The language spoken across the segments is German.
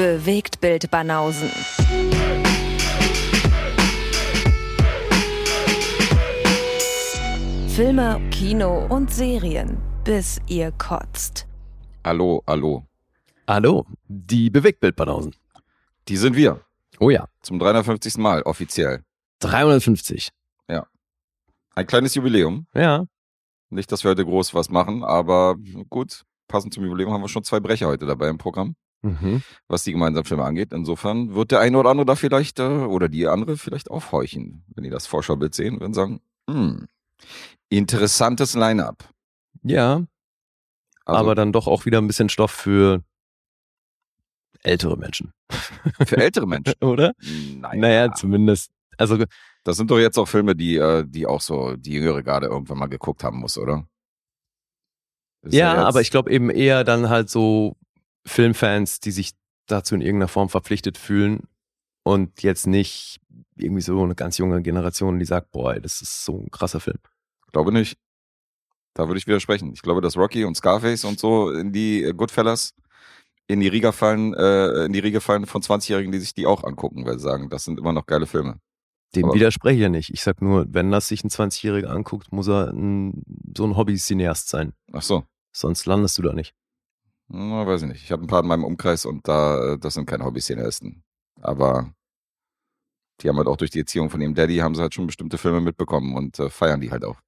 Bewegt Bild Banausen. Filme, Kino und Serien, bis ihr kotzt. Hallo, hallo. Hallo, die Bewegtbildbanausen. Die sind wir. Oh ja, Zum 350. Mal offiziell. 350. Ein kleines Jubiläum. Ja, Nicht, dass wir heute groß was machen, aber gut. Passend zum Jubiläum haben wir schon zwei Brecher heute dabei im Programm, mhm. was die gemeinsamen Filme angeht. Insofern wird der eine oder andere da vielleicht, äh, oder die andere vielleicht aufhorchen, wenn die das Vorschaubild sehen und sagen, hm, interessantes Line-Up. ja, Also aber dann doch auch wieder ein bisschen Stoff für ältere Menschen, für ältere Menschen. oder? Naja, Naja, zumindest. Also das sind doch jetzt auch Filme, die, äh, die auch so die jüngere Garde irgendwann mal geguckt haben muss, oder? Ist ja, jetzt- aber ich glaube eben eher dann halt so Filmfans, die sich dazu in irgendeiner Form verpflichtet fühlen und jetzt nicht irgendwie so eine ganz junge Generation, die sagt, boah, das ist so ein krasser Film. Glaube nicht. Da würde ich widersprechen. Ich glaube, dass Rocky und Scarface und so in die äh, Goodfellas in die Riga fallen, äh, in die Riege fallen von 20-Jährigen, die sich die auch angucken, weil sie sagen, das sind immer noch geile Filme. Dem Aber- widerspreche ich ja nicht. Ich sag nur, wenn das sich ein 20-Jähriger anguckt, muss er ein, so ein Hobby-Cineast sein. Ach so. Sonst landest du da nicht. Na, weiß ich nicht. Ich habe ein paar in meinem Umkreis und da, äh, das sind keine Hobby-Cineasten. Aber die haben halt auch durch die Erziehung von ihrem Daddy haben sie halt schon bestimmte Filme mitbekommen und äh, feiern die halt auch.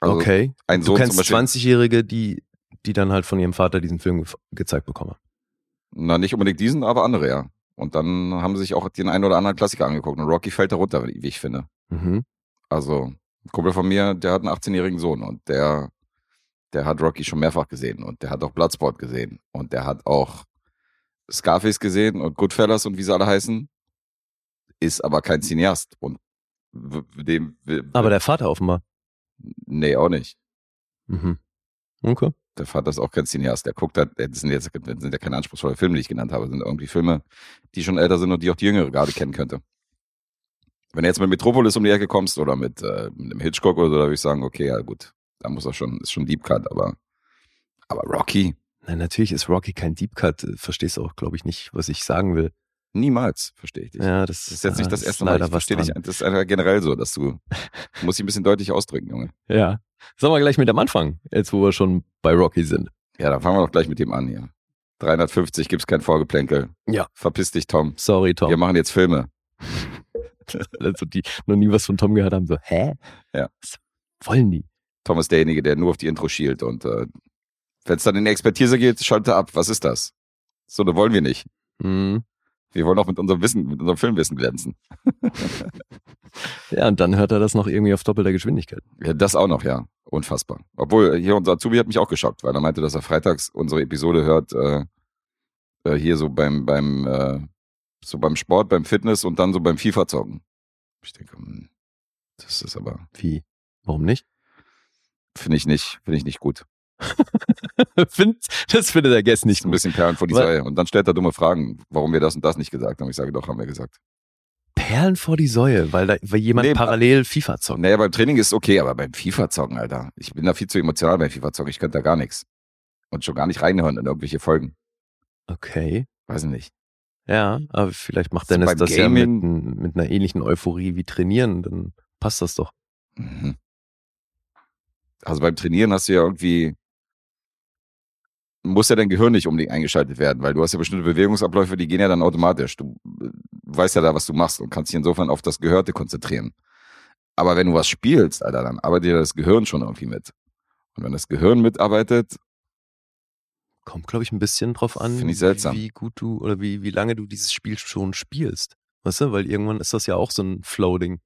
Also okay. Ein Du Sohn zum kennst Beispiel. 20-Jährige, die, die dann halt von ihrem Vater diesen Film ge gezeigt bekommen. Na, nicht unbedingt diesen, aber andere, ja. Und dann haben sie sich auch den einen oder anderen Klassiker angeguckt. Und Rocky fällt darunter, wie ich finde. Mhm. Also, ein Kumpel von mir, der hat einen 18-jährigen Sohn und der, der hat Rocky schon mehrfach gesehen und der hat auch Bloodsport gesehen und der hat auch Scarface gesehen und Goodfellas und wie sie alle heißen, ist aber kein Cineast und dem, Aber der Vater offenbar. nee, auch nicht. Mhm. Okay. Der Vater ist auch kein Cineast. Der guckt halt, das sind jetzt das sind ja keine anspruchsvollen Filme, die ich genannt habe, das sind irgendwie Filme, die schon älter sind und die auch die Jüngere gerade kennen könnte. Wenn du jetzt mit Metropolis um die Ecke kommst oder mit, äh, mit einem Hitchcock oder so, da würde ich sagen, okay, ja gut, da muss er schon, ist schon Deep Cut, aber, aber Rocky, Na, natürlich ist Rocky kein Deep Cut. Äh, Verstehst du auch, glaube ich, nicht, was ich sagen will. niemals, verstehe ich dich. Ja, das, Das ist jetzt nicht das ist erste Mal, ich verstehe dich, das ist einfach generell so, dass du, du musst dich ein bisschen deutlich ausdrücken, Junge. Ja. Sollen wir gleich mit dem Anfang, jetzt wo wir schon bei Rocky sind. Ja, dann fangen wir doch gleich mit dem an hier. 350 gibt's kein Vorgeplänkel. Ja. Verpiss dich, Tom. Sorry, Tom. Wir machen jetzt Filme. also die noch nie was von Tom gehört haben, so, hä? Ja. Was wollen die? Tom ist derjenige, der nur auf die Intro schielt. Und äh, wenn es dann in die Expertise geht, schalte ab. Was ist das? So, das wollen wir nicht. Mhm. Wir wollen auch mit unserem Wissen, mit unserem Filmwissen glänzen. Ja, und dann hört er das noch irgendwie auf doppelter Geschwindigkeit. Ja, das auch noch, ja. Unfassbar. Obwohl, hier unser Azubi hat mich auch geschockt, weil er meinte, dass er freitags unsere Episode hört, äh, äh, hier so beim, beim, äh, so beim Sport, beim Fitness und dann so beim FIFA-Zocken. Ich denke, hm, das ist aber, Wie? Warum nicht? Finde ich nicht, finde ich nicht gut. Find, das findet der Guest Nicht ein gut. bisschen Perlen vor die Weil- Säue. Und dann stellt er dumme Fragen, warum wir das und das nicht gesagt haben. Ich sage, doch, haben wir gesagt. Perlen vor die Säue, weil da weil jemand Nee, parallel FIFA zockt. Naja, beim Training ist okay, aber beim FIFA-Zocken, Alter. Ich bin da viel zu emotional beim FIFA-Zocken. Ich könnte da gar nichts. Und schon gar nicht reinhören in irgendwelche Folgen. Okay. Weiß ich nicht. Ja, aber vielleicht macht So Dennis beim das ja mit, Gaming- mit einer ähnlichen Euphorie wie trainieren, dann passt das doch. Mhm. Also beim Trainieren hast du ja irgendwie, muss ja dein Gehirn nicht unbedingt eingeschaltet werden, weil du hast ja bestimmte Bewegungsabläufe, die gehen ja dann automatisch. Du äh, weißt ja da, was du machst und kannst dich insofern auf das Gehörte konzentrieren. Aber wenn du was spielst, Alter, dann arbeitet ja das Gehirn schon irgendwie mit. Und wenn das Gehirn mitarbeitet, Kommt, glaube ich, ein bisschen drauf an, Find ich seltsam. wie gut du oder wie, wie lange du dieses Spiel schon spielst. Weißt du, weil irgendwann ist das ja auch so ein Floating.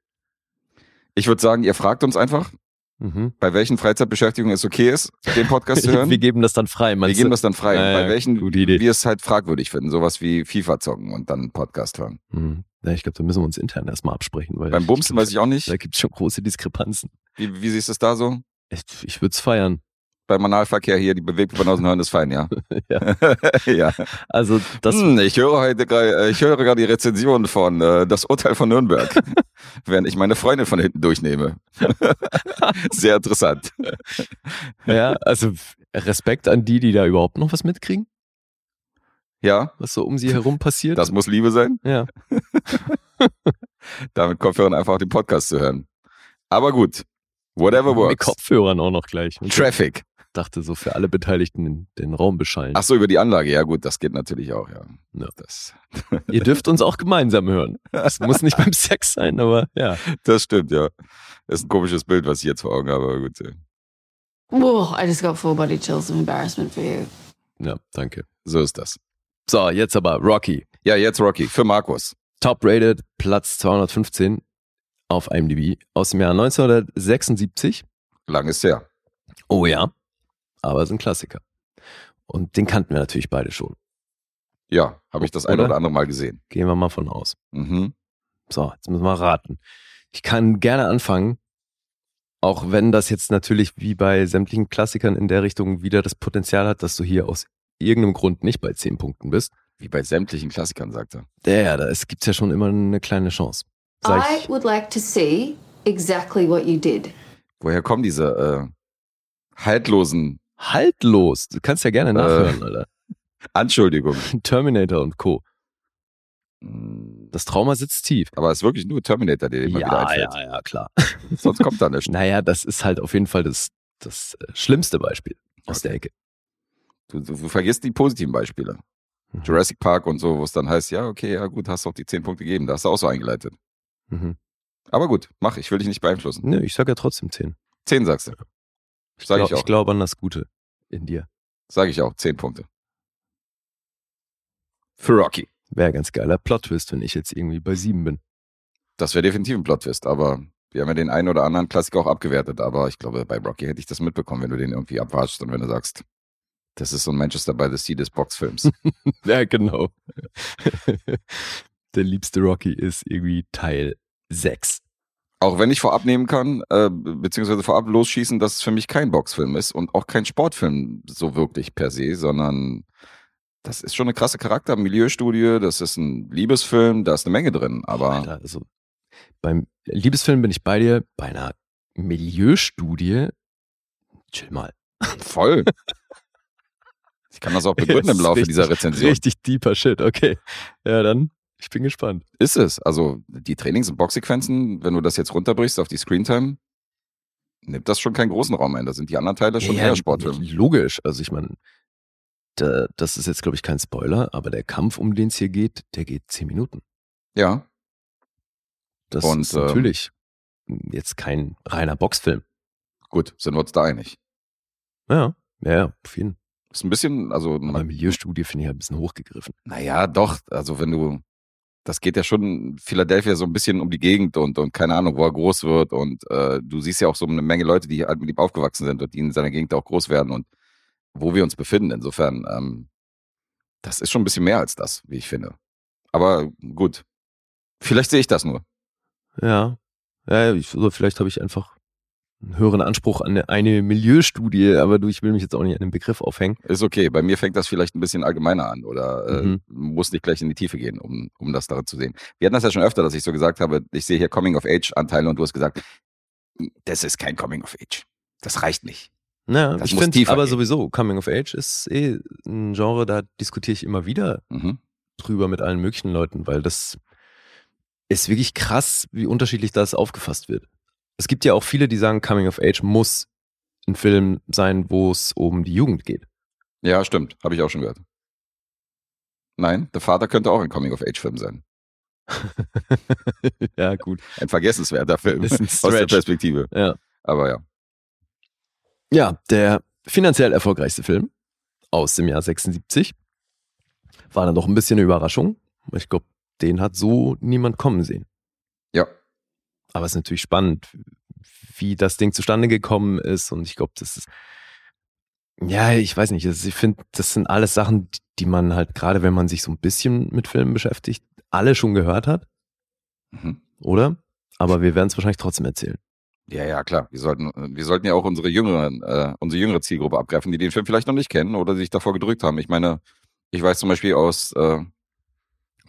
ich würde sagen, ihr fragt uns einfach, Mhm. bei welchen Freizeitbeschäftigungen es okay ist, den Podcast zu hören. Wir geben das dann frei. Wir geben das dann frei. Ja, bei welchen wir es halt fragwürdig finden. Sowas wie FIFA zocken und dann Podcast hören. Mhm. Ja, ich glaube, da müssen wir uns intern erstmal absprechen. Weil Beim Bumsen weiß ich auch nicht. Da gibt es schon große Diskrepanzen. Wie, wie siehst du es da so? Ich, ich würde es feiern. Beim Analverkehr hier, die außen hören ist fein, ja. Ja. ja. Also das, Hm, ich höre heute gerade, äh, ich höre gerade die Rezension von äh, Das Urteil von Nürnberg, während ich meine Freundin von hinten durchnehme. Sehr interessant. ja, also Respekt an die, die da überhaupt noch was mitkriegen. Ja, was so um sie herum passiert. das muss Liebe sein. ja. Damit Kopfhörern einfach den Podcast zu hören. Aber gut. Whatever Mit works. Kopfhörern auch noch gleich. Traffic. Dachte so für alle Beteiligten den, den Raum beschallen. Ach so, über die Anlage. Ja, gut, das geht natürlich auch, ja. Ja. Das, Ihr dürft uns auch gemeinsam hören. Es muss nicht beim Sex sein, aber ja. das stimmt, ja. Das ist ein komisches Bild, was ich jetzt vor Augen habe, aber gut. ja. Whoa, I just got full body chills of embarrassment for you. Ja, danke. So ist das. So, jetzt aber Rocky. Ja, jetzt Rocky. Für Markus. Top rated, Platz 215 auf IMDb aus dem Jahr 1976. Lang ist her. Oh ja, aber es ist ein Klassiker. Und den kannten wir natürlich beide schon. Ja, habe ich das ein Oder? oder andere Mal gesehen. Gehen wir mal von aus. Mhm. So, jetzt müssen wir raten. Ich kann gerne anfangen, auch wenn das jetzt natürlich wie bei sämtlichen Klassikern in der Richtung wieder das Potenzial hat, dass du hier aus irgendeinem Grund nicht bei 10 Punkten bist. Wie bei sämtlichen Klassikern, sagt er. Ja, ja, da es gibt ja schon immer eine kleine Chance. Sag I ich, would like to see exactly what you did. Woher kommen diese äh, haltlosen haltlos. Du kannst ja gerne nachhören, Alter. Anschuldigungen? Terminator und Co. Mm, Das Trauma sitzt tief. Aber es ist wirklich nur Terminator, der immer wieder Ja, einfällt. ja, ja, klar. Sonst kommt da nicht. Naja, das ist halt auf jeden Fall das, das äh, schlimmste Beispiel aus Okay. der Ecke. Du, du, du vergisst die positiven Beispiele. Mhm. Jurassic Park und so, wo es dann heißt, ja, okay, ja gut, hast du auch die 10 Punkte gegeben. Da hast du auch so eingeleitet. Mhm. Aber gut, mach, ich will dich nicht beeinflussen. Nö, ich sag ja trotzdem 10. 10 sagst du. Ich, Sag glaub, ich auch. ich glaube an das Gute in dir. Sag ich auch, 10 Punkte. Für Rocky. Wäre ganz geiler Plot-Twist, wenn ich jetzt irgendwie bei 7 bin. Das wäre definitiv ein Plot-Twist, aber wir haben ja den einen oder anderen Klassiker auch abgewertet, aber ich glaube, bei Rocky hätte ich das mitbekommen, wenn du den irgendwie abwaschst und wenn du sagst, das ist so ein Manchester by the Sea des Boxfilms. Ja, genau. der liebste Rocky ist irgendwie Teil 6. auch wenn ich vorab nehmen kann, äh, beziehungsweise vorab losschießen, dass es für mich kein Boxfilm ist und auch kein Sportfilm so wirklich per se, sondern das ist schon eine krasse Charakter, Milieustudie, das ist ein Liebesfilm, da ist eine Menge drin, aber Alter, also beim Liebesfilm bin ich bei dir, bei einer Milieustudie, chill mal. voll. Ich kann das auch begründen im Laufe richtig- dieser Rezension. Richtig deeper Shit, okay. Ja, dann, ich bin gespannt. Ist es. Also die Trainings- und Boxsequenzen, wenn du das jetzt runterbrichst auf die Screentime, nimmt das schon keinen großen Raum ein. Da sind die anderen Teile schon eher Sportfilm. Logisch. Also ich meine, da, das ist jetzt, glaube ich, kein Spoiler, aber der Kampf, um den es hier geht, der geht zehn Minuten. Ja, Das Und, ist ähm, natürlich jetzt kein reiner Boxfilm. gut, sind wir uns da einig. Ja, ja, ja, auf jeden Fall. Ist ein bisschen, also Aber Milieustudie finde ich halt ein bisschen hochgegriffen. Naja, doch. Also wenn du, das geht ja schon Philadelphia so ein bisschen um die Gegend und, und keine Ahnung, wo er groß wird. Und äh, du siehst ja auch so eine Menge Leute, die halt mit ihm aufgewachsen sind und die in seiner Gegend auch groß werden und wo wir uns befinden. Insofern, ähm, das ist schon ein bisschen mehr als das, wie ich finde. Aber gut. Vielleicht sehe ich das nur. Ja, ja ich, oder vielleicht habe ich einfach einen höheren Anspruch an eine, eine Milieustudie, aber du, ich will mich jetzt auch nicht an den Begriff aufhängen. Ist okay. Bei mir fängt das vielleicht ein bisschen allgemeiner an oder äh, Mhm. muss nicht gleich in die Tiefe gehen, um, um das darin zu sehen. Wir hatten das ja schon öfter, dass ich so gesagt habe, ich sehe hier Coming-of-Age-Anteile und du hast gesagt, das ist kein Coming-of-Age. Das reicht nicht. Ja, Das ich finde aber gehen. sowieso, Coming of Age ist eh ein Genre, da diskutiere ich immer wieder Mhm. drüber mit allen möglichen Leuten, weil das ist wirklich krass, wie unterschiedlich das aufgefasst wird. Es gibt ja auch viele, die sagen, Coming of Age muss ein Film sein, wo es um die Jugend geht. Ja, stimmt. Habe ich auch schon gehört. Nein, der Vater könnte auch ein Coming-of-Age-Film sein. ja, gut. Ein vergessenswerter Film aus der. Perspektive. Ja. Aber ja. Ja, der finanziell erfolgreichste Film aus dem Jahr 76 war dann doch ein bisschen eine Überraschung. Ich glaube, den hat so niemand kommen sehen. Aber es ist natürlich spannend, wie das Ding zustande gekommen ist. Und ich glaube, das ist, ja, ich weiß nicht, also ich finde, das sind alles Sachen, die man halt, gerade wenn man sich so ein bisschen mit Filmen beschäftigt, alle schon gehört hat, Mhm. oder? Aber wir werden es wahrscheinlich trotzdem erzählen. Ja, ja, klar. Wir sollten, wir sollten ja auch unsere jüngeren, äh, unsere jüngere Zielgruppe abgreifen, die den Film vielleicht noch nicht kennen oder sich davor gedrückt haben. Ich meine, ich weiß zum Beispiel aus äh,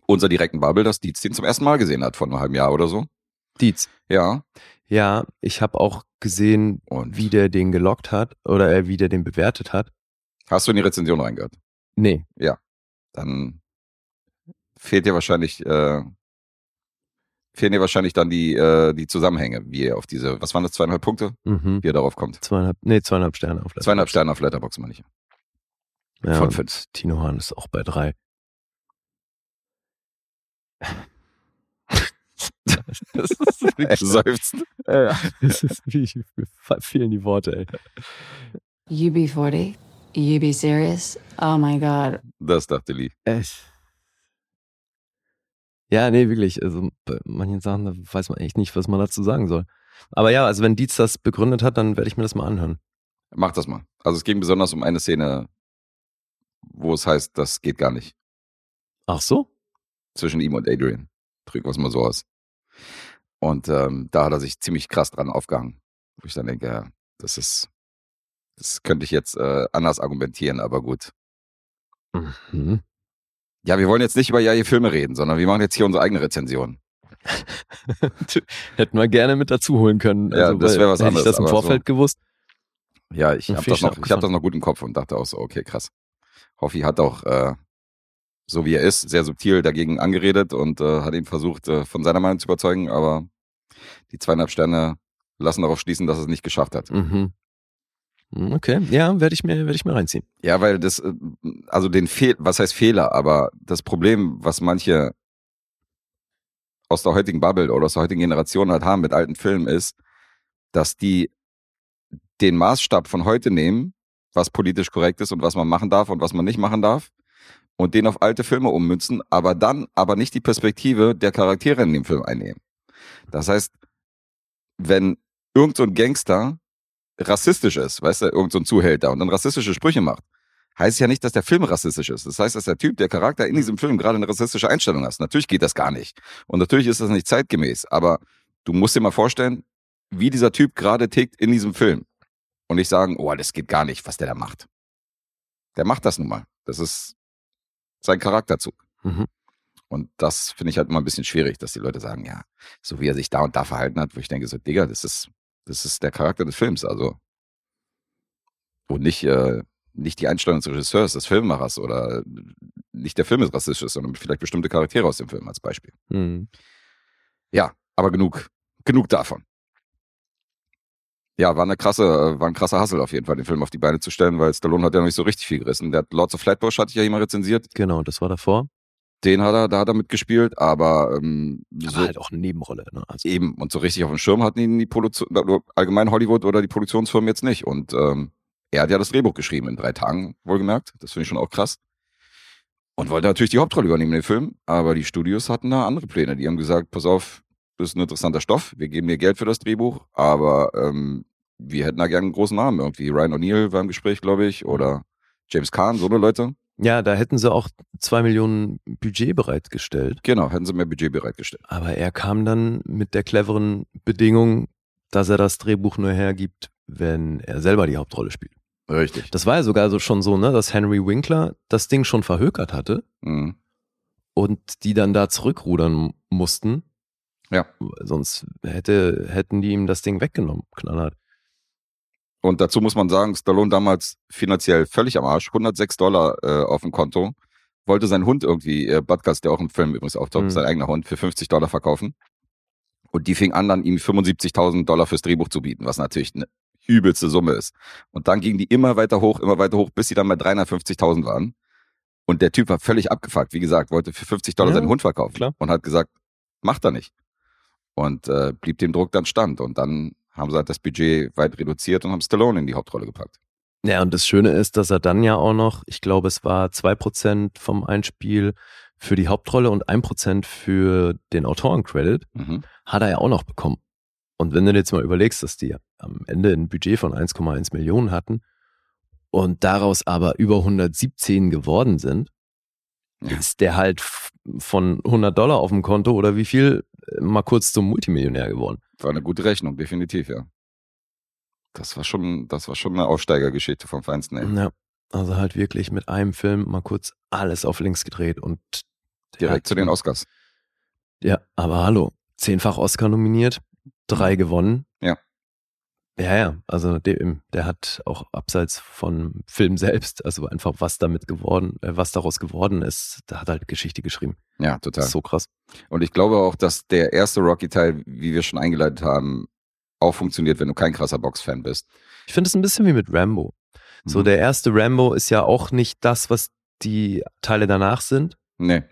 unserer direkten Bubble, dass Dietz den zum ersten Mal gesehen hat vor einem halben Jahr oder so. Dietz. Ja. Ja, ich habe auch gesehen, Und wie der den gelockt hat oder äh, wie der den bewertet hat. hast du in die Rezension reingehört? Nee. dann fehlt dir wahrscheinlich, äh, fehlen dir wahrscheinlich dann die, äh, die Zusammenhänge, wie er auf diese, was waren das, zweieinhalb Punkte, Mhm. wie er darauf kommt. Zweieinhalb, nee, zweieinhalb Sterne auf Letterboxd. Zweieinhalb Sterne auf Letterbox, meine ich. Ja, von fünf. Tino Hahn ist auch bei drei. Das ist wirklich, seufzt. ja, das ist wie, mir fe- fehlen die Worte, ey. UB40? You be serious? Oh my god. Das dachte Lee. Echt. Ja, nee, wirklich. Also bei manchen Sachen, da weiß man echt nicht, was man dazu sagen soll. Aber ja, also wenn Dietz das begründet hat, dann werde ich mir das mal anhören. Mach das mal. Also es ging besonders um eine Szene, wo es heißt, das geht gar nicht. Ach so? Zwischen ihm und Adrian. Drücken wir es mal so aus. Und ähm, da hat er sich ziemlich krass dran aufgehangen. Wo ich dann denke, ja, das ist, das könnte ich jetzt äh, anders argumentieren, aber gut. Mhm. Ja, wir wollen jetzt nicht über ja Filme reden, sondern wir machen jetzt hier unsere eigene Rezension. Hätten wir gerne mit dazu holen können. Ja, das weil wär was hätte anderes, ich das im Vorfeld gewusst. Ja, ich habe das, noch- ich hab das noch gut im Kopf und dachte auch so, okay, krass. Hoffi hat auch, äh, so wie er ist, sehr subtil dagegen angeredet und äh, hat ihn versucht, äh, von seiner Meinung zu überzeugen, aber die zweieinhalb Sterne lassen darauf schließen, dass er es nicht geschafft hat. Mhm. Okay, ja, werde ich mir, werde ich mir reinziehen. Ja, weil das, äh, also den Fehl, was heißt Fehler, aber das Problem, was manche aus der heutigen Bubble oder aus der heutigen Generation halt haben mit alten Filmen, ist, dass die den Maßstab von heute nehmen, was politisch korrekt ist und was man machen darf und was man nicht machen darf, und den auf alte Filme ummünzen, aber dann aber nicht die Perspektive der Charaktere in dem Film einnehmen. Das heißt, wenn irgend so ein Gangster rassistisch ist, weißt du, irgend so ein Zuhälter und dann rassistische Sprüche macht, heißt ja nicht, dass der Film rassistisch ist. Das heißt, dass der Typ, der Charakter in diesem Film gerade eine rassistische Einstellung hat. Natürlich geht das gar nicht. Und natürlich ist das nicht zeitgemäß. Aber du musst dir mal vorstellen, wie dieser Typ gerade tickt in diesem Film. Und nicht sagen, oh, das geht gar nicht, was der da macht. Der macht das nun mal. Das ist sein Charakterzug. Mhm. Und das finde ich halt immer ein bisschen schwierig, dass die Leute sagen, ja, so wie er sich da und da verhalten hat, wo ich denke so, Digga, das ist, das ist der Charakter des Films, also. Und nicht, äh, nicht die Einstellung des Regisseurs, des Filmemachers oder nicht der Film ist rassistisch, sondern vielleicht bestimmte Charaktere aus dem Film als Beispiel. Mhm. Ja, aber genug, genug davon. Ja, war eine krasse, war ein krasser Hassel auf jeden Fall, den Film auf die Beine zu stellen, weil Stallone hat ja noch nicht so richtig viel gerissen. Der hat Lords of Flatbush hatte ich ja immer rezensiert. Genau, das war davor. Den hat er, da hat er mitgespielt, aber ähm, Aber so halt auch eine Nebenrolle. Ne? Also, eben und so richtig auf dem Schirm hatten ihn die Produktion, allgemein Hollywood oder die Produktionsfirmen jetzt nicht. Und ähm, er hat ja das Drehbuch geschrieben in drei Tagen, wohlgemerkt. Das finde ich schon auch krass. Und wollte natürlich die Hauptrolle übernehmen in dem Film, aber die Studios hatten da andere Pläne. Die haben gesagt, pass auf, das ist ein interessanter Stoff, wir geben dir Geld für das Drehbuch, aber ähm, wir hätten da gerne einen großen Namen irgendwie. Ryan O'Neill war im Gespräch, glaube ich, oder James Caan, so eine Leute. ja, da hätten sie auch zwei Millionen Budget bereitgestellt. Genau, hätten sie mehr Budget bereitgestellt. Aber er kam dann mit der cleveren Bedingung, dass er das Drehbuch nur hergibt, wenn er selber die Hauptrolle spielt. Richtig. Das war ja sogar so schon so, ne, dass Henry Winkler das Ding schon verhökert hatte Mhm. und die dann da zurückrudern mussten. Ja. Sonst hätte, hätten die ihm das Ding weggenommen, knallhart. Und dazu muss man sagen, Stallone damals finanziell völlig am Arsch, 106 Dollar äh, auf dem Konto, wollte seinen Hund irgendwie, äh, Butkus, der auch im Film übrigens auftaucht, Mhm. sein eigener Hund, für 50 Dollar verkaufen. Und die fing an, dann ihm 75.000 Dollar fürs Drehbuch zu bieten, was natürlich eine übelste Summe ist. Und dann ging die immer weiter hoch, immer weiter hoch, bis sie dann bei 350.000 waren. Und der Typ war völlig abgefuckt. Wie gesagt, wollte für 50 Dollar Ja, seinen Hund verkaufen. klar. Und hat gesagt, macht er nicht. Und äh, blieb dem Druck dann stand. Und dann haben sie halt das Budget weit reduziert und haben Stallone in die Hauptrolle gepackt. Ja, und das Schöne ist, dass er dann ja auch noch, ich glaube, es war 2% vom Einspiel für die Hauptrolle und 1% für den Autorencredit, Mhm. hat er ja auch noch bekommen. Und wenn du dir jetzt mal überlegst, dass die am Ende ein Budget von 1,1 Millionen hatten und daraus aber über 117 geworden sind, Ja. ist der halt von 100 Dollar auf dem Konto oder wie viel mal kurz zum Multimillionär geworden. War eine gute Rechnung, definitiv, ja. Das war schon, das war schon eine Aufsteigergeschichte vom Feinsten. Ey. Ja, also halt wirklich mit einem Film mal kurz alles auf links gedreht und Direkt zu den Oscars. Ja, aber hallo, zehnfach Oscar nominiert, drei gewonnen. Ja. Ja, also der, der hat auch abseits von Film selbst, also einfach was damit geworden, äh, was daraus geworden ist, da hat halt Geschichte geschrieben. Ja, total. So krass. Und ich glaube auch, dass der erste Rocky-Teil, wie wir schon eingeleitet haben, auch funktioniert, wenn du kein krasser Box-Fan bist. Ich finde es ein bisschen wie mit Rambo. So, Mhm. der erste Rambo ist ja auch nicht das, was die Teile danach sind. Nee.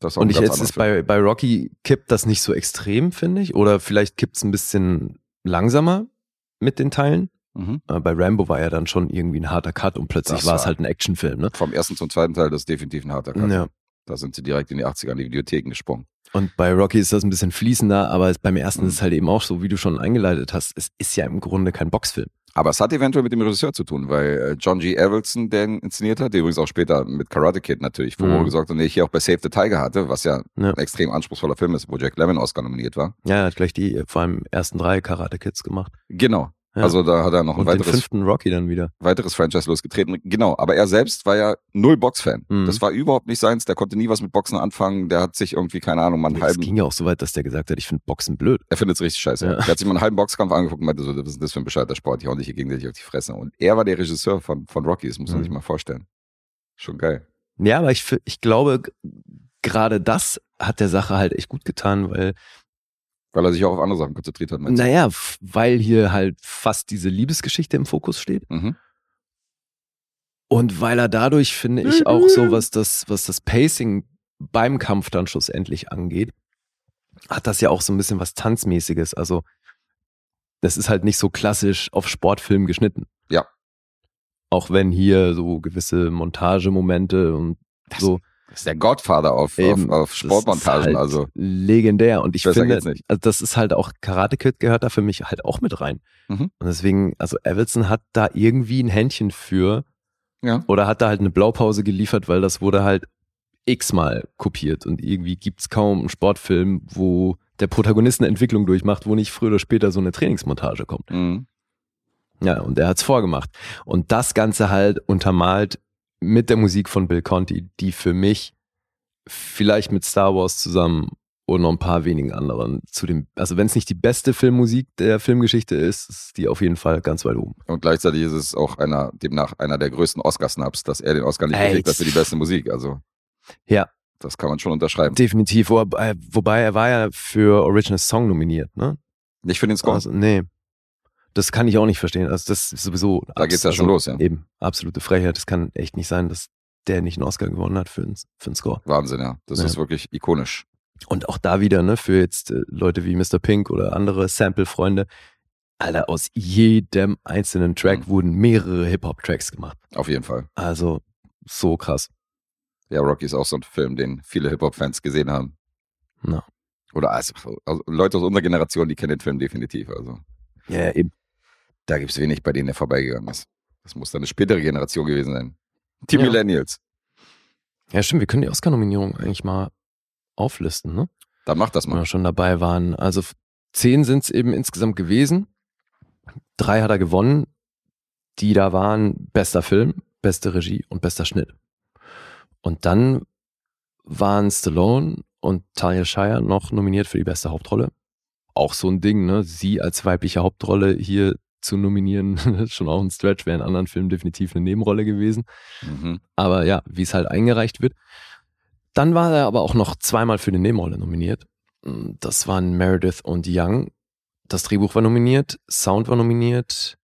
Das ist auch Und ich jetzt ist bei, bei Rocky kippt das nicht so extrem, finde ich. Oder vielleicht kippt es ein bisschen langsamer mit den Teilen. Mhm. Aber bei Rambo war ja dann schon irgendwie ein harter Cut und plötzlich Das war es halt ein Actionfilm, ne? Vom ersten zum zweiten Teil, das ist definitiv ein harter Cut. Ja. Da sind sie direkt in die 80er an die Videotheken gesprungen. Und bei Rocky ist das ein bisschen fließender, aber beim ersten Mhm. ist es halt eben auch so, wie du schon eingeleitet hast, es ist ja im Grunde kein Boxfilm. Aber es hat eventuell mit dem Regisseur zu tun, weil äh, John G. Avildsen, der ihn inszeniert hat, der übrigens auch später mit Karate Kid natürlich Furore Mhm. gesorgt hat und der hier auch bei Save the Tiger hatte, was ja, Ja. ein extrem anspruchsvoller Film ist, wo Jack Lemmon Oscar nominiert war. Ja, er hat gleich die äh, vor allem ersten drei Karate Kids gemacht. Genau. Ja. Also da hat er noch ein Und den weiteres, fünften Rocky dann wieder. weiteres Franchise losgetreten. Genau, aber er selbst war ja null Boxfan. Mhm. Das war überhaupt nicht seins, der konnte nie was mit Boxen anfangen, der hat sich irgendwie, keine Ahnung, mal einen Es halben, ging ja auch so weit, dass der gesagt hat, ich finde Boxen blöd. er findet es richtig scheiße. Ja. Er hat sich mal einen halben Boxkampf angeguckt und meinte so, was ist das für ein bescheuerter Sport, ich hau dich hier gegenseitig auf die Fresse. Und er war der Regisseur von, von Rocky, das muss man Mhm. sich mal vorstellen. Schon geil. Ja, aber ich, ich glaube, gerade das hat der Sache halt echt gut getan, weil, Weil er sich auch auf andere Sachen konzentriert hat. meinst du? naja, weil hier halt fast diese Liebesgeschichte im Fokus steht. Mhm. Und weil er dadurch, finde ich, auch so, was das, was das Pacing beim Kampf dann schlussendlich angeht, hat das ja auch so ein bisschen was Tanzmäßiges. Also, das ist halt nicht so klassisch auf Sportfilm geschnitten. Ja. Auch wenn hier so gewisse Montagemomente und so. Das ist der Godfather auf, auf, Eben, auf das Sportmontagen. halt also legendär. Und ich Besser finde, also das ist halt auch, Karate Kid gehört da für mich halt auch mit rein. Mhm. Und deswegen, also Everson hat da irgendwie ein Händchen für Ja. oder hat da halt eine Blaupause geliefert, weil das wurde halt x-mal kopiert und irgendwie gibt's kaum einen Sportfilm, wo der Protagonist eine Entwicklung durchmacht, wo nicht früher oder später so eine Trainingsmontage kommt. Mhm. Ja, und er hat's vorgemacht. Und das Ganze halt untermalt mit der Musik von Bill Conti, die für mich vielleicht mit Star Wars zusammen und noch ein paar wenigen anderen zu dem, also wenn es nicht die beste Filmmusik der Filmgeschichte ist, ist die auf jeden Fall ganz weit oben. Und gleichzeitig ist es auch einer, demnach einer der größten Oscar-Snaps, dass er den Oscar nicht Ey, gekriegt hat für die beste Musik. Also Ja. das kann man schon unterschreiben. Definitiv, wobei, wobei er war ja für Original Song nominiert, ne? Nicht für den Score. Also, nee. Das kann ich auch nicht verstehen. Also das ist sowieso. da geht's ja schon also los, ja. Eben, absolute Frechheit. Das kann echt nicht sein, dass der nicht einen Oscar gewonnen hat für einen, für einen Score. Wahnsinn, ja. Das Ja. ist wirklich ikonisch. Und auch da wieder, ne, für jetzt äh, Leute wie Mr. Pink oder andere Sample-Freunde, Alter, aus jedem einzelnen Track Mhm. wurden mehrere Hip-Hop-Tracks gemacht. Auf jeden Fall. Also, so krass. Ja, Rocky ist auch so ein Film, den viele Hip-Hop-Fans gesehen haben. Ja. Oder also, also Leute aus unserer Generation, die kennen den Film definitiv. Also Ja, eben. Da gibt's wenig, bei denen der vorbeigegangen ist. Das muss dann eine spätere Generation gewesen sein. Die Ja. Millennials. Ja, stimmt, wir können die Oscar-Nominierung eigentlich mal auflisten, ne? Dann macht das Wenn wir mal. schon dabei waren. Also zehn sind es eben insgesamt gewesen. Drei hat er gewonnen. Die da waren bester Film, beste Regie und bester Schnitt. Und dann waren Stallone und Talia Shire noch nominiert für die beste Hauptrolle. Auch so ein Ding, ne? Sie als weibliche Hauptrolle hier zu nominieren, schon auch ein Stretch, wäre in anderen Filmen definitiv eine Nebenrolle gewesen. Mhm. Aber ja, wie es halt eingereicht wird. Dann war er aber auch noch zweimal für die Nebenrolle nominiert. Das waren Meredith und Young. Das Drehbuch war nominiert, Sound war nominiert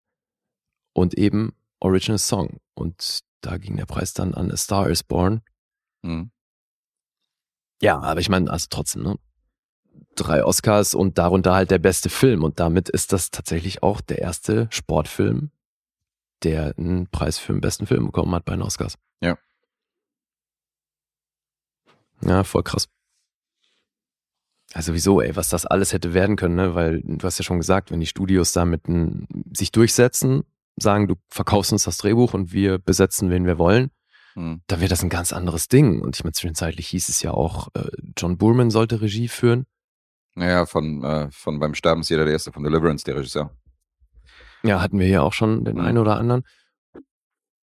und eben Original Song. Und da ging der Preis dann an A Star is Born. Mhm. Ja, aber ich meine, also trotzdem, ne? Drei Oscars und darunter halt der beste Film. Und damit ist das tatsächlich auch der erste Sportfilm, der einen Preis für den besten Film bekommen hat bei den Oscars. Ja. Ja, voll krass. Also wieso, ey, was das alles hätte werden können, ne? Weil du hast ja schon gesagt, wenn die Studios damit sich durchsetzen, sagen, du verkaufst uns das Drehbuch und wir besetzen, wen wir wollen, Mhm. dann wird das ein ganz anderes Ding. Und ich meine, zwischenzeitlich hieß es ja auch, äh, John Boorman sollte Regie führen. Naja, von, äh, von beim Sterben ist jeder der Erste, von Deliverance, der Regisseur. Ja, hatten wir hier auch schon den Mhm. einen oder anderen.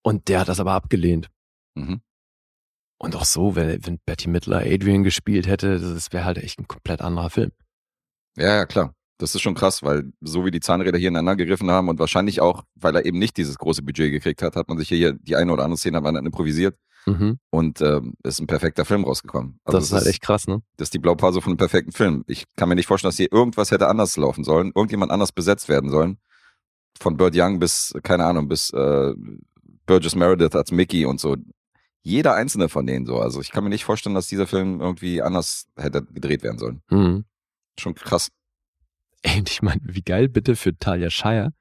Und der hat das aber abgelehnt. Mhm. Und auch so, wenn, wenn Betty Midler Adrian gespielt hätte, das wäre halt echt ein komplett anderer Film. Ja, ja, klar. Das ist schon krass, weil so wie die Zahnräder hier ineinander gegriffen haben und wahrscheinlich auch, weil er eben nicht dieses große Budget gekriegt hat, hat man sich hier die eine oder andere Szene hat man improvisiert Mhm. und ähm, ist ein perfekter Film rausgekommen. Also das ist halt echt krass, ne? Das ist die Blaupause von einem perfekten Film. Ich kann mir nicht vorstellen, dass hier irgendwas hätte anders laufen sollen, irgendjemand anders besetzt werden sollen. Von Bird Young bis, keine Ahnung, bis äh, Burgess Meredith als Mickey und so. Jeder einzelne von denen so. Also ich kann mir nicht vorstellen, dass dieser Film irgendwie anders hätte gedreht werden sollen. Mhm. Schon krass. Ey, und ich meine, wie geil bitte für Talia Shire,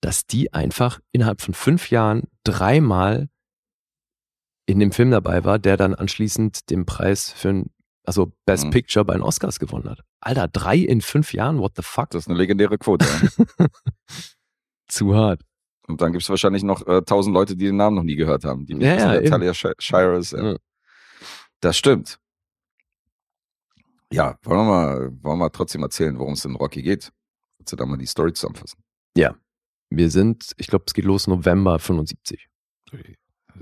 dass die einfach innerhalb von fünf Jahren dreimal in dem Film dabei war, der dann anschließend den Preis für ein, also Best Mhm. Picture bei den Oscars gewonnen hat. Alter, drei in fünf Jahren, what the fuck? Das ist eine legendäre Quote. ja. Zu hart. und dann gibt es wahrscheinlich noch äh, tausend Leute, die den Namen noch nie gehört haben. Die nicht Ja, wissen, ja, eben. Talia Shi- Shire ist. Ja. Ja. Das stimmt. Ja, wollen wir mal, wollen wir mal trotzdem erzählen, worum es in Rocky geht? Willst du da mal die Story zusammenfassen? Wir sind, ich glaube, es geht los November 75.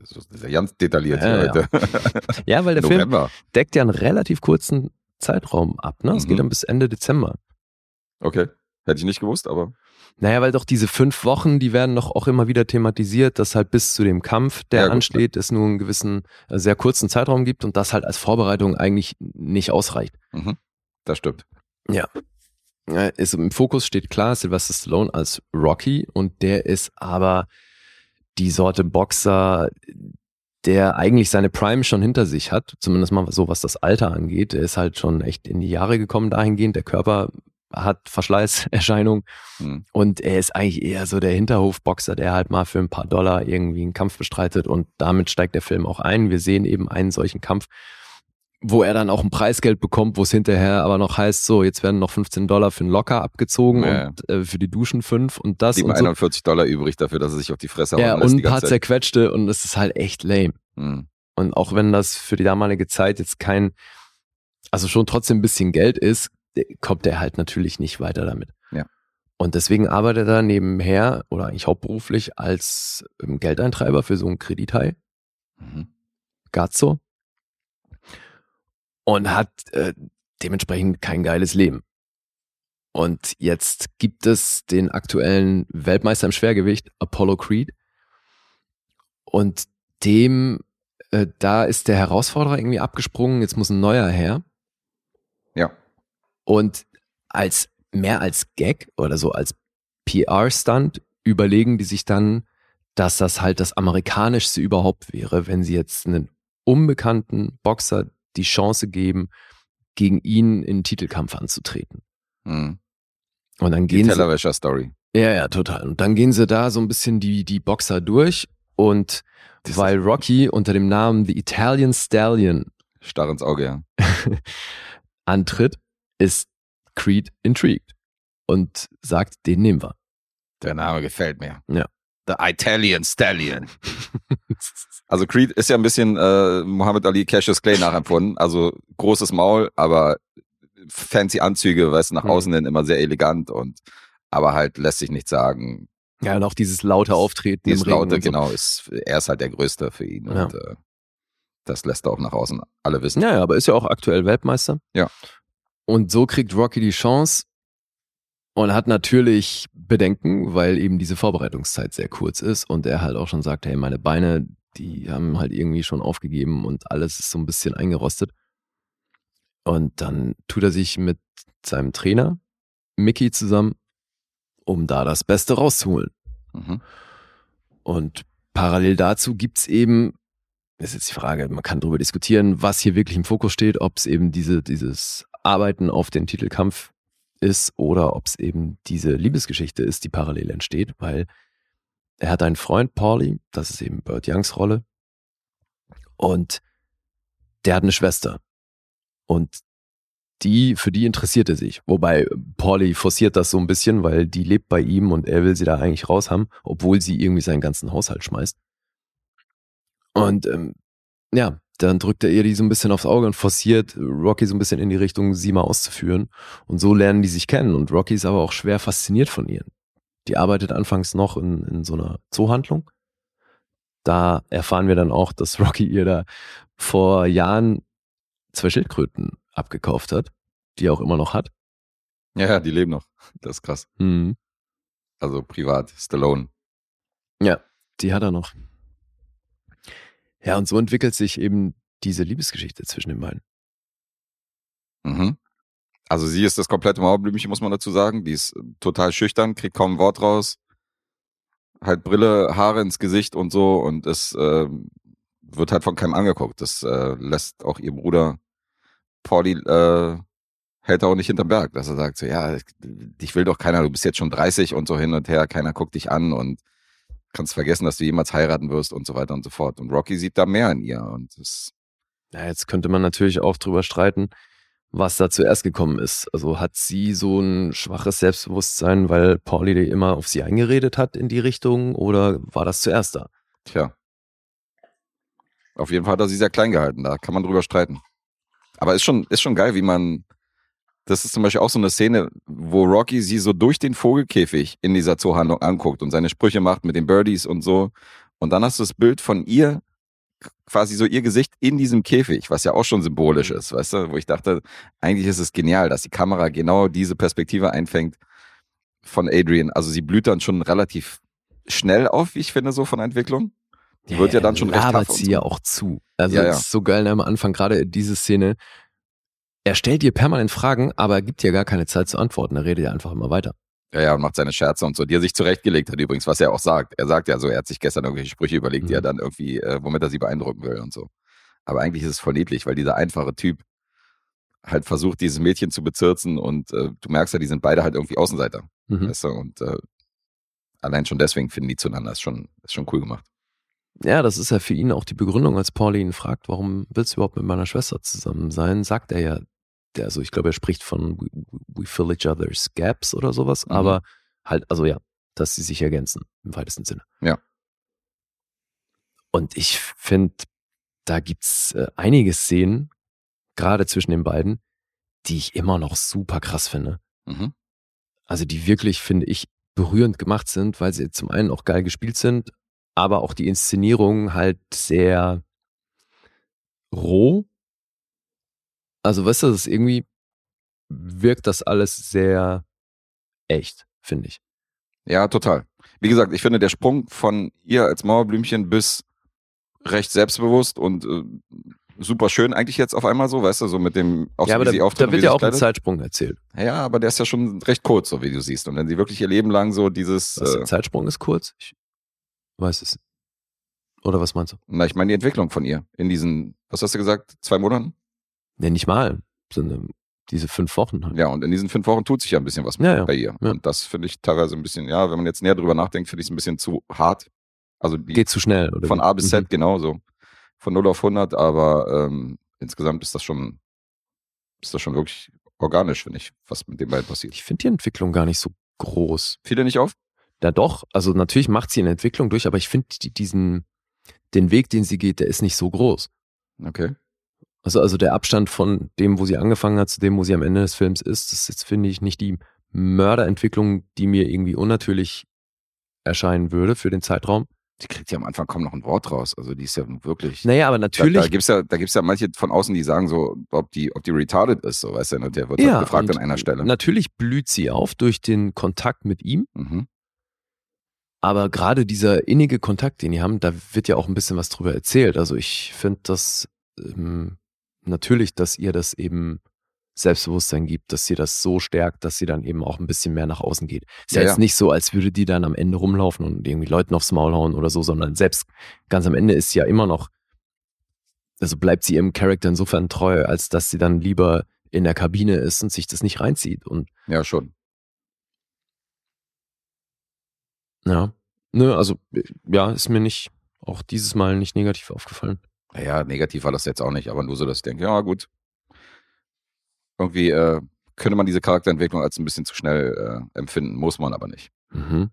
Das ist ja ganz detailliert Ja, hier ja. heute. Ja, weil der Film November. deckt ja einen relativ kurzen Zeitraum ab. Ne? Es Mhm. geht dann bis Ende Dezember. Okay. Hätte ich nicht gewusst, aber Naja, weil doch diese fünf Wochen, die werden doch auch immer wieder thematisiert, dass halt bis zu dem Kampf, der Ja, gut, ansteht, es nur einen gewissen, äh, sehr kurzen Zeitraum gibt und das halt als Vorbereitung eigentlich nicht ausreicht. mhm. das stimmt. Ja, ist, Im Fokus steht klar Sylvester Stallone als Rocky und der ist aber die Sorte Boxer, der eigentlich seine Prime schon hinter sich hat, zumindest mal so, was das Alter angeht. Er ist halt schon echt in die Jahre gekommen dahingehend. Der Körper hat Verschleißerscheinungen Mhm. und er ist eigentlich eher so der Hinterhofboxer, der halt mal für ein paar Dollar irgendwie einen Kampf bestreitet und damit steigt der Film auch ein. Wir sehen eben einen solchen Kampf, wo er dann auch ein Preisgeld bekommt, wo es hinterher aber noch heißt, so, jetzt werden noch 15 Dollar für einen Locker abgezogen Ja, und äh, für die Duschen fünf und das Blieben und so. 41 Dollar übrig dafür, dass er sich auf die Fresse Ja, und ein paar Zeit. zerquetschte und das ist halt echt lame. Mhm. Und auch wenn das für die damalige Zeit jetzt kein, also schon trotzdem ein bisschen Geld ist, kommt er halt natürlich nicht weiter damit. Ja. Und deswegen arbeitet er nebenher oder eigentlich hauptberuflich als ähm, Geldeintreiber für so einen Kredithai, Mhm. Gazzo. Und hat äh, dementsprechend kein geiles Leben. Und jetzt gibt es den aktuellen Weltmeister im Schwergewicht, Apollo Creed. Und dem, äh, da ist der Herausforderer irgendwie abgesprungen, jetzt muss ein neuer her. Ja. Und als mehr als Gag oder so als PR-Stunt überlegen die sich dann, dass das halt das amerikanischste überhaupt wäre, wenn sie jetzt einen unbekannten Boxer die Chance geben, gegen ihn in den Titelkampf anzutreten. Mhm. Und dann Die gehen sie, Tellerwäscher-Story. ja, ja, total. Und dann gehen sie da so ein bisschen die, die Boxer durch und Das weil Rocky unter dem Namen The Italian Stallion Starr ins Auge, ja. antritt, ist Creed intrigued und sagt, den nehmen wir. Der Name gefällt mir. Ja. The Italian Stallion. Also Creed ist ja ein bisschen äh, Muhammad Ali Cassius Clay nachempfunden. Also großes Maul, aber fancy Anzüge, weißt du, nach Mhm. außen hin immer sehr elegant und aber halt lässt sich nichts sagen. Ja, und auch dieses laute Auftreten Dieses Laute, so. genau, ist, er ist halt der Größte für ihn. Ja. Und äh, das lässt er auch nach außen alle wissen. Ja, ja, aber ist ja auch aktuell Weltmeister. Ja. Und so kriegt Rocky die Chance und hat natürlich Bedenken, weil eben diese Vorbereitungszeit sehr kurz ist und er halt auch schon sagt, hey, meine Beine, die haben halt irgendwie schon aufgegeben und alles ist so ein bisschen eingerostet. Und dann tut er sich mit seinem Trainer Mickey zusammen, um da das Beste rauszuholen. Mhm. Und parallel dazu gibt's eben, das ist jetzt die Frage, man kann darüber diskutieren, was hier wirklich im Fokus steht, ob es eben diese, dieses Arbeiten auf den Titelkampf ist oder ob es eben diese Liebesgeschichte ist, die parallel entsteht, weil er hat einen Freund, Paulie, das ist eben Burt Youngs Rolle, und der hat eine Schwester. Und die, für die interessiert er sich. Wobei Paulie forciert das so ein bisschen, weil die lebt bei ihm und er will sie da eigentlich raus haben, obwohl sie irgendwie seinen ganzen Haushalt schmeißt. Und ähm, ja, dann drückt er ihr die so ein bisschen aufs Auge und forciert Rocky so ein bisschen in die Richtung, sie mal auszuführen. Und so lernen die sich kennen. Und Rocky ist aber auch schwer fasziniert von ihr. Die arbeitet anfangs noch in, in so einer Zoohandlung. Da erfahren wir dann auch, dass Rocky ihr da vor Jahren zwei Schildkröten abgekauft hat, die er auch immer noch hat. Ja, ja, die leben noch. Das ist krass. Mhm. Also privat, Stallone. Ja, die hat er noch. Ja, und so entwickelt sich eben diese Liebesgeschichte zwischen den beiden. Mhm. Also sie ist das komplette Mauerblümchen, muss man dazu sagen. Die ist total schüchtern, kriegt kaum ein Wort raus. Halt Brille, Haare ins Gesicht und so und es äh, wird halt von keinem angeguckt. Das äh, lässt auch ihr Bruder Pauli äh, hält auch nicht hinterm Berg, dass er sagt so, ja, dich will doch keiner, du bist jetzt schon 30 und so hin und her, keiner guckt dich an und kannst vergessen, dass du jemals heiraten wirst und so weiter und so fort. Und Rocky sieht da mehr in ihr und das Ja, jetzt könnte man natürlich auch drüber streiten, was da zuerst gekommen ist. Also hat sie so ein schwaches Selbstbewusstsein, weil Pauli immer auf sie eingeredet hat in die Richtung oder war das zuerst da? Tja. Auf jeden Fall hat er sie sehr klein gehalten, da kann man drüber streiten. Aber ist schon, ist schon geil, wie man, das ist zum Beispiel auch so eine Szene, wo Rocky sie so durch den Vogelkäfig in dieser Zoohandlung anguckt und seine Sprüche macht mit den Birdies und so. Und dann hast du das Bild von ihr, quasi so ihr Gesicht in diesem Käfig, was ja auch schon symbolisch ist, weißt du, wo ich dachte, eigentlich ist es genial, dass die Kamera genau diese Perspektive einfängt von Adrian. Also sie blüht dann schon relativ schnell auf, wie ich finde, so von der Entwicklung. Die wird ja dann schon recht und sie so. ja auch zu. Also Ja, es ja. ist so geil am Anfang, gerade diese Szene. Er stellt ihr permanent Fragen, aber er gibt ihr gar keine Zeit zu antworten. Er redet ja einfach immer weiter. Ja, ja, und macht seine Scherze und so, die er sich zurechtgelegt hat übrigens, was er auch sagt. Er sagt ja so, er hat sich gestern irgendwelche Sprüche überlegt, die Mhm. er dann irgendwie, äh, womit er sie beeindrucken will und so. Aber eigentlich ist es voll niedlich, weil dieser einfache Typ halt versucht, dieses Mädchen zu bezirzen und äh, du merkst ja, die sind beide halt irgendwie Außenseiter. Mhm. Weißt du? Und äh, allein schon deswegen finden die zueinander. Ist schon, ist schon cool gemacht. Ja, das ist ja für ihn auch die Begründung, als Pauli ihn fragt, warum willst du überhaupt mit meiner Schwester zusammen sein, sagt er ja, also ich glaube, er spricht von we, we fill each other's gaps oder sowas, Mhm. aber halt, also ja, dass sie sich ergänzen im weitesten Sinne. Ja. Und ich finde, da gibt's äh, einige Szenen, gerade zwischen den beiden, die ich immer noch super krass finde. Mhm. Also die wirklich, finde ich, berührend gemacht sind, weil sie zum einen auch geil gespielt sind, aber auch die Inszenierung halt sehr roh. Also weißt du, das ist irgendwie wirkt das alles sehr echt, finde ich. Ja, total. Wie gesagt, ich finde der Sprung von ihr als Mauerblümchen bis recht selbstbewusst und äh, super schön eigentlich jetzt auf einmal so, weißt du, so mit dem, auch ja, so, aber da, sie da wird ja auch ein. Zeitsprung erzählt. Ja, aber der ist ja schon recht kurz, so wie du siehst. Und wenn sie wirklich ihr Leben lang so dieses, Was, äh, der Zeitsprung ist kurz? Ich weiß es. Oder was meinst du? na, ich meine die Entwicklung von ihr in diesen, was hast du gesagt, zwei Monaten? Nee, nicht mal. Sondern diese fünf Wochen halt. Ja, und in diesen fünf Wochen tut sich ja ein bisschen was Ja, ja. bei ihr. Ja. Und das finde ich teilweise ein bisschen, ja, wenn man jetzt näher drüber nachdenkt, finde ich es ein bisschen zu hart. Also die, Geht zu schnell. Oder von? A bis Z Mhm. genauso. Von 0 auf 100, aber ähm, insgesamt ist das schon, ist das schon wirklich organisch, finde ich, was mit den beiden passiert. Ich finde die Entwicklung gar nicht so groß. Fiel dir nicht auf? Ja, doch. Also natürlich macht sie eine Entwicklung durch, aber ich finde die, diesen, den Weg, den sie geht, der ist nicht so groß. Okay. Also, also der Abstand von dem, wo sie angefangen hat, zu dem, wo sie am Ende des Films ist, das ist jetzt, finde ich, nicht die Mörderentwicklung, die mir irgendwie unnatürlich erscheinen würde für den Zeitraum. Die kriegt ja am Anfang kaum noch ein Wort raus. Also die ist ja wirklich. Naja, aber Da, natürlich. da gibt's ja, da gibt's ja manche von außen, die sagen so, ob die, ob die retarded ist, so weißt du, und der wird ja, halt gefragt an einer Stelle. Natürlich blüht sie auf durch den Kontakt mit ihm, Mhm. aber gerade dieser innige Kontakt, den die haben, da wird ja auch ein bisschen was drüber erzählt. Also ich finde das ähm, natürlich, dass ihr das eben Selbstbewusstsein gibt, dass sie das so stärkt, dass sie dann eben auch ein bisschen mehr nach außen geht. Ist ja, Ja, jetzt ja. nicht so, als würde die dann am Ende rumlaufen und irgendwie Leuten aufs Maul hauen oder so, sondern selbst ganz am Ende ist sie ja immer noch, also bleibt sie ihrem Charakter insofern treu, als dass sie dann lieber in der Kabine ist und sich das nicht reinzieht. Und Ja, schon. ja, ne, also ja, ist mir nicht, auch dieses Mal nicht negativ aufgefallen. Naja, negativ war das jetzt auch nicht, aber nur so, dass ich denke, ja gut. Irgendwie äh, könnte man diese Charakterentwicklung als ein bisschen zu schnell äh, empfinden, muss man aber nicht. Mhm.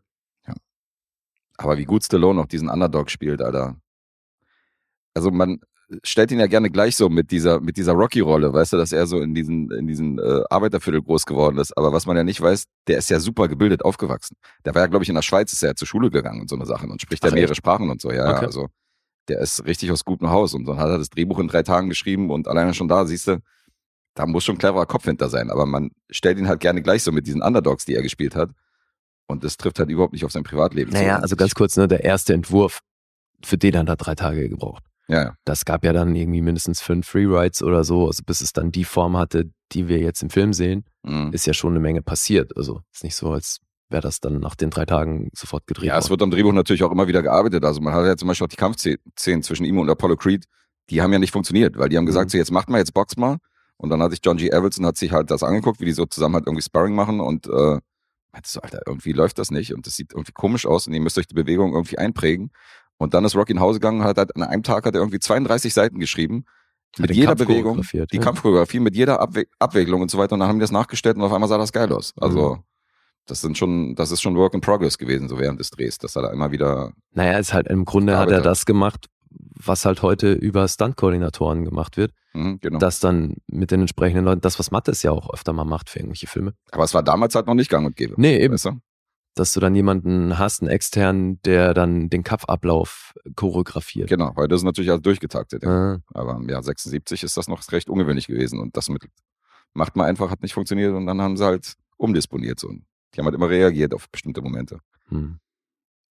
Aber wie gut Stallone auch diesen Underdog spielt, Alter. Also man stellt ihn ja gerne gleich so mit dieser, mit dieser Rocky-Rolle, weißt du, dass er so in diesen, in diesen äh, Arbeiterviertel groß geworden ist. Aber was man ja nicht weiß, der ist ja super gebildet aufgewachsen. Der war ja, glaube ich, in der Schweiz, ist er ja zur Schule gegangen und so eine Sachen und spricht ja Ach, mehrere echt? Sprachen und so, ja. ja. Okay. Also der ist richtig aus gutem Haus und dann hat er das Drehbuch in drei Tagen geschrieben und alleine schon da, siehst du, da muss schon ein cleverer Kopf hinter sein, aber man stellt ihn halt gerne gleich so mit diesen Underdogs, die er gespielt hat. Und das trifft halt überhaupt nicht auf sein Privatleben. Naja, zu. also ganz kurz, ne, der erste Entwurf, für den hat er drei Tage gebraucht. Ja, ja. Das gab ja dann irgendwie mindestens fünf Freerides oder so, also bis es dann die Form hatte, die wir jetzt im Film sehen, Mhm. ist ja schon eine Menge passiert. Also ist nicht so, als wäre das dann nach den drei Tagen sofort gedreht Ja, es worden. wird am Drehbuch natürlich auch immer wieder gearbeitet. Also man hat ja zum Beispiel auch die Kampfszenen zwischen ihm und Apollo Creed, die haben ja nicht funktioniert, weil die haben gesagt, Mhm. so jetzt macht mal, jetzt box mal. Und dann hat sich John G. Avildsen hat sich halt das angeguckt, wie die so zusammen halt irgendwie Sparring machen und äh, meinte so, Alter, irgendwie läuft das nicht und das sieht irgendwie komisch aus und ihr müsst euch die Bewegung irgendwie einprägen. Und dann ist Rocky nach Hause gegangen und hat halt an einem Tag hat er irgendwie 32 Seiten geschrieben. Mit den jeder Bewegung, die ja. Kampfchoreografie, mit jeder Abwe Abwägelung und so weiter. Und dann haben die das nachgestellt und auf einmal sah das geil aus. Also, Mhm. Das sind schon, das ist schon Work in Progress gewesen, so während des Drehs, dass er da immer wieder Naja, ist halt im Grunde hat er das gemacht, was halt heute über Stunt-Koordinatoren gemacht wird. Mhm, genau. Das dann mit den entsprechenden Leuten, das, was Mattes ja auch öfter mal macht für irgendwelche Filme. Aber es war damals halt noch nicht gang und gäbe. Nee, eben. Weißt du? Dass du dann jemanden hast, einen externen, der dann den Kampfablauf choreografiert. Genau, heute ist natürlich alles durchgetaktet. Ja. Ah, Aber im Jahr 76 ist das noch recht ungewöhnlich gewesen. Und das mit macht man einfach, hat nicht funktioniert und dann haben sie halt umdisponiert. So. Die haben halt immer reagiert auf bestimmte Momente. hm.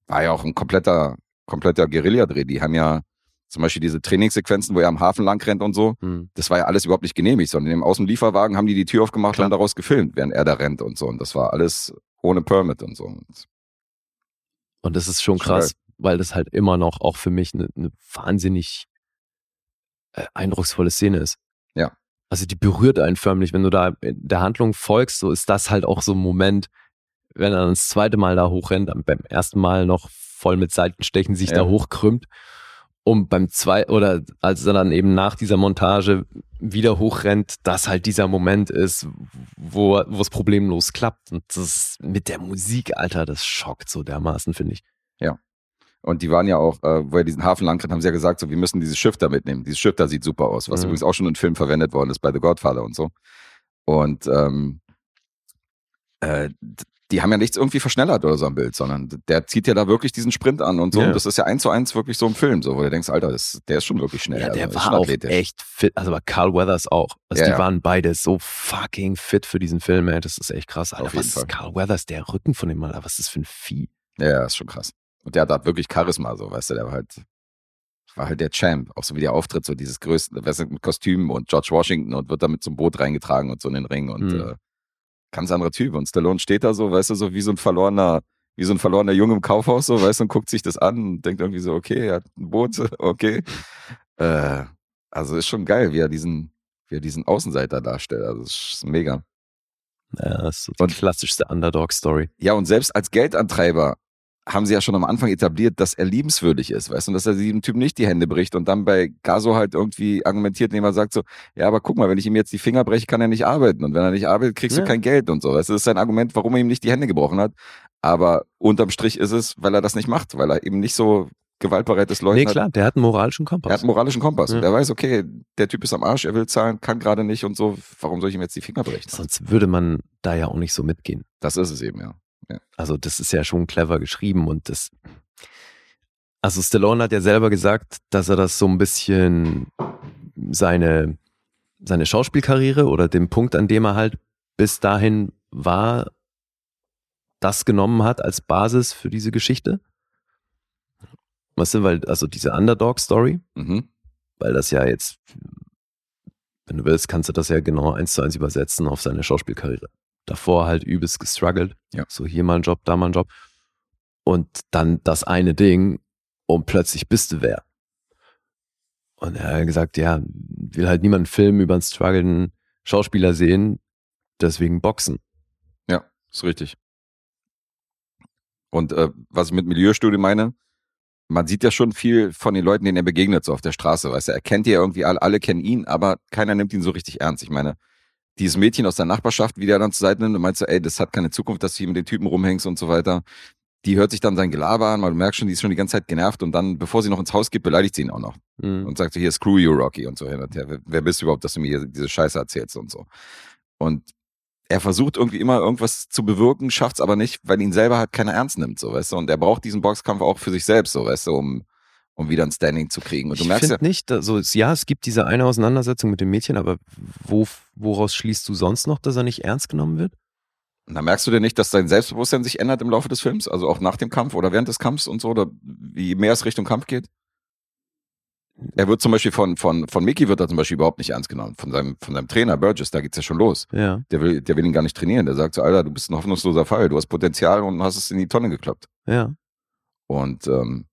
War ja auch ein kompletter, kompletter Guerilladreh. Die haben ja zum Beispiel diese Trainingssequenzen, wo er am Hafen lang rennt und so. Hm. Das war ja alles überhaupt nicht genehmigt, sondern im Außenlieferwagen haben die die Tür aufgemacht Klar. und daraus gefilmt, während er da rennt und so. Und das war alles ohne Permit und so. Und Und das ist schon krass, weil das halt immer noch auch für mich eine, eine wahnsinnig äh, eindrucksvolle Szene ist. Ja. Also die berührt einen förmlich, wenn du da der Handlung folgst, so ist das halt auch so ein Moment, wenn er dann das zweite Mal da hochrennt, dann beim ersten Mal noch voll mit Seitenstechen sich Ja. da hochkrümmt und beim zweiten oder als er dann eben nach dieser Montage wieder hochrennt, dass halt dieser Moment ist, wo wo es problemlos klappt und das mit der Musik, Alter, das schockt so dermaßen, finde ich. Und die waren ja auch, äh, wo er diesen Hafen lang rennt, haben sie ja gesagt, so, wir müssen dieses Schiff da mitnehmen. Dieses Schiff da sieht super aus, was Mhm. übrigens auch schon in Filmen verwendet worden ist bei The Godfather und so. Und ähm, äh, die haben ja nichts irgendwie verschnellert oder so am Bild, sondern der zieht ja da wirklich diesen Sprint an und so. Ja. Und das ist ja eins zu eins wirklich so im Film, so, wo du denkst, Alter, das, der ist schon wirklich schnell. Ja, der also, war auch echt fit. Also aber Carl Weathers auch. Also Ja, die waren beide so fucking fit für diesen Film, ey. Das ist echt krass. Alter, was Fall. ist Carl Weathers, der Rücken von dem Mal, was ist das für ein Vieh? Ja, ja, ist schon krass. Und der hat da wirklich Charisma, so, weißt du, der war halt, war halt der Champ. Auch so wie der auftritt, so dieses größte, weißt du, mit Kostüm und George Washington und wird da mit so einem Boot reingetragen und so in den Ring und Mhm. äh, ganz anderer Typ. Und Stallone steht da so, weißt du, so wie so ein verlorener, wie so ein verlorener Junge im Kaufhaus, so, weißt du, und guckt sich das an und denkt irgendwie so, okay, er hat ein Boot, okay. Äh, also ist schon geil, wie er diesen, wie er diesen Außenseiter darstellt. Also ist mega. Ja, das ist so die Und- klassischste Underdog-Story. Ja, und selbst als Geldantreiber haben sie ja schon am Anfang etabliert, dass er liebenswürdig ist, weißt du, und dass er diesem Typ nicht die Hände bricht und dann bei Gaso halt irgendwie argumentiert, indem er sagt so, ja, aber guck mal, wenn ich ihm jetzt die Finger breche, kann er nicht arbeiten und wenn er nicht arbeitet, kriegst Ja. du kein Geld und so, weißt du, das ist sein Argument, warum er ihm nicht die Hände gebrochen hat, aber unterm Strich ist es, weil er das nicht macht, weil er eben nicht so gewaltbereit ist, Leuten Nee, hat. klar, der hat einen moralischen Kompass. Er hat einen moralischen Kompass. Ja. Und er weiß, okay, der Typ ist am Arsch, er will zahlen, kann gerade nicht und so. Warum soll ich ihm jetzt die Finger brechen? Sonst würde man da ja auch nicht so mitgehen. Das ist es eben, ja. Also das ist ja schon clever geschrieben und das. Also Stallone hat ja selber gesagt, dass er das so ein bisschen seine, seine Schauspielkarriere oder den Punkt, an dem er halt bis dahin war, das genommen hat als Basis für diese Geschichte. Weißt du, weil, also diese Underdog-Story, Mhm. weil das ja jetzt, wenn du willst, kannst du das ja genau eins zu eins übersetzen auf seine Schauspielkarriere. Davor halt übelst gestruggelt. Ja. So hier mal ein Job, da mal ein Job. Und dann das eine Ding und plötzlich bist du wer. Und er hat gesagt, ja, will halt niemand einen Film über einen strugglenden Schauspieler sehen, deswegen Boxen. Ja, ist richtig. Und äh, was ich mit Milieustudie meine, man sieht ja schon viel von den Leuten, denen er begegnet, so auf der Straße, weißt du, er kennt die ja irgendwie alle, alle kennen ihn, aber keiner nimmt ihn so richtig ernst. Ich meine, dieses Mädchen aus der Nachbarschaft, wie der dann zur Seite nimmt und meint so, ey, das hat keine Zukunft, dass du hier mit den Typen rumhängst und so weiter. Die hört sich dann sein Gelaber an, weil du merkst schon, die ist schon die ganze Zeit genervt und dann, bevor sie noch ins Haus geht, beleidigt sie ihn auch noch Mhm. und sagt so, hier, screw you, Rocky und so hin und her. Wer, bist du überhaupt, dass du mir hier diese Scheiße erzählst und so. Und er versucht irgendwie immer irgendwas zu bewirken, schafft's aber nicht, weil ihn selber halt keiner ernst nimmt, so, weißt du. Und er braucht diesen Boxkampf auch für sich selbst, so, weißt du, um, um wieder ein Standing zu kriegen. Und du ich merkst ja, nicht, also ja, es gibt diese eine Auseinandersetzung mit dem Mädchen, aber wo, woraus schließt du sonst noch, dass er nicht ernst genommen wird? da merkst du denn nicht, dass dein Selbstbewusstsein sich ändert im Laufe des Films, also auch nach dem Kampf oder während des Kampfs und so, oder wie mehr es Richtung Kampf geht? Er wird zum Beispiel von, von, von Mickey wird er zum Beispiel überhaupt nicht ernst genommen. Von seinem, von seinem Trainer Burgess, da geht's ja schon los. Ja, Der will, der will ihn gar nicht trainieren. Der sagt so, Alter, du bist ein hoffnungsloser Fall. Du hast Potenzial und hast es in die Tonne gekloppt. ja. Und, ähm,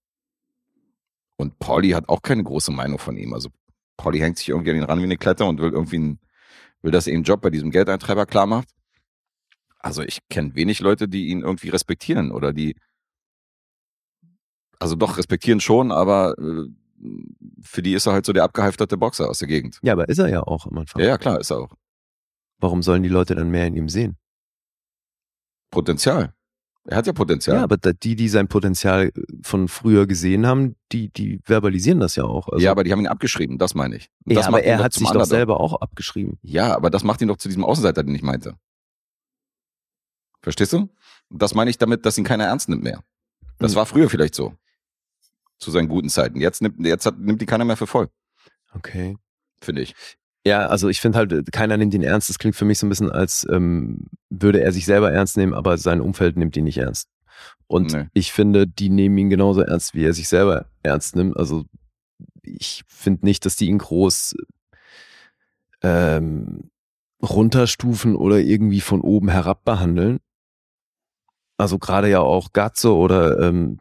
und Pauli hat auch keine große Meinung von ihm. Also Pauli hängt sich irgendwie an ihn ran wie eine Klette und will irgendwie einen, will, dass er einen Job bei diesem Geldeintreiber klar macht. Also ich kenne wenig Leute, die ihn irgendwie respektieren oder die, also doch respektieren schon, aber äh, für die ist er halt so der abgehalfterte Boxer aus der Gegend. Ja, aber ist er ja auch am Anfang. Ja, ja, klar, ist er auch. Warum sollen die Leute dann mehr in ihm sehen? Potenzial. Er hat ja Potenzial. Ja, aber die, die sein Potenzial von früher gesehen haben, die, die verbalisieren das ja auch. Also, ja, aber die haben ihn abgeschrieben, das meine ich. Und ja, das aber er hat sich doch selber auch abgeschrieben. Ja, aber das macht ihn doch zu diesem Außenseiter, den ich meinte. Verstehst du? Das meine ich damit, dass ihn keiner ernst nimmt mehr. Das Hm. war früher vielleicht so. Zu seinen guten Zeiten. Jetzt nimmt, jetzt hat, nimmt ihn keiner mehr für voll, Okay. finde ich. Ja, also ich finde halt, keiner nimmt ihn ernst. Das klingt für mich so ein bisschen, als ähm, würde er sich selber ernst nehmen, aber sein Umfeld nimmt ihn nicht ernst. Und Nee. ich finde, die nehmen ihn genauso ernst, wie er sich selber ernst nimmt. Also ich finde nicht, dass die ihn groß ähm, runterstufen oder irgendwie von oben herab behandeln. Also gerade ja auch Gatzo oder ähm,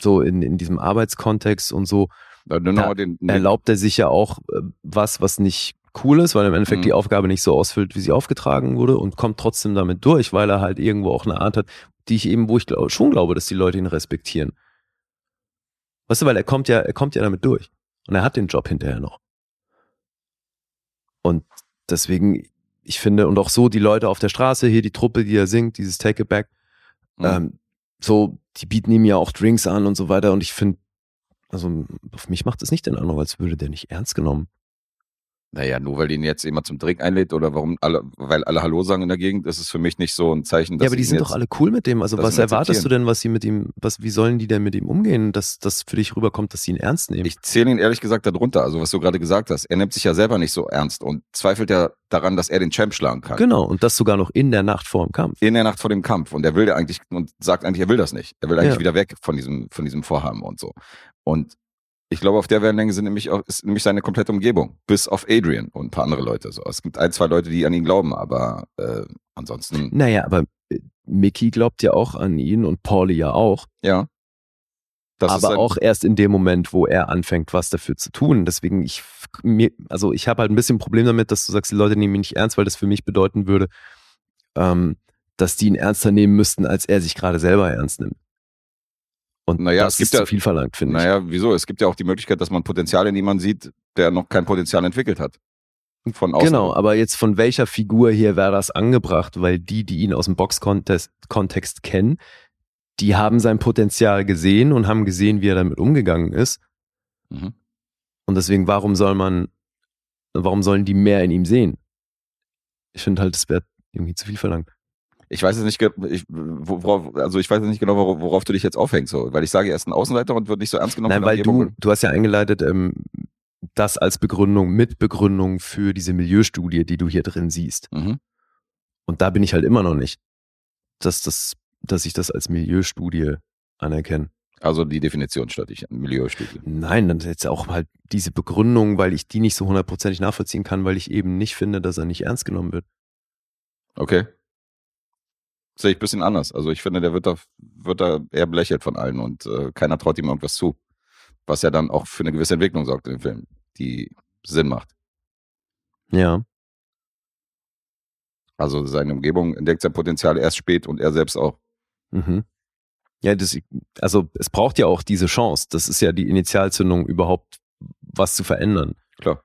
so in, in diesem Arbeitskontext und so den, den, erlaubt er sich ja auch äh, was, was nicht cool ist, weil im Endeffekt Mhm. die Aufgabe nicht so ausfüllt, wie sie aufgetragen wurde und kommt trotzdem damit durch, weil er halt irgendwo auch eine Art hat, die ich eben, wo ich glaub, schon glaube, dass die Leute ihn respektieren. Weißt du, weil er kommt ja, er kommt ja damit durch. Und er hat den Job hinterher noch. Und deswegen, ich finde, und auch so die Leute auf der Straße, hier die Truppe, die er singt, dieses Take It Back, Mhm. ähm, so, die bieten ihm ja auch Drinks an und so weiter. Und ich finde, also auf mich macht es nicht den Eindruck, als würde der nicht ernst genommen. Naja, nur weil den jetzt jemand zum Drink einlädt oder warum alle, weil alle Hallo sagen in der Gegend, ist es für mich nicht so ein Zeichen, dass ja, aber die ihn sind doch alle cool mit dem. Also was ihn erwartest du denn, was sie mit ihm, was, wie sollen die denn mit ihm umgehen, dass das für dich rüberkommt, dass sie ihn ernst nehmen? Ich zähle ihn ehrlich gesagt darunter, also was du gerade gesagt hast. Er nimmt sich ja selber nicht so ernst und zweifelt ja daran, dass er den Champ schlagen kann. genau, und das sogar noch in der Nacht vor dem Kampf. in der Nacht vor dem Kampf und er will ja eigentlich und sagt eigentlich, er will das nicht. Er will eigentlich Ja. wieder weg von diesem, von diesem Vorhaben und so. Und ich glaube, auf der Wellenlänge sind nämlich auch, ist nämlich seine komplette Umgebung, bis auf Adrian und ein paar andere Leute. So, es gibt ein, zwei Leute, die an ihn glauben, aber äh, ansonsten, Naja, aber äh, Mickey glaubt ja auch an ihn und Pauli ja auch. ja. Das aber auch erst in dem Moment, wo er anfängt, was dafür zu tun. Deswegen, ich, mir, also ich habe halt ein bisschen ein Problem damit, dass du sagst, die Leute nehmen ihn nicht ernst, weil das für mich bedeuten würde, ähm, dass die ihn ernster nehmen müssten, als er sich gerade selber ernst nimmt. Und Naja, das es gibt ist zu ja- viel verlangt, finde ich. Naja, wieso? Es gibt ja auch die Möglichkeit, dass man Potenzial in jemanden sieht, der noch kein Potenzial entwickelt hat. Von außen. Genau, aber jetzt von welcher Figur hier wäre das angebracht? Weil die, die ihn aus dem Boxkontext Kontext kennen, die haben sein Potenzial gesehen und haben gesehen, wie er damit umgegangen ist. Mhm. Und deswegen, warum soll man, warum sollen die mehr in ihm sehen? Ich finde halt, das wäre irgendwie zu viel verlangt. Ich weiß jetzt nicht, ich, worauf, also ich weiß jetzt nicht genau, worauf, worauf du dich jetzt aufhängst, so, weil ich sage, er ist ein Außenseiter und wird nicht so ernst genommen. Nein, weil du, du hast ja eingeleitet, ähm, das als Begründung, mit Begründung für diese Milieustudie, die du hier drin siehst. Mhm. Und da bin ich halt immer noch nicht, dass das, dass ich das als Milieustudie anerkenne. Also die Definition statt ich Milieustudie. Nein, dann jetzt auch halt diese Begründung, weil ich die nicht so hundertprozentig nachvollziehen kann, weil ich eben nicht finde, dass er nicht ernst genommen wird. Okay. Sehe ich ein bisschen anders. Also ich finde, der wird da, wird da eher belächelt von allen und äh, keiner traut ihm irgendwas zu. Was ja dann auch für eine gewisse Entwicklung sorgt in dem Film, die Sinn macht. Ja. Also seine Umgebung entdeckt sein Potenzial erst spät und er selbst auch. Mhm. Ja, das, also es braucht ja auch diese Chance. Das ist ja die Initialzündung, überhaupt was zu verändern. Klar.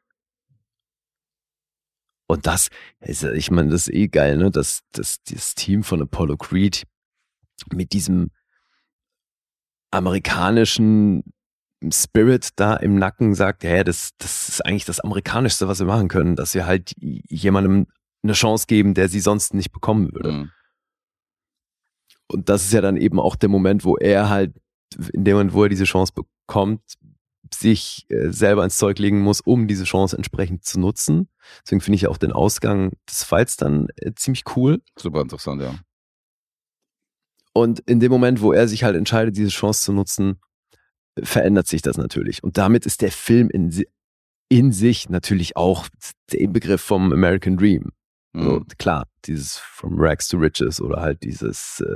Und das, ich meine, das ist eh geil, ne? Dass, dass das Team von Apollo Creed mit diesem amerikanischen Spirit da im Nacken sagt, ja, das, das ist eigentlich das Amerikanischste, was wir machen können, dass wir halt jemandem eine Chance geben, der sie sonst nicht bekommen würde. Mhm. Und das ist ja dann eben auch der Moment, wo er halt, in dem Moment, wo er diese Chance bekommt, sich äh, selber ins Zeug legen muss, um diese Chance entsprechend zu nutzen. Deswegen finde ich auch den Ausgang des Fights dann äh, ziemlich cool. Super interessant, ja. Und in dem Moment, wo er sich halt entscheidet, diese Chance zu nutzen, verändert sich das natürlich. Und damit ist der Film in, in sich natürlich auch der Begriff vom American Dream. Mhm. klar, dieses From Rags to Riches oder halt dieses äh,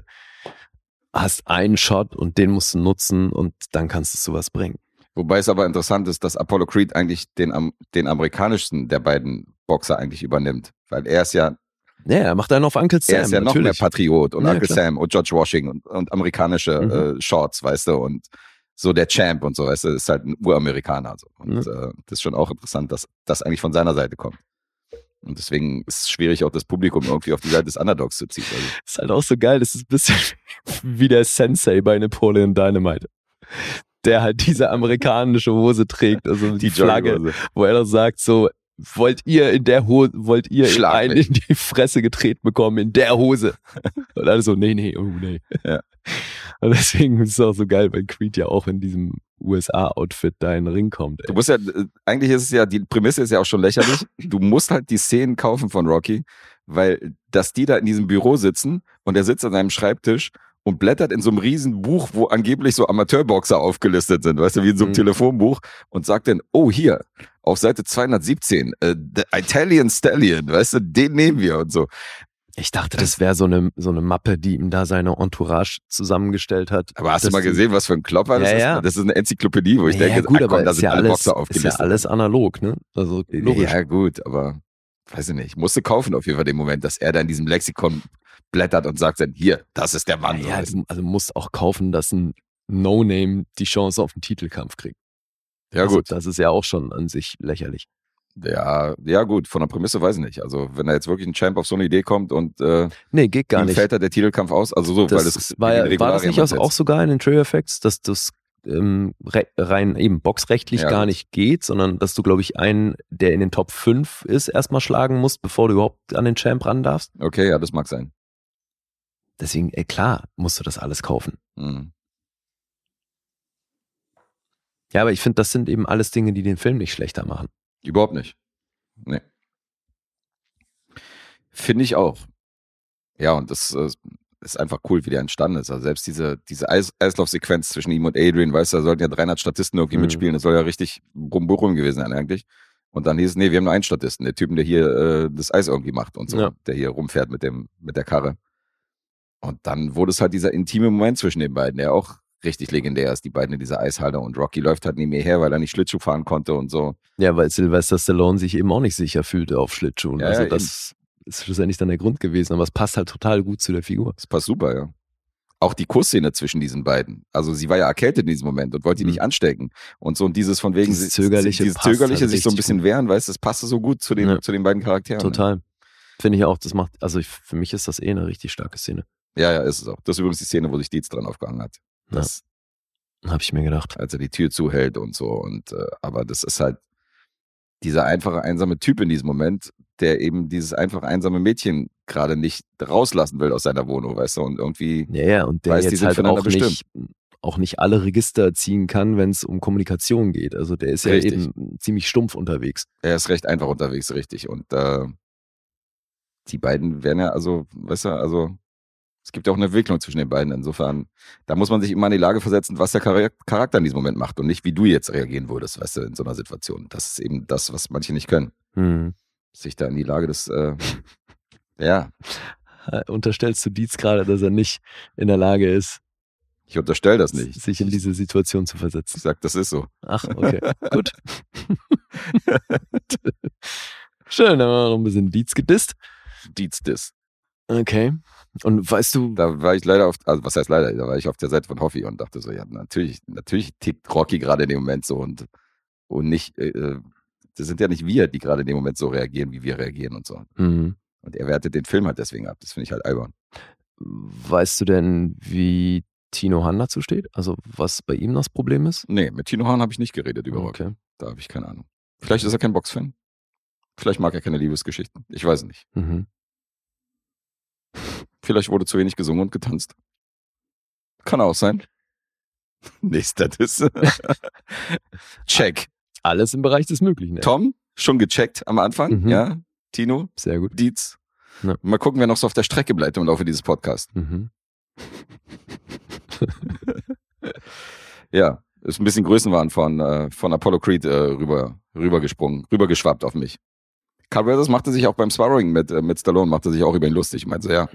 hast einen Shot und den musst du nutzen und dann kannst du sowas bringen. Wobei es aber interessant ist, dass Apollo Creed eigentlich den, den amerikanischsten der beiden Boxer eigentlich übernimmt. Weil er ist ja, Ja, er macht einen auf Uncle Sam. er ist ja noch mehr natürlich. Patriot und Ja, Uncle klar. Sam und George Washington und, und amerikanische Mhm. äh, Shorts, weißt du, und so der Champ und so, weißt du, ist halt ein Uramerikaner. So. Und äh, das ist schon auch interessant, dass das eigentlich von seiner Seite kommt. Und deswegen ist es schwierig, auch das Publikum irgendwie auf die Seite des Underdogs zu ziehen. Also, ist halt auch so geil, das ist ein bisschen wie der Sensei bei Napoleon Dynamite. Der halt diese amerikanische Hose trägt, also die, Flagge, Jogginghose. wo er doch sagt so, wollt ihr in der Hose, wollt ihr Schlag einen in die Fresse getreten bekommen, in der Hose? Und alle so, nee, nee, oh nee. Ja. Und deswegen ist es auch so geil, weil Creed ja auch in diesem USA-Outfit da in den Ring kommt. Du Ey. musst ja, äh, eigentlich ist es ja, die Prämisse ist ja auch schon lächerlich. Du musst halt die Szenen kaufen von Rocky, weil, dass die da in diesem Büro sitzen und er sitzt an seinem Schreibtisch und blättert in so einem riesen Buch, wo angeblich so Amateurboxer aufgelistet sind, weißt du, wie in so einem Mhm. Telefonbuch und sagt dann, oh hier, auf Seite 217, äh, The Italian Stallion, weißt du, den nehmen wir und so. Ich dachte, das wäre so eine, so eine Mappe, die ihm da seine Entourage zusammengestellt hat. Aber hast du mal gesehen, was für ein Klopper das Ja, ist? ja. Das ist eine Enzyklopädie, wo ich ja, denke, gut, ah, komm, da ist sind ja alle alles, Boxer ist aufgelistet. ja alles analog, ne? Also logisch. Ja, gut, aber weiß ich nicht. Musste kaufen auf jeden Fall den Moment, dass er da in diesem Lexikon blättert und sagt dann, hier, das ist der Mann. Ja, so. du, also musst auch kaufen, dass ein No-Name die Chance auf den Titelkampf kriegt. ja also, gut. Das ist ja auch schon an sich lächerlich. Ja, ja, gut. Von der Prämisse weiß ich nicht. Also, wenn da jetzt wirklich ein Champ auf so eine Idee kommt und äh, Nee, geht gar ihm nicht. fällt da der Titelkampf aus, also so, weil Das es war, ja, war das nicht auch, sogar in den Trailer Effects, dass das ähm, re rein eben boxrechtlich Ja, gar gut. nicht geht, sondern dass du, glaube ich, einen, der in den Top 5 ist, erstmal schlagen musst, bevor du überhaupt an den Champ ran darfst. Okay, ja, das mag sein. Deswegen, ey, klar, musst du das alles kaufen. Mhm. Ja, aber ich finde, das sind eben alles Dinge, die den Film nicht schlechter machen. Überhaupt nicht. Nee. Finde ich auch. Ja, und das äh, ist einfach cool, wie der entstanden ist. Also selbst diese, diese Eis Eislaufsequenz zwischen ihm und Adrian, weißt du, da sollten ja 300 Statisten irgendwie Mhm. mitspielen. Das soll ja richtig Brumburum gewesen sein eigentlich. Und dann hieß es, nee, wir haben nur einen Statisten, der Typen, der hier äh, das Eis irgendwie macht und so, Ja. der hier rumfährt mit dem, mit der Karre. Und dann wurde es halt dieser intime Moment zwischen den beiden, der auch richtig legendär ist, die beiden in dieser Eishalle und Rocky läuft halt neben mir her, weil er nicht Schlittschuh fahren konnte und so. Ja, weil Sylvester Stallone sich eben auch nicht sicher fühlte auf Schlittschuhen. Ja, also ja, das ist schlussendlich dann der Grund gewesen, aber es passt halt total gut zu der Figur. Das passt super, ja. Auch die Kussszene zwischen diesen beiden. Also sie war ja erkältet in diesem Moment und wollte ihn Mhm. nicht anstecken. Und so und dieses von wegen Dieses Zögerliche dieses passt Zögerliche halt sich so ein bisschen gut. wehren, weißt du, das passte so gut zu den, Ja. zu den beiden Charakteren. Total. Finde ich auch, das macht, also ich, für mich ist das eh eine richtig starke Szene. Ja, ja, ist es auch. Das ist übrigens die Szene, wo sich Dietz dran aufgehangen hat. Das, Habe ich mir gedacht. Als er die Tür zuhält und so. Und äh, aber das ist halt dieser einfache, einsame Typ in diesem Moment, der eben dieses einfache, einsame Mädchen gerade nicht rauslassen will aus seiner Wohnung, weißt du, und irgendwie Ja, ja, und der Weiß, die jetzt sind halt auch nicht, auch nicht alle Register ziehen kann, wenn es um Kommunikation geht. Also der ist ja Richtig. eben ziemlich stumpf unterwegs. er ist recht einfach unterwegs, richtig. Und äh, die beiden werden ja, also, weißt du, also es gibt ja auch eine Entwicklung zwischen den beiden. Insofern, da muss man sich immer in die Lage versetzen, was der Char- Charakter in diesem Moment macht und nicht, wie du jetzt reagieren würdest, weißt du, in so einer Situation. Das ist eben das, was manche nicht können. Hm. Sich da in die Lage des, äh, ja, Äh, Unterstellst du Dietz gerade, dass er nicht in der Lage ist, ich unterstelle das nicht. sich in diese Situation zu Ich versetzen? sag, das ist so. Ach, okay, gut. Schön, dann haben wir noch ein bisschen Dietz gedisst. Dietz dis. Okay. Und weißt du, Da war ich leider auf, also was heißt leider, da war ich auf der Seite von Hoffi und dachte so, ja, natürlich, natürlich tickt Rocky gerade in dem Moment so und, und nicht, äh, das sind ja nicht wir, die gerade in dem Moment so reagieren, wie wir reagieren und so. hm, Und er wertet den Film halt deswegen ab. Das finde ich halt albern. weißt du denn, wie Tino Han dazu steht? Also was bei ihm das Problem ist? Nee, mit Tino Hahn habe ich nicht geredet über Rocky. Okay. Da habe ich keine Ahnung. Vielleicht ist er kein Boxfan. Vielleicht mag er keine Liebesgeschichten. Ich weiß nicht. Mhm. Vielleicht wurde zu wenig gesungen und getanzt. Kann auch sein. Nächster Diss. Check. Alles im Bereich des Möglichen. ey. Tom, schon gecheckt am Anfang, Mhm. ja. Tino, Sehr gut. Dietz. Ja. Mal gucken, wer noch so auf der Strecke bleibt im Laufe dieses Podcasts. Mhm. Ja, ist ein bisschen Größenwahn von, äh, von Apollo Creed äh, rüber, rübergesprungen, rübergeschwappt auf mich. Carl Weathers machte sich auch beim Sparring mit, äh, mit Stallone, machte sich auch über ihn lustig. Meinte ja,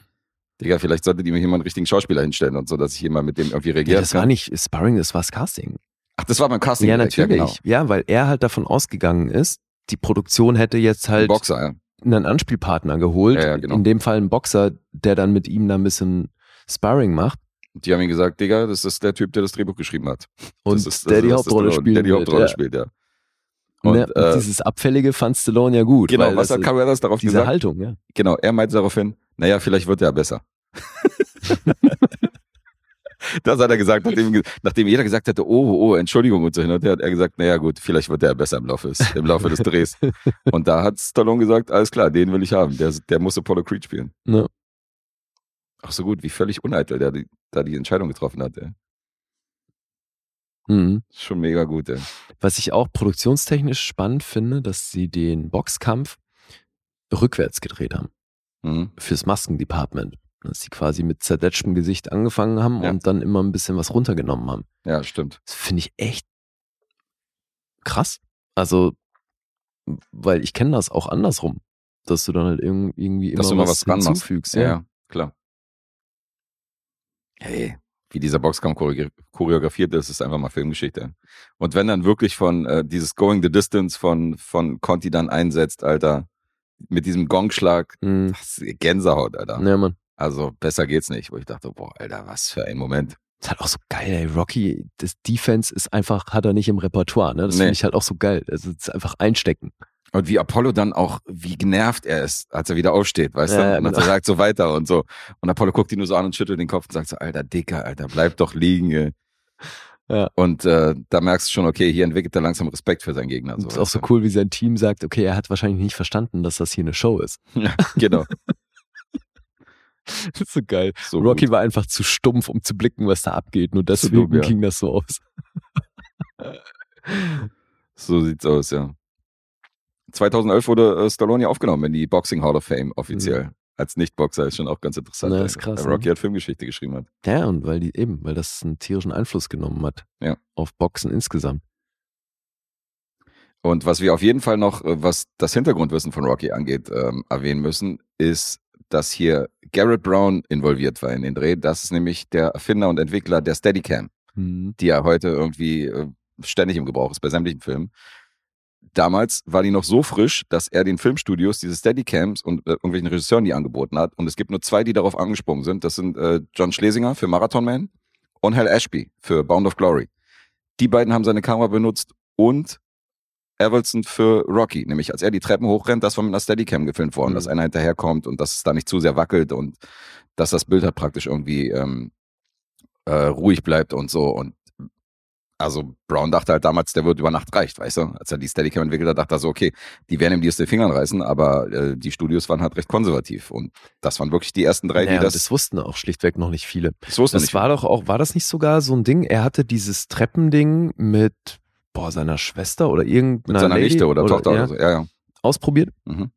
Digga, vielleicht solltet ihr mir hier mal einen richtigen Schauspieler hinstellen und so, dass ich hier mal mit dem irgendwie Ja, reagieren das war kann. nicht Sparring, das war das Casting. Ach, das war beim Casting. Ja, direkt, natürlich. genau. Ja, weil er halt davon ausgegangen ist, die Produktion hätte jetzt halt Boxer, ja. einen Anspielpartner geholt. Ja, ja, genau. In dem Fall einen Boxer, der dann mit ihm da ein bisschen Sparring macht. Und die haben ihm gesagt, Digga, das ist der Typ, der das Drehbuch geschrieben hat. Und das ist, der das die ist Hauptrolle spielt. Der die Hauptrolle spielt, ja. Und, Und, äh, dieses Abfällige fand Stallone ja gut. genau, was das hat Carl Weathers darauf Diese gesagt? Haltung, ja. Genau, er meinte daraufhin, naja, vielleicht wird er besser. das hat er gesagt, nachdem, nachdem jeder gesagt hatte, oh, oh, Entschuldigung und so hin und her, hat er gesagt, naja gut, vielleicht wird er besser im Laufe des, im Laufe des Drehs. Und da hat Stallone gesagt, alles klar, den will ich haben, der, der muss Apollo Creed spielen. Ja. Ach so gut, wie völlig uneitel der die, da die Entscheidung getroffen hat. Ey. Mhm. Schon mega gut, ey. Was ich auch produktionstechnisch spannend finde, dass sie den Boxkampf rückwärts gedreht haben. Mhm. Fürs Maskendepartment. Dass sie quasi mit zerdatschtem Gesicht angefangen haben Ja. und dann immer ein bisschen was runtergenommen haben. Ja, stimmt. Das finde ich echt krass. Also, weil ich kenne das auch andersrum. Dass du dann halt irg- irgendwie immer Dass du mal was, was hinzufügst. Ja, Ja. klar. Hey, wie dieser Boxkampf choreo- choreografiert ist, ist einfach mal Filmgeschichte. Und wenn dann wirklich von äh, dieses Going the Distance von, von Conti dann einsetzt, Alter, mit diesem Gongschlag, Mhm. das Gänsehaut, Alter. ja, Mann. Also besser geht's nicht, wo ich dachte, boah, Alter, was für ein Moment. ist halt auch so geil, ey. Rocky, das Defense ist einfach, hat er nicht im Repertoire, ne? Das Nee. finde ich halt auch so geil. Also, es ist einfach einstecken. Und wie Apollo dann auch, wie genervt er ist, als er wieder aufsteht, weißt Ja, du? und genau. er sagt so weiter und so. Und Apollo guckt ihn nur so an und schüttelt den Kopf und sagt so, Alter, Dicker, Alter, bleib doch liegen. Ey. Ja. Und äh, da merkst du schon, okay, hier entwickelt er langsam Respekt für seinen Gegner. So, ist auch so cool, wie sein Team sagt, okay, er hat wahrscheinlich nicht verstanden, dass das hier eine Show ist. Ja, genau. Das ist so geil. So Rocky gut. war einfach zu stumpf, um zu blicken, was da abgeht. Nur deswegen dumm, ja. ging das so aus. So sieht's aus, ja. 2011 wurde äh, Stallone aufgenommen in die Boxing Hall of Fame offiziell. Als Nicht-Boxer ist schon auch ganz interessant. Na, ist krass, Weil Rocky ne? hat Filmgeschichte geschrieben hat. Ja, und weil die eben, weil das einen tierischen Einfluss genommen hat. Ja. Auf Boxen insgesamt. Und was wir auf jeden Fall noch, äh, was das Hintergrundwissen von Rocky angeht, ähm, erwähnen müssen, ist, dass hier Garrett Brown involviert war in den Dreh. Das ist nämlich der Erfinder und Entwickler der Steadicam, Mhm. die ja heute irgendwie äh, ständig im Gebrauch ist bei sämtlichen Filmen. Damals war die noch so frisch, dass er den Filmstudios diese Steadicams und äh, irgendwelchen Regisseuren die angeboten hat. Und es gibt nur zwei, die darauf angesprungen sind. Das sind äh, John Schlesinger für Marathon Man und Hal Ashby für Bound of Glory. Die beiden haben seine Kamera benutzt und Evelson für Rocky, nämlich als er die Treppen hochrennt, das war mit einer Steadicam gefilmt worden, Mhm. dass einer hinterherkommt und dass es da nicht zu sehr wackelt und dass das Bild halt praktisch irgendwie ähm, äh, ruhig bleibt und so. Und also Brown dachte halt damals, der wird über Nacht reicht, weißt du? Als er die Steadicam entwickelt hat, dachte er so, okay, die werden ihm die aus den Fingern reißen, aber äh, die Studios waren halt recht konservativ. Und das waren wirklich die ersten drei, Naja, die das, das, wussten auch schlichtweg noch nicht viele. das wussten Das nicht. war doch auch, war das nicht sogar so ein Ding? Er hatte dieses Treppending mit boah, seiner Schwester oder irgendeiner mit seiner Lady Nichte oder, Tochter ja, oder so. Ja, ja. ausprobiert. Mhm.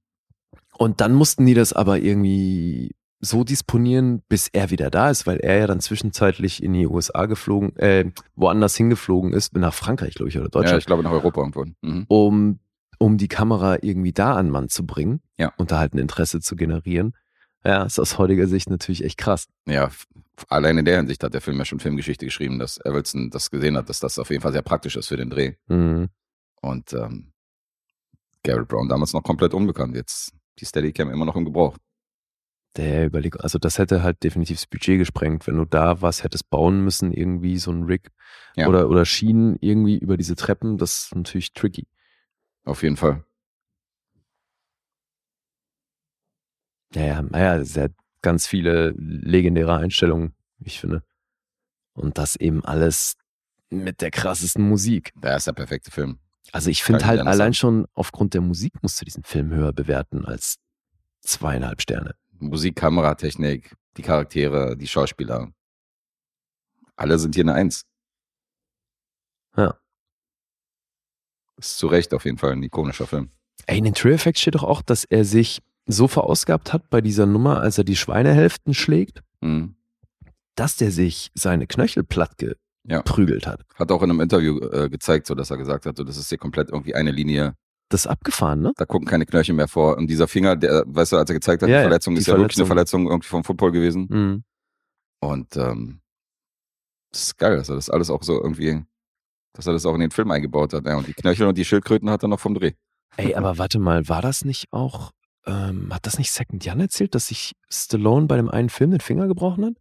Und dann mussten die das aber irgendwie so disponieren, bis er wieder da ist, weil er ja dann zwischenzeitlich in die USA geflogen, äh, woanders hingeflogen ist, nach Frankreich, glaube ich, oder ja, Deutschland, ich glaube nach Europa irgendwo. Mhm. um, um die Kamera irgendwie da an Mann zu bringen Ja. und da halt ein Interesse zu generieren. Ja, ist aus heutiger Sicht natürlich echt krass. Ja, allein in der Hinsicht hat der Film ja schon Filmgeschichte geschrieben, dass Evelson das gesehen hat, dass das auf jeden Fall sehr praktisch ist für den Dreh. Mhm. Und ähm, Garrett Brown damals noch komplett unbekannt. Jetzt die Steadicam immer noch im Gebrauch. Der Überlegung, also das hätte halt definitiv das Budget gesprengt, wenn du da was hättest bauen müssen, irgendwie so ein Rig Ja. oder, oder Schienen irgendwie über diese Treppen, das ist natürlich tricky. Auf jeden Fall. Ja, ja, naja, es hat ganz viele legendäre Einstellungen, ich finde. Und das eben alles mit der krassesten Musik. Der ist der perfekte Film. Also ich finde halt allein sagen. schon aufgrund der Musik musst du diesen Film höher bewerten als zweieinhalb Sterne. Musik, Kameratechnik, die Charaktere, die Schauspieler. Alle sind hier eine Eins. Ja. Ist zu Recht auf jeden Fall ein ikonischer Film. Ey, in den Trailer Facts steht doch auch, dass er sich so verausgabt hat bei dieser Nummer, als er die Schweinehälften schlägt, Mhm. dass der sich seine Knöchel platt Ja. geprügelt hat. Hat auch in einem Interview äh, gezeigt, so dass er gesagt hat, so, das ist hier komplett irgendwie eine Linie. Das ist abgefahren, ne? Da gucken keine Knöchel mehr vor. Und dieser Finger, der, weißt du, als er gezeigt hat, Ja, die Verletzung die ist ja wirklich eine Verletzung. Verletzung irgendwie vom Football gewesen. Mhm. Und ähm, das ist geil, dass er das alles auch so irgendwie, dass er das auch in den Film eingebaut hat. Ja, und die Knöchel und die Schildkröten hat er noch vom Dreh. Ey, aber warte mal, war das nicht auch, ähm, hat das nicht Second Jan erzählt, dass sich Stallone bei dem einen Film den Finger gebrochen hat?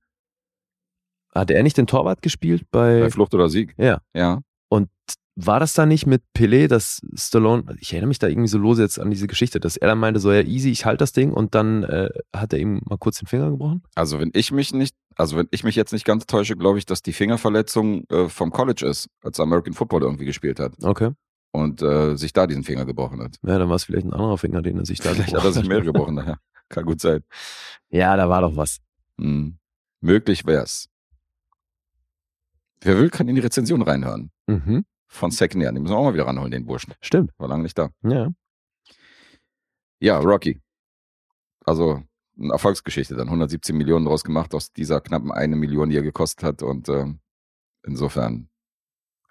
Hat er nicht den Torwart gespielt bei, Bei Flucht oder Sieg. ja. Ja. Und war das da nicht mit Pelé, dass Stallone, ich erinnere mich da irgendwie so lose jetzt an diese Geschichte, dass er dann meinte, so ja easy, ich halte das Ding und dann äh, hat er ihm mal kurz den Finger gebrochen? Also wenn ich mich nicht, also wenn ich mich jetzt nicht ganz täusche, glaube ich, dass die Fingerverletzung äh, vom College ist, als er American Football irgendwie gespielt hat Okay. und äh, sich da diesen Finger gebrochen hat. Ja, dann war es vielleicht ein anderer Finger, den er sich da Vielleicht hat er sich mehr gebrochen, naja. Kann gut sein. Ja, da war doch was. Hm. Möglich wär's. Wer will, kann in die Rezension reinhören. Mhm. Von Second Year. Den müssen wir auch mal wieder ranholen, den Burschen. Stimmt. War lange nicht da. Ja. Ja, Rocky. Also eine Erfolgsgeschichte dann. 117 Millionen draus gemacht aus dieser knappen eine Million, die er gekostet hat. Und ähm, insofern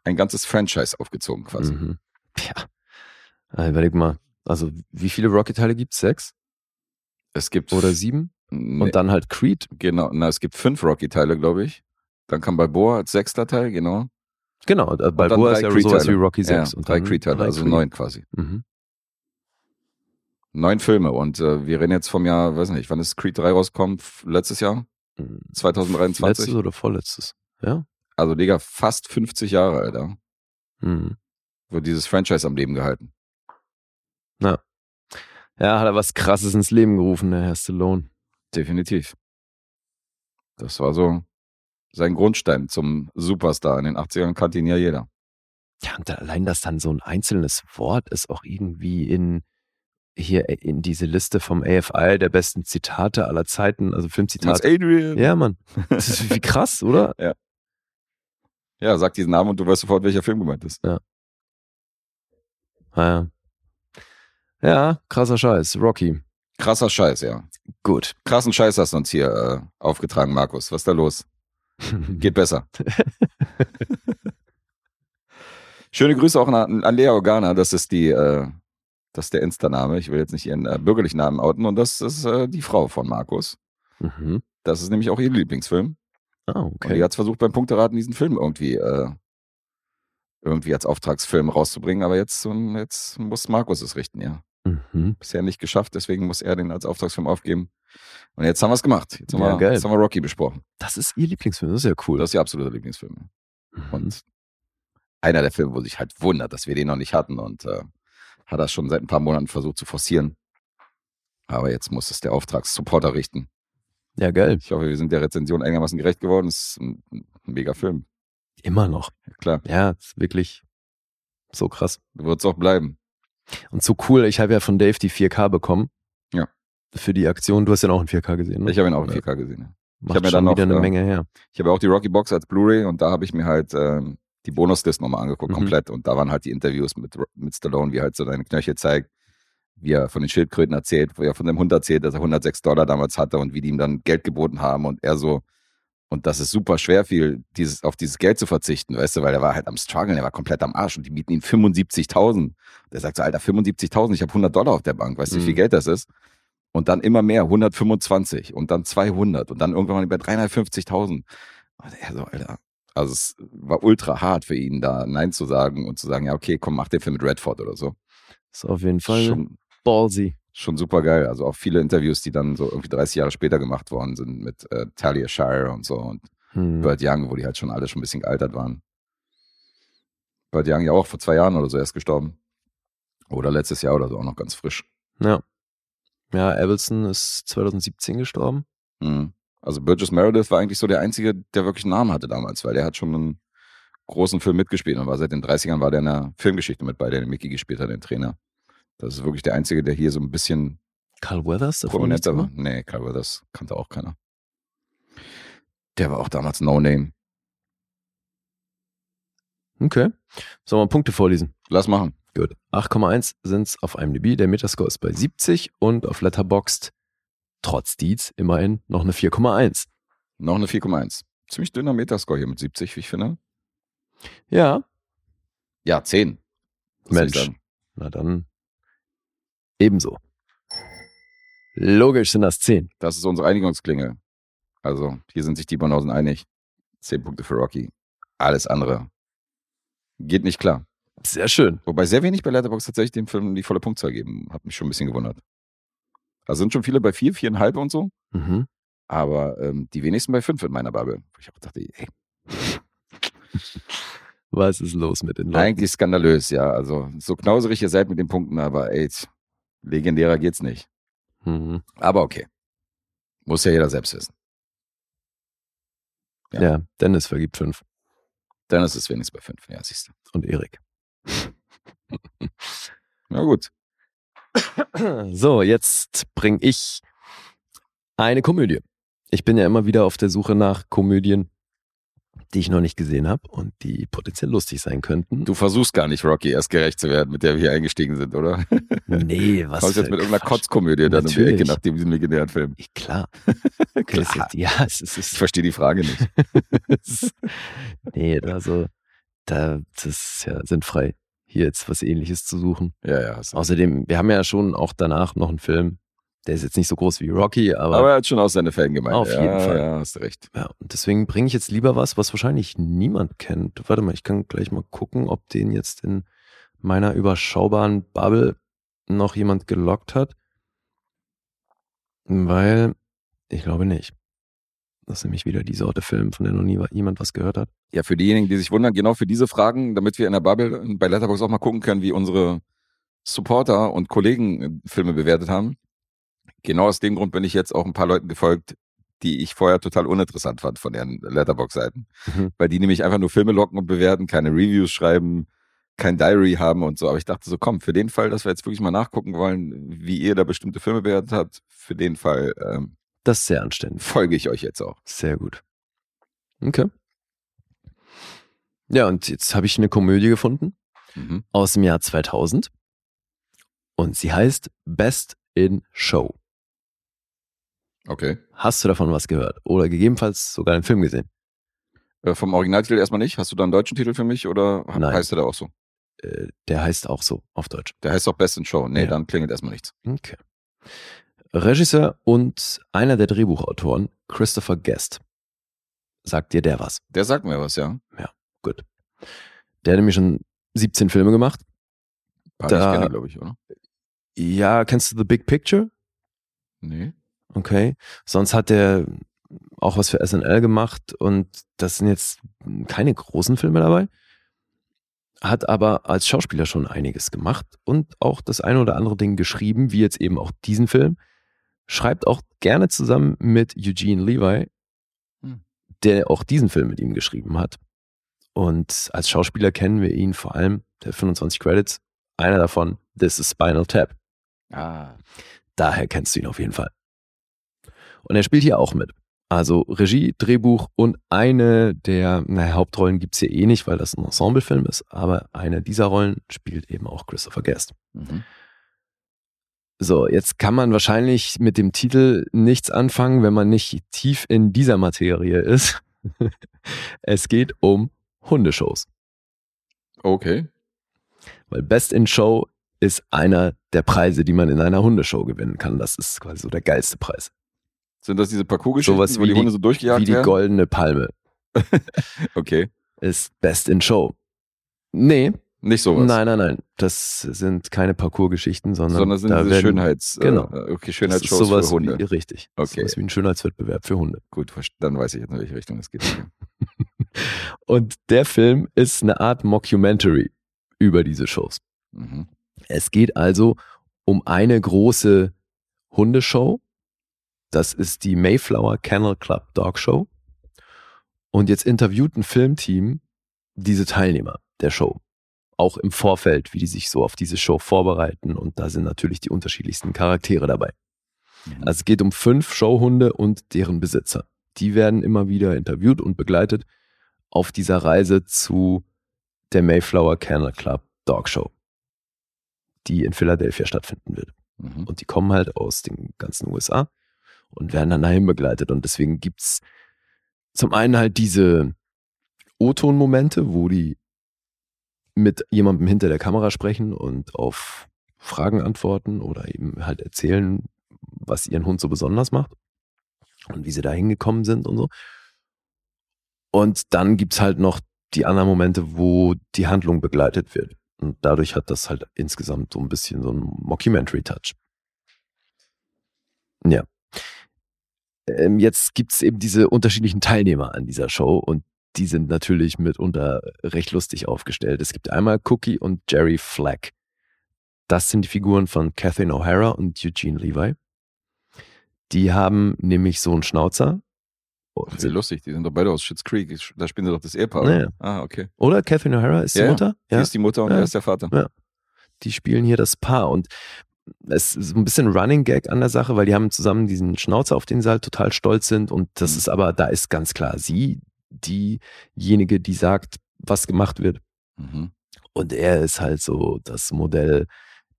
ein ganzes Franchise aufgezogen quasi. Mhm. Ja. Äh, überleg mal. Also, wie viele Rocky-Teile gibt es? Sechs Es gibt oder sieben? Nee, Und dann halt Creed. genau, na, es gibt fünf Rocky-Teile, glaube ich. Dann kam Balboa als sechster Teil, genau. Genau, äh, dann Balboa ist ja sowas wie. Rocky Ja, 6. und drei Creed-Teile, also Creed. neun quasi. Mhm. Neun Filme und äh, wir reden jetzt vom Jahr, weiß nicht, wann ist Creed 3 rauskommt? F- Letztes Jahr? Mhm. 2023? Letztes oder vorletztes? Ja. Also, Digga, fast 50 Jahre, Alter. Mhm. Wird dieses Franchise am Leben gehalten. Ja, hat er was krasses ins Leben gerufen, der Herr Stallone. Definitiv. Das war so sein Grundstein zum Superstar. In den 80ern kannte ihn ja jeder. Ja, und allein, dass dann so ein einzelnes Wort ist auch irgendwie in hier in diese Liste vom AFI der besten Zitate aller Zeiten, also Das Filmzitate. Adrian. Ja, Mann. Das ist wie krass, oder? Ja, sag diesen Namen und du weißt sofort, welcher Film gemeint ist. Ah, Ja. Ja, krasser Scheiß. Rocky. Krasser Scheiß, ja. Gut. Krassen Scheiß hast du uns hier äh, aufgetragen, Markus. Was ist da los? Geht besser. Schöne Grüße auch an, an Lea Organa. Das ist die, äh, das ist der Insta-Name. Ich will jetzt nicht ihren äh, bürgerlichen Namen outen. Und das ist äh, die Frau von Markus. Mhm. Das ist nämlich auch ihr Lieblingsfilm. Ah, Und die okay. hat versucht, beim Punkteraten diesen Film irgendwie, äh, irgendwie als Auftragsfilm rauszubringen. Aber jetzt, ähm, jetzt muss Markus es richten, ja. Mhm. Bisher nicht geschafft, deswegen muss er den als Auftragsfilm aufgeben. Und jetzt haben wir es gemacht. Jetzt haben, Ja, wir, geil. jetzt haben wir Rocky besprochen. Das ist ihr Lieblingsfilm, das ist ja cool. Das ist ihr absoluter Lieblingsfilm. Mhm. Und einer der Filme, wo sich halt wundert, dass wir den noch nicht hatten und äh, hat das schon seit ein paar Monaten versucht zu forcieren. Aber jetzt muss es der Auftragssupporter richten. ja, geil. Ich hoffe, wir sind der Rezension einigermaßen gerecht geworden. Es ist ein, ein mega Film. Immer noch. Ja, klar, Ja, ist wirklich so krass. wird es auch bleiben. Und so cool, ich habe ja von Dave die 4K bekommen. Ja. Für die Aktion. Du hast ja auch in 4K gesehen, ne? Ich habe ihn auch in Ja. 4K gesehen. ja. Macht hab mir schon dann noch, wieder eine äh, Menge her. Ich habe auch die Rocky Box als Blu-ray und da habe ich mir halt ähm, die Bonuslist nochmal angeguckt, Mhm. komplett. Und da waren halt die Interviews mit, mit Stallone, wie er halt so seine Knöchel zeigt, wie er von den Schildkröten erzählt, wo er von dem Hund erzählt, dass er 106 Dollar damals hatte und wie die ihm dann Geld geboten haben und er so, und dass es super schwer fiel, dieses, auf dieses Geld zu verzichten, weißt du, weil er war halt am Struggeln, er war komplett am Arsch und die bieten ihm 75.000. Der sagt so, Alter, 75.000, ich habe 100 Dollar auf der Bank, weißt du, wie viel Mhm. Geld das ist? Und dann immer mehr, 125 und dann 200 und dann irgendwann mal bei 350.000. Und er so, Alter. Also es war ultra hart für ihn, da Nein zu sagen und zu sagen, ja, okay, komm, mach den Film mit Redford oder so. Ist auf jeden Fall Schon, ballsy. Schon super geil. Also auch viele Interviews, die dann so irgendwie 30 Jahre später gemacht worden sind mit äh, Talia Shire und so und Hm. Burt Young, wo die halt schon alle schon ein bisschen gealtert waren. Burt Young ja auch vor zwei Jahren oder so erst gestorben. Oder letztes Jahr oder so, auch noch ganz frisch. Ja. Ja, Abelson ist 2017 gestorben. Mhm. Also Burgess Meredith war eigentlich so der Einzige, der wirklich einen Namen hatte damals, weil der hat schon einen großen Film mitgespielt und war seit den 30ern war der in der Filmgeschichte mit bei, der den Mickey gespielt hat, den Trainer. Das ist wirklich der Einzige, der hier so ein bisschen Carl Weathers prominenter war. Nee, Carl Weathers kannte auch keiner. Der war auch damals No Name. Okay. Sollen wir Punkte vorlesen? Lass machen. Gut. 8,1 sind es auf IMDb. Der Metascore ist bei 70 und auf Letterboxd trotz Deeds immerhin noch eine 4,1. Noch eine 4,1. Ziemlich dünner Metascore hier mit 70, wie ich finde. Ja. Ja, 10. Was soll ich Mensch. Na dann ebenso. Logisch sind das 10. Das ist unsere Einigungsklingel. Also, hier sind sich die Banausen einig. 10 Punkte für Rocky. Alles andere geht nicht klar. Sehr schön. Wobei sehr wenig bei Letterboxd tatsächlich dem Film die volle Punktzahl geben. Hat mich schon ein bisschen gewundert. Also sind schon viele bei 4, 4,5 und so. Mhm. Aber ähm, die wenigsten bei 5 in meiner Bubble. Wo ich auch dachte, ey, Was ist los mit den Leuten? eigentlich skandalös, ja. Also so knauserig ihr seid mit den Punkten, aber ey, legendärer geht's nicht. Mhm. Aber okay. Muss ja jeder selbst wissen. Ja. Ja. Dennis vergibt 5 Dann ist wenigstens bei 5. Ja, siehst du. und Erik. Na gut. So, jetzt bringe ich eine Komödie. Ich bin ja immer wieder auf der Suche nach Komödien, die ich noch nicht gesehen habe und die potenziell lustig sein könnten. Du versuchst gar nicht, Rocky, erst gerecht zu werden, mit der wir hier eingestiegen sind, oder? nee, was Kommst jetzt mit irgendeiner Quatsch. Kotzkomödie dann um die Natürlich. Ecke nach dem- diesem legendären Film. Ich- Klar. Klar. Ja, es ist, es Ich verstehe die Frage nicht. ist nee, also da das ist ja sinnfrei, hier jetzt was ähnliches zu suchen. Ja, ja. Außerdem, wir haben ja schon auch danach noch einen Film, der ist jetzt nicht so groß wie Rocky, aber, Aber er hat schon aus seine Fan gemeint. Auf ja, jeden Fall. Ja, hast du recht. ja, und deswegen bringe ich jetzt lieber was, was wahrscheinlich niemand kennt. Warte mal, ich kann gleich mal gucken, ob den jetzt in meiner überschaubaren Bubble noch jemand gelockt hat. Weil ich glaube nicht. Das ist nämlich wieder die Sorte Film, von der noch nie jemand was gehört hat. Ja, für diejenigen, die sich wundern, genau für diese Fragen, damit wir in der Bubble bei Letterboxd auch mal gucken können, wie unsere Supporter und Kollegen äh, Filme bewertet haben. Genau aus dem Grund bin ich jetzt auch ein paar Leuten gefolgt, die ich vorher total uninteressant fand von deren Letterbox-Seiten. Mhm. Weil die nämlich einfach nur Filme locken und bewerten, keine Reviews schreiben, kein Diary haben und so. Aber ich dachte so, komm, für den Fall, dass wir jetzt wirklich mal nachgucken wollen, wie ihr da bestimmte Filme bewertet habt, für den Fall ähm, Das ist sehr anständig. folge ich euch jetzt auch. Sehr gut. Okay. Ja, und jetzt habe ich eine Komödie gefunden Mhm. aus dem Jahr 2000 und sie heißt Best in Show. Okay. Hast du davon was gehört? Oder gegebenenfalls sogar einen Film gesehen? Äh, vom Originaltitel erstmal nicht. Hast du da einen deutschen Titel für mich oder Nein. heißt der da auch so? Äh, der heißt auch so auf Deutsch. Der heißt doch Best in Show. Nee, Ja. dann klingelt erstmal nichts. Okay. Regisseur und einer der Drehbuchautoren, Christopher Guest. Sagt dir der was? Der sagt mir was, ja. Gut. Der hat nämlich schon 17 Filme gemacht. Paar Da- glaube ich, oder? Ja, kennst du The Big Picture? Nee. Okay. Sonst hat er auch was für SNL gemacht und das sind jetzt keine großen Filme dabei. Hat aber als Schauspieler schon einiges gemacht und auch das eine oder andere Ding geschrieben, wie jetzt eben auch diesen Film. Schreibt auch gerne zusammen mit Eugene Levi, Hm. der auch diesen Film mit ihm geschrieben hat. Und als Schauspieler kennen wir ihn vor allem, der 25 Credits, einer davon, This is Spinal Tap. Ah. Daher kennst du ihn auf jeden Fall. Und er spielt hier auch mit. Also Regie, Drehbuch und eine der naja, Hauptrollen gibt's hier eh nicht, weil das ein Ensemblefilm ist, aber eine dieser Rollen spielt eben auch Christopher Guest. Mhm. So, jetzt kann man wahrscheinlich mit dem Titel nichts anfangen, wenn man nicht tief in dieser Materie ist. es geht um Hundeshows. Okay. Weil Best in Show ist einer der Preise, die man in einer Hundeshow gewinnen kann. Das ist quasi so der geilste Preis. Sind das diese Parcours-Geschichten, Sowas wo die die- Hunde so durchgejagt Wie die werden? goldene Palme Okay. ist Best in Show. Nee, Nicht sowas. nein, nein, nein. Das sind keine Parcours-Geschichten, sondern, Sondern sind da diese werden, Schönheits, genau. äh, okay, das ist Schönheitsshows sowas für Hunde. Wie, richtig. Okay. Sowas wie ein Schönheitswettbewerb für Hunde. Gut, dann weiß ich jetzt, in welche Richtung es geht. Und der Film ist eine Art Mockumentary über diese Shows. mhm. Es geht also um eine große Hundeshow. Das ist die Mayflower Kennel Club Dog Show. Und jetzt interviewt ein Filmteam diese Teilnehmer der Show. Auch im Vorfeld, wie die sich so auf diese Show vorbereiten. Und da sind natürlich die unterschiedlichsten Charaktere dabei. Mhm. Also es geht um fünf Showhunde und deren Besitzer. Die werden immer wieder interviewt und begleitet auf dieser Reise zu der Mayflower Kennel Club Dog Show, die in Philadelphia stattfinden wird. Mhm. Und die kommen halt aus den ganzen USA und werden dann dahin begleitet. Und deswegen gibt's zum einen halt diese O-Ton-Momente, wo die mit jemandem hinter der Kamera sprechen und auf Fragen antworten oder eben halt erzählen, was ihren Hund so besonders macht und wie sie da hingekommen sind und so. Und dann gibt's halt noch die anderen Momente, wo die Handlung begleitet wird. Und dadurch hat das halt insgesamt so ein bisschen so einen Mockumentary-Touch. Ja. Ähm, jetzt gibt's eben diese unterschiedlichen Teilnehmer an dieser Show und die sind natürlich mitunter recht lustig aufgestellt. Es gibt einmal Cookie und Jerry Flack. Das sind die Figuren von Catherine O'Hara und Eugene Levi. Die haben nämlich so einen Schnauzer. Das ist ja lustig, die sind doch beide aus Schitt's Creek. Da spielen sie doch das Ehepaar. Ja, oder? ja. Ah, okay. Oder Catherine O'Hara ist die Ja, ja. Mutter? Die ist die Mutter und Ja. er ist der Vater. Ja. die spielen hier das Paar und es ist ein bisschen Running Gag an der Sache, weil die haben zusammen diesen Schnauzer, auf den sie halt total stolz sind und das Mhm. ist aber, da ist ganz klar sie diejenige, die sagt, was gemacht wird Mhm. und er ist halt so das Modell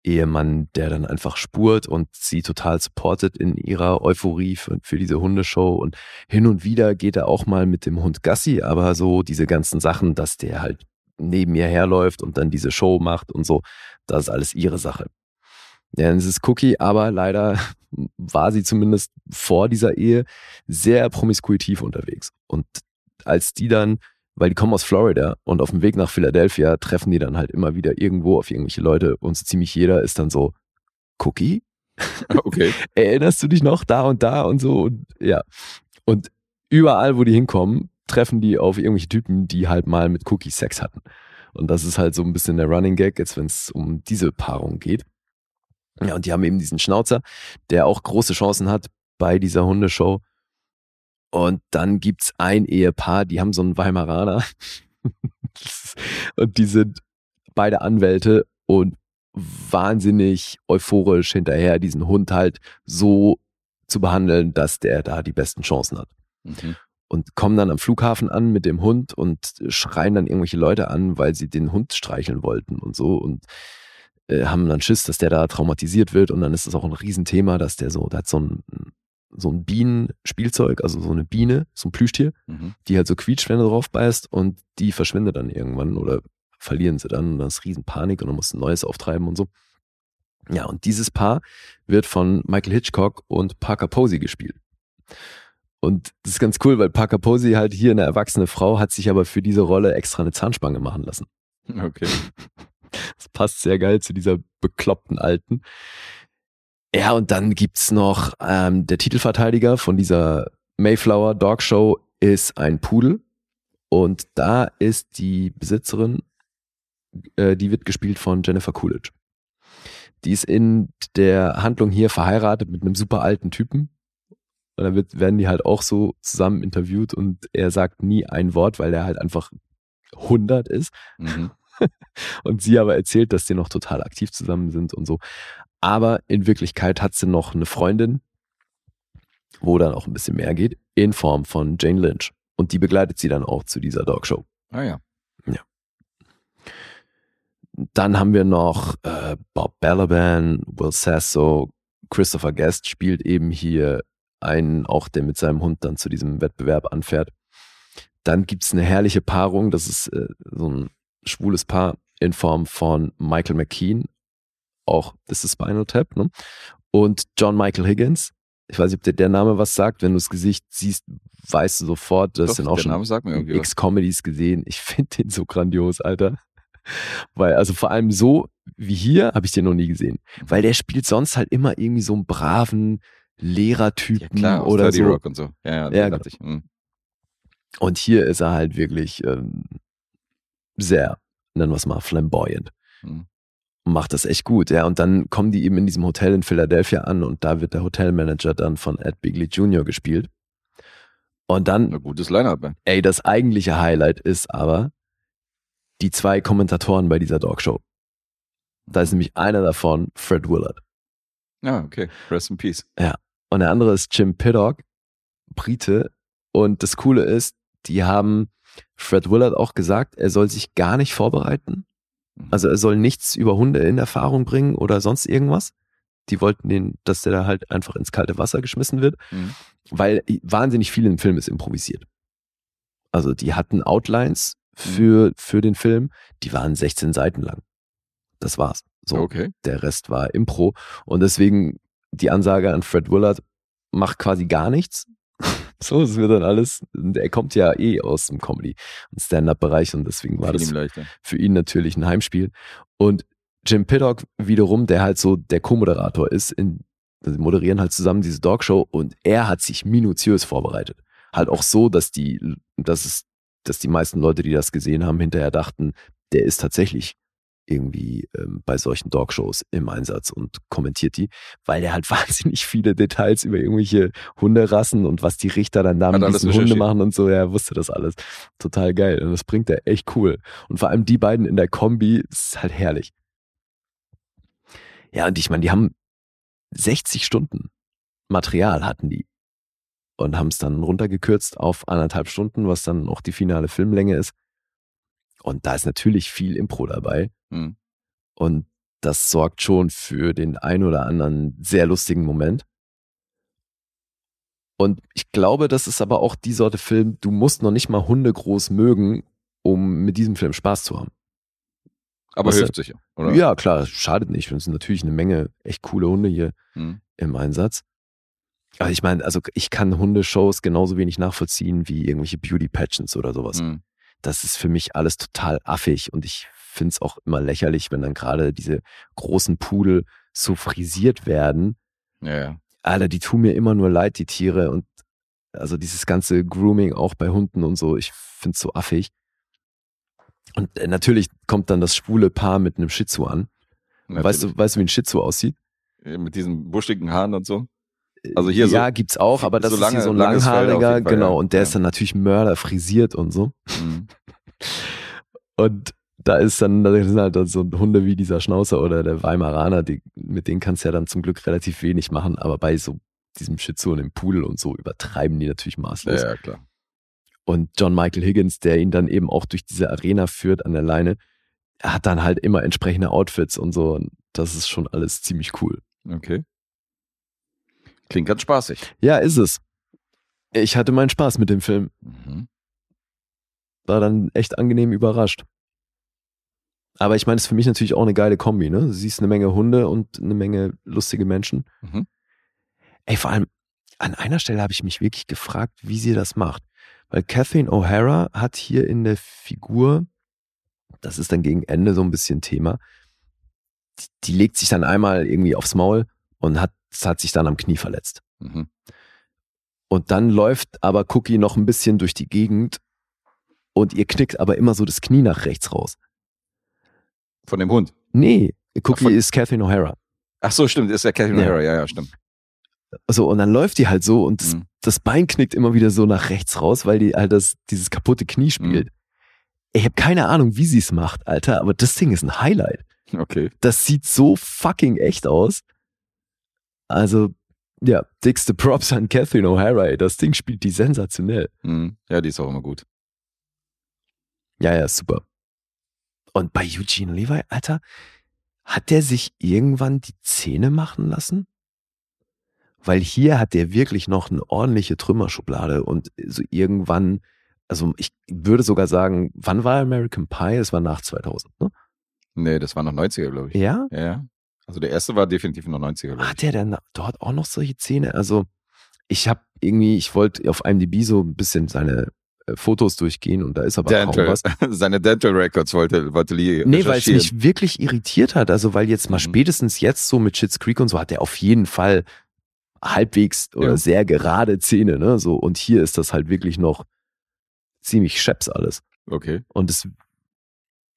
Ehemann, der dann einfach spurt und sie total supportet in ihrer Euphorie für, für diese Hundeshow und hin und wieder geht er auch mal mit dem Hund Gassi, aber so diese ganzen Sachen, dass der halt neben ihr herläuft und dann diese Show macht und so, das ist alles ihre Sache. Ja, es ist Cookie, aber leider war sie zumindest vor dieser Ehe sehr promiskuitiv unterwegs. Und als die dann, weil die kommen aus Florida und auf dem Weg nach Philadelphia treffen die dann halt immer wieder irgendwo auf irgendwelche Leute und so ziemlich jeder ist dann so, Cookie? Okay. erinnerst du dich noch da und da und so und ja. Und überall, wo die hinkommen, treffen die auf irgendwelche Typen, die halt mal mit Cookie Sex hatten. Und das ist halt so ein bisschen der Running Gag, jetzt wenn es um diese Paarung geht. Ja, und die haben eben diesen Schnauzer, der auch große Chancen hat bei dieser Hundeshow. Und dann gibt's ein Ehepaar, die haben so einen Weimaraner. und die sind beide Anwälte und wahnsinnig euphorisch hinterher, diesen Hund halt so zu behandeln, dass der da die besten Chancen hat. Mhm. Und kommen dann am Flughafen an mit dem Hund und schreien dann irgendwelche Leute an, weil sie den Hund streicheln wollten und so und haben dann Schiss, dass der da traumatisiert wird und dann ist das auch ein Riesenthema, dass der so, der hat so ein, so ein Bienenspielzeug, also so eine Biene, so ein Plüschtier, Mhm. die halt so quietscht, wenn du drauf beißt und die verschwindet dann irgendwann oder verlieren sie dann und dann ist Riesenpanik und dann musst du ein neues auftreiben und so. Ja, und dieses Paar wird von Michael Hitchcock und Parker Posey gespielt. Und das ist ganz cool, weil Parker Posey halt hier eine erwachsene Frau hat sich aber für diese Rolle extra eine Zahnspange machen lassen. Okay. Das passt sehr geil zu dieser bekloppten Alten. Ja, und dann gibt's noch ähm, der Titelverteidiger von dieser Mayflower Dog Show ist ein Pudel. Und da ist die Besitzerin, äh, die wird gespielt von Jennifer Coolidge. Die ist in der Handlung hier verheiratet mit einem super alten Typen. Und dann wird, werden die halt auch so zusammen interviewt und er sagt nie ein Wort, weil er halt einfach 100 ist. Mhm. Und sie aber erzählt, dass die noch total aktiv zusammen sind und so. Aber in Wirklichkeit hat sie noch eine Freundin, wo dann auch ein bisschen mehr geht, in Form von Jane Lynch. Und die begleitet sie dann auch zu dieser Dogshow. Ah ja. Dann haben wir noch äh, Bob Balaban, Will Sasso, Christopher Guest spielt eben hier einen, auch der mit seinem Hund dann zu diesem Wettbewerb anfährt. Dann gibt's eine herrliche Paarung, das ist äh, so ein schwules Paar in Form von Michael McKean, auch das ist Spinal Tap, ne? Und John Michael Higgins. Ich weiß nicht, ob dir der Name was sagt. Wenn du das Gesicht siehst, weißt du sofort, das Doch, sind auch schon. X-Comedies gesehen. Ich finde den so grandios, Alter. Weil, also vor allem so wie hier habe ich den noch nie gesehen. Mhm. Weil der spielt sonst halt immer irgendwie so einen braven Lehrertypen Ja, klar, oder 30 so. Rock und so. Ja, ja, Ja, dachte ich. Mhm. Und hier ist er halt wirklich ähm, sehr, nennen wir es mal, flamboyant. Mhm. Macht das echt gut, ja. Und dann kommen die eben in diesem Hotel in Philadelphia an und da wird der Hotelmanager dann von Ed Bigley Jr. gespielt. Und dann Ein gutes Line-Up, ey. Ey, das eigentliche Highlight ist aber die zwei Kommentatoren bei dieser Dogshow. Da ist nämlich einer davon Fred Willard. Ja, okay. Rest in Peace. Und der andere ist Jim Piddock, Brite. Und das Coole ist, die haben Fred Willard auch gesagt, er soll sich gar nicht vorbereiten. Mhm. Also er soll nichts über Hunde in Erfahrung bringen oder sonst irgendwas. Die wollten den, dass der da halt einfach ins kalte Wasser geschmissen wird, Mhm. weil wahnsinnig viel im Film ist improvisiert. Also die hatten Outlines für, für den Film, die waren 16 Seiten lang. Das war's. So, Okay. der Rest war Impro. Und deswegen die Ansage an Fred Willard, macht quasi gar nichts. So, es wird dann alles, er kommt ja eh aus dem Comedy- und Stand-Up-Bereich und deswegen war das für ihn natürlich ein Heimspiel. Und Jim Pittock wiederum, der halt so der Co-Moderator ist, in, moderieren halt zusammen diese Dogshow und er hat sich minutiös vorbereitet. Halt auch so, dass die, dass es, dass die meisten Leute, die das gesehen haben, hinterher dachten, der ist tatsächlich irgendwie ähm, bei solchen Dogshows im Einsatz und kommentiert die, weil der halt wahnsinnig viele Details über irgendwelche Hunderassen und was die Richter dann da mit diesen Hunde machen und so, er wusste das alles. Total geil. Und das bringt er echt cool. Und vor allem die beiden in der Kombi ist halt herrlich. Ja, und ich meine, die haben 60 Stunden Material hatten die und haben es dann runtergekürzt auf anderthalb Stunden, was dann auch die finale Filmlänge ist. Und da ist natürlich viel Impro dabei. Mhm. Und das sorgt schon für den ein oder anderen sehr lustigen Moment. Und ich glaube, das ist aber auch die Sorte Film, du musst noch nicht mal Hunde groß mögen, um mit diesem Film Spaß zu haben. Aber Was hilft sicher, oder? Ja, klar, schadet nicht. Es sind natürlich eine Menge echt coole Hunde hier Mhm. im Einsatz. Aber ich meine, also ich kann Hundeshows genauso wenig nachvollziehen wie irgendwelche Beauty Pageants oder sowas. Mhm. Das ist für mich alles total affig und ich finde es auch immer lächerlich, wenn dann gerade diese großen Pudel so frisiert werden. Ja. Alter, die tun mir immer nur leid, die Tiere und also dieses ganze Grooming auch bei Hunden und so, ich finde es so affig. Und äh, natürlich kommt dann das schwule Paar mit einem Shih Tzu an. Weißt du, weißt du, wie ein Shih Tzu aussieht? Natürlich. Mit diesen buschigen Haaren und so? Also hier ja, so- gibt's auch, aber das so ist lange- so ein langhaariger, Fall, genau, ja. und der Ja. ist dann natürlich Mörder frisiert und so. Mhm. Und da ist dann, da sind halt dann so Hunde wie dieser Schnauzer oder der Weimaraner, die, mit denen kannst du ja dann zum Glück relativ wenig machen, aber bei so diesem Shih Tzu und dem Pudel und so übertreiben die natürlich maßlos. Ja, ja, klar. Und John Michael Higgins, der ihn dann eben auch durch diese Arena führt an der Leine, hat dann halt immer entsprechende Outfits und so. Und das ist schon alles ziemlich cool. Okay. Klingt ganz spaßig. Ja, ist es. Ich hatte meinen Spaß mit dem Film. Mhm. War dann echt angenehm überrascht. Aber ich meine, es ist für mich natürlich auch eine geile Kombi, ne? Du siehst eine Menge Hunde und eine Menge lustige Menschen. Mhm. Ey, vor allem an einer Stelle habe ich mich wirklich gefragt, wie sie das macht. Weil Kathleen O'Hara hat hier in der Figur, das ist dann gegen Ende so ein bisschen Thema, die, die legt sich dann einmal irgendwie aufs Maul und hat, hat sich dann am Knie verletzt. Mhm. Und dann läuft aber Cookie noch ein bisschen durch die Gegend und ihr knickt aber immer so das Knie nach rechts raus. Von dem Hund. Nee, Cookie von- ist Kathleen O'Hara. Ach so, stimmt, ist ja Catherine Ja. O'Hara, ja, ja, stimmt. So, und dann läuft die halt so und das, Mhm. das Bein knickt immer wieder so nach rechts raus, weil die halt das, dieses kaputte Knie spielt. Ich habe keine Ahnung, wie sie es macht, Alter, aber das Ding ist ein Highlight. Okay. Das sieht so fucking echt aus. Also, ja, dickste Props an Kathleen O'Hara. Das Ding spielt die sensationell. Mhm. Ja, die ist auch immer gut. Ja, ja, super. Und bei Eugene Levi, Alter, hat der sich irgendwann die Zähne machen lassen? Weil hier hat der wirklich noch eine ordentliche Trümmerschublade und so irgendwann, also ich würde sogar sagen, wann war American Pie? Es war nach 2000, ne? Nee, das war noch 90er, glaube ich. Ja, ja. Also der erste war definitiv noch 90er, glaube Hat der denn dort auch noch solche Zähne? Also ich habe irgendwie, ich wollte auf IMDb so ein bisschen seine äh, Fotos durchgehen und da ist aber kaum Dental, was. seine Dental Records wollte, wollte Lee Nee, weil es mich wirklich irritiert hat. Also, weil jetzt mal Mhm. spätestens jetzt so mit Shits Creek und so hat er auf jeden Fall halbwegs oder Ja. sehr gerade Zähne, ne? So, und hier ist das halt wirklich noch ziemlich scheps alles. Okay. Und es,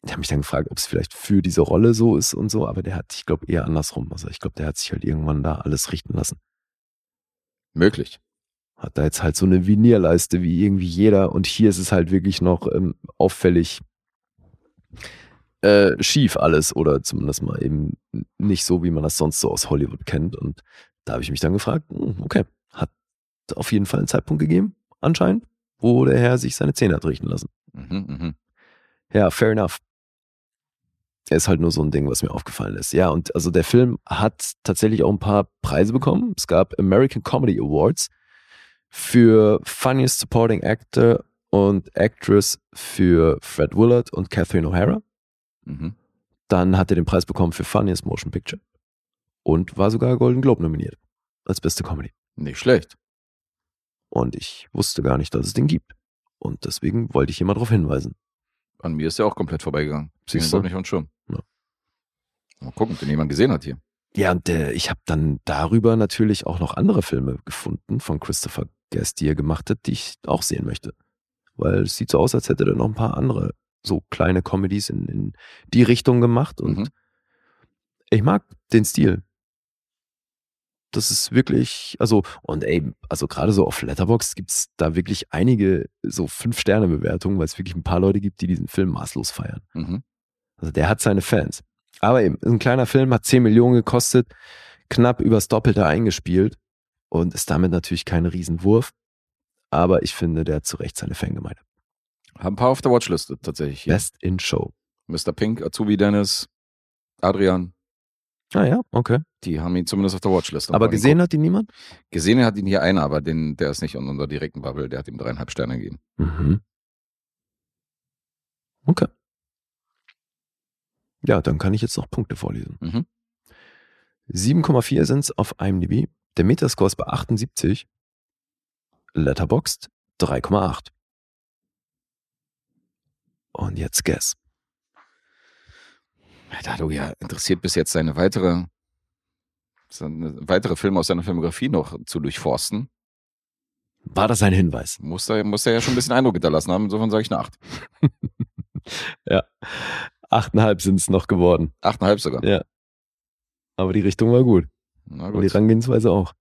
ich habe mich dann gefragt, ob es vielleicht für diese Rolle so ist und so, aber der hat, ich glaube, eher andersrum. Also ich glaube, der hat sich halt irgendwann da alles richten lassen. Möglich. Hat da jetzt halt so eine Vinierleiste wie irgendwie jeder und hier ist es halt wirklich noch ähm, auffällig äh, schief alles oder zumindest mal eben nicht so, wie man das sonst so aus Hollywood kennt. Und da habe ich mich dann gefragt, hm, okay, hat auf jeden Fall einen Zeitpunkt gegeben, anscheinend. wo der Herr sich seine Zähne hat richten lassen. Mhm, mhm. Ja, fair enough. Er ist halt nur so ein Ding, was mir aufgefallen ist. Ja, und also der Film hat tatsächlich auch ein paar Preise bekommen. Es gab American Comedy Awards für Funniest Supporting Actor und Actress für Fred Willard und Catherine O'Hara. Mhm. Dann hat er den Preis bekommen für Funniest Motion Picture und war sogar Golden Globe nominiert als beste Comedy. Nicht schlecht. Und ich wusste gar nicht, dass es den gibt. Und deswegen wollte ich hier mal darauf hinweisen. An mir ist er auch komplett vorbeigegangen. Siehst du? nicht on Schirm. Ja. Mal gucken, ob den jemand gesehen hat hier. Ja, und äh, ich habe dann darüber natürlich auch noch andere Filme gefunden von Christopher Guest, die er gemacht hat, die ich auch sehen möchte. Weil es sieht so aus, als hätte er noch ein paar andere so kleine Comedies in, in die Richtung gemacht. Und Mhm. ich mag den Stil. Das ist wirklich, also, und ey, also gerade so auf Letterboxd gibt's da wirklich einige so Fünf-Sterne-Bewertungen, weil es wirklich ein paar Leute gibt, die diesen Film maßlos feiern. Mhm. Also der hat seine Fans. Aber eben, ein kleiner Film, hat 10 Millionen gekostet, knapp übers Doppelte eingespielt und ist damit natürlich kein Riesenwurf. Aber ich finde, der hat zu Recht seine Fangemeinde. Haben ein paar auf der Watchliste tatsächlich hier. Best in Show. Mr. Pink, Azubi Dennis, Adrian, Ah ja, okay. die haben ihn zumindest auf der Watchliste. Aber gesehen hat ihn niemand? Gesehen hat ihn hier einer, aber den, der ist nicht in unserer direkten Bubble, der hat ihm dreieinhalb Sterne gegeben. Mhm. Okay. Ja, dann kann ich jetzt noch Punkte vorlesen. Mhm. 7,4 sind es auf IMDb. Der Metascore ist bei 78. Letterboxd 3,8. Und jetzt Guess. Da du ja interessiert bis jetzt seine weitere, seine weitere Filme aus seiner Filmografie noch zu durchforsten, War das ein Hinweis? muss er, muss er ja schon ein bisschen Eindruck hinterlassen haben. Insofern sage ich eine 8. Ja. Achteinhalb sind es noch geworden. 8,5 sogar. Ja. Aber die Richtung war gut. Na Und die gut. Herangehensweise auch.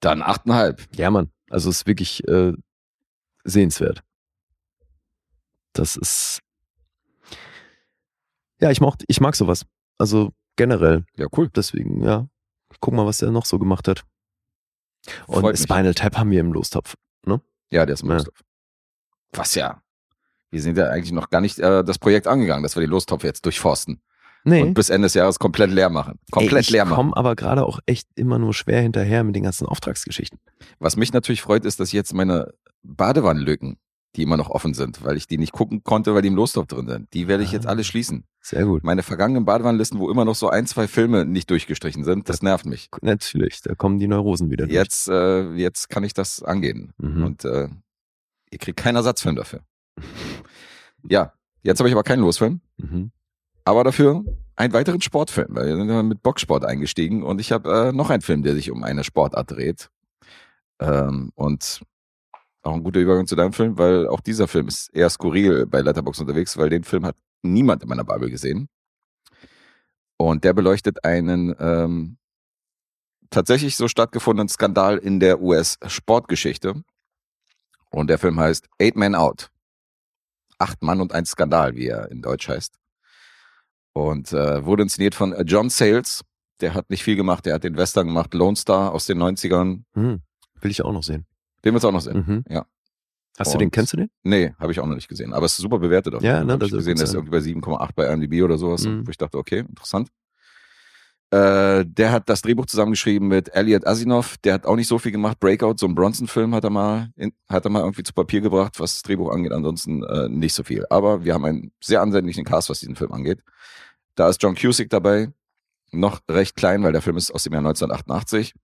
Dann 8,5. Ja, Mann. Also es ist wirklich äh, sehenswert. Das ist. Ja, ich, mocht, ich mag sowas. Also generell. Ja, cool. Deswegen, ja. Guck mal, was der noch so gemacht hat. Und Freut mich. Spinal Tap haben wir im Lostopf. Ja, der ist im Ja. Lostopf. Was ja. Wir sind ja eigentlich noch gar nicht äh, das Projekt angegangen, dass wir den Lostopf jetzt durchforsten Nee. und bis Ende des Jahres komplett leer machen. Komplett Ey, ich leer machen. komme aber gerade auch echt immer nur schwer hinterher mit den ganzen Auftragsgeschichten. Was mich natürlich freut, ist, dass jetzt meine Badewannenlücken, die immer noch offen sind, weil ich die nicht gucken konnte, weil die im Lostopf drin sind, die werde ich jetzt Ah. alle schließen. Sehr gut. Meine vergangenen Badewannenlisten, wo immer noch so ein, zwei Filme nicht durchgestrichen sind, das nervt mich. Natürlich, da kommen die Neurosen wieder durch. Jetzt, äh, jetzt kann ich das angehen. Mhm. Und äh, ihr kriegt keinen Ersatzfilm dafür. ja, jetzt habe ich aber keinen Losfilm. Mhm. aber dafür einen weiteren Sportfilm. weil Wir sind ja mit Boxsport eingestiegen und ich habe äh, noch einen Film, der sich um eine Sportart dreht. Ähm, und auch ein guter Übergang zu deinem Film, weil auch dieser Film ist eher skurril bei Letterboxd unterwegs, weil den Film hat niemand in meiner Bubble gesehen. Und der beleuchtet einen ähm, tatsächlich so stattgefundenen Skandal in der US-Sportgeschichte. Und der Film heißt Eight Men Out. Acht Mann und ein Skandal, wie er in Deutsch heißt. Und äh, wurde inszeniert von John Sayles. Der hat nicht viel gemacht. Der hat den Western gemacht, Lone Star aus den 90ern. Mhm. Will ich auch noch sehen. Den du auch noch sehen. Mhm. Ja. Hast du den, Und- kennst du den? Nee, habe ich auch noch nicht gesehen. Aber es ist super bewertet. Auf Ja, ne. Hab das ich soll gesehen, der ist irgendwie bei 7,8 bei IMDb oder sowas. Mhm. Wo ich dachte, okay, interessant. Äh, der hat das Drehbuch zusammengeschrieben mit Elliot Asinov. Der hat auch nicht so viel gemacht. Breakout, so ein Bronson-Film hat er mal, in, hat er mal irgendwie zu Papier gebracht, was das Drehbuch angeht. Ansonsten äh, nicht so viel. Aber wir haben einen sehr ansehnlichen Cast, was diesen Film angeht. Da ist John Cusick dabei. Noch recht klein, weil der Film ist aus dem Jahr 1988.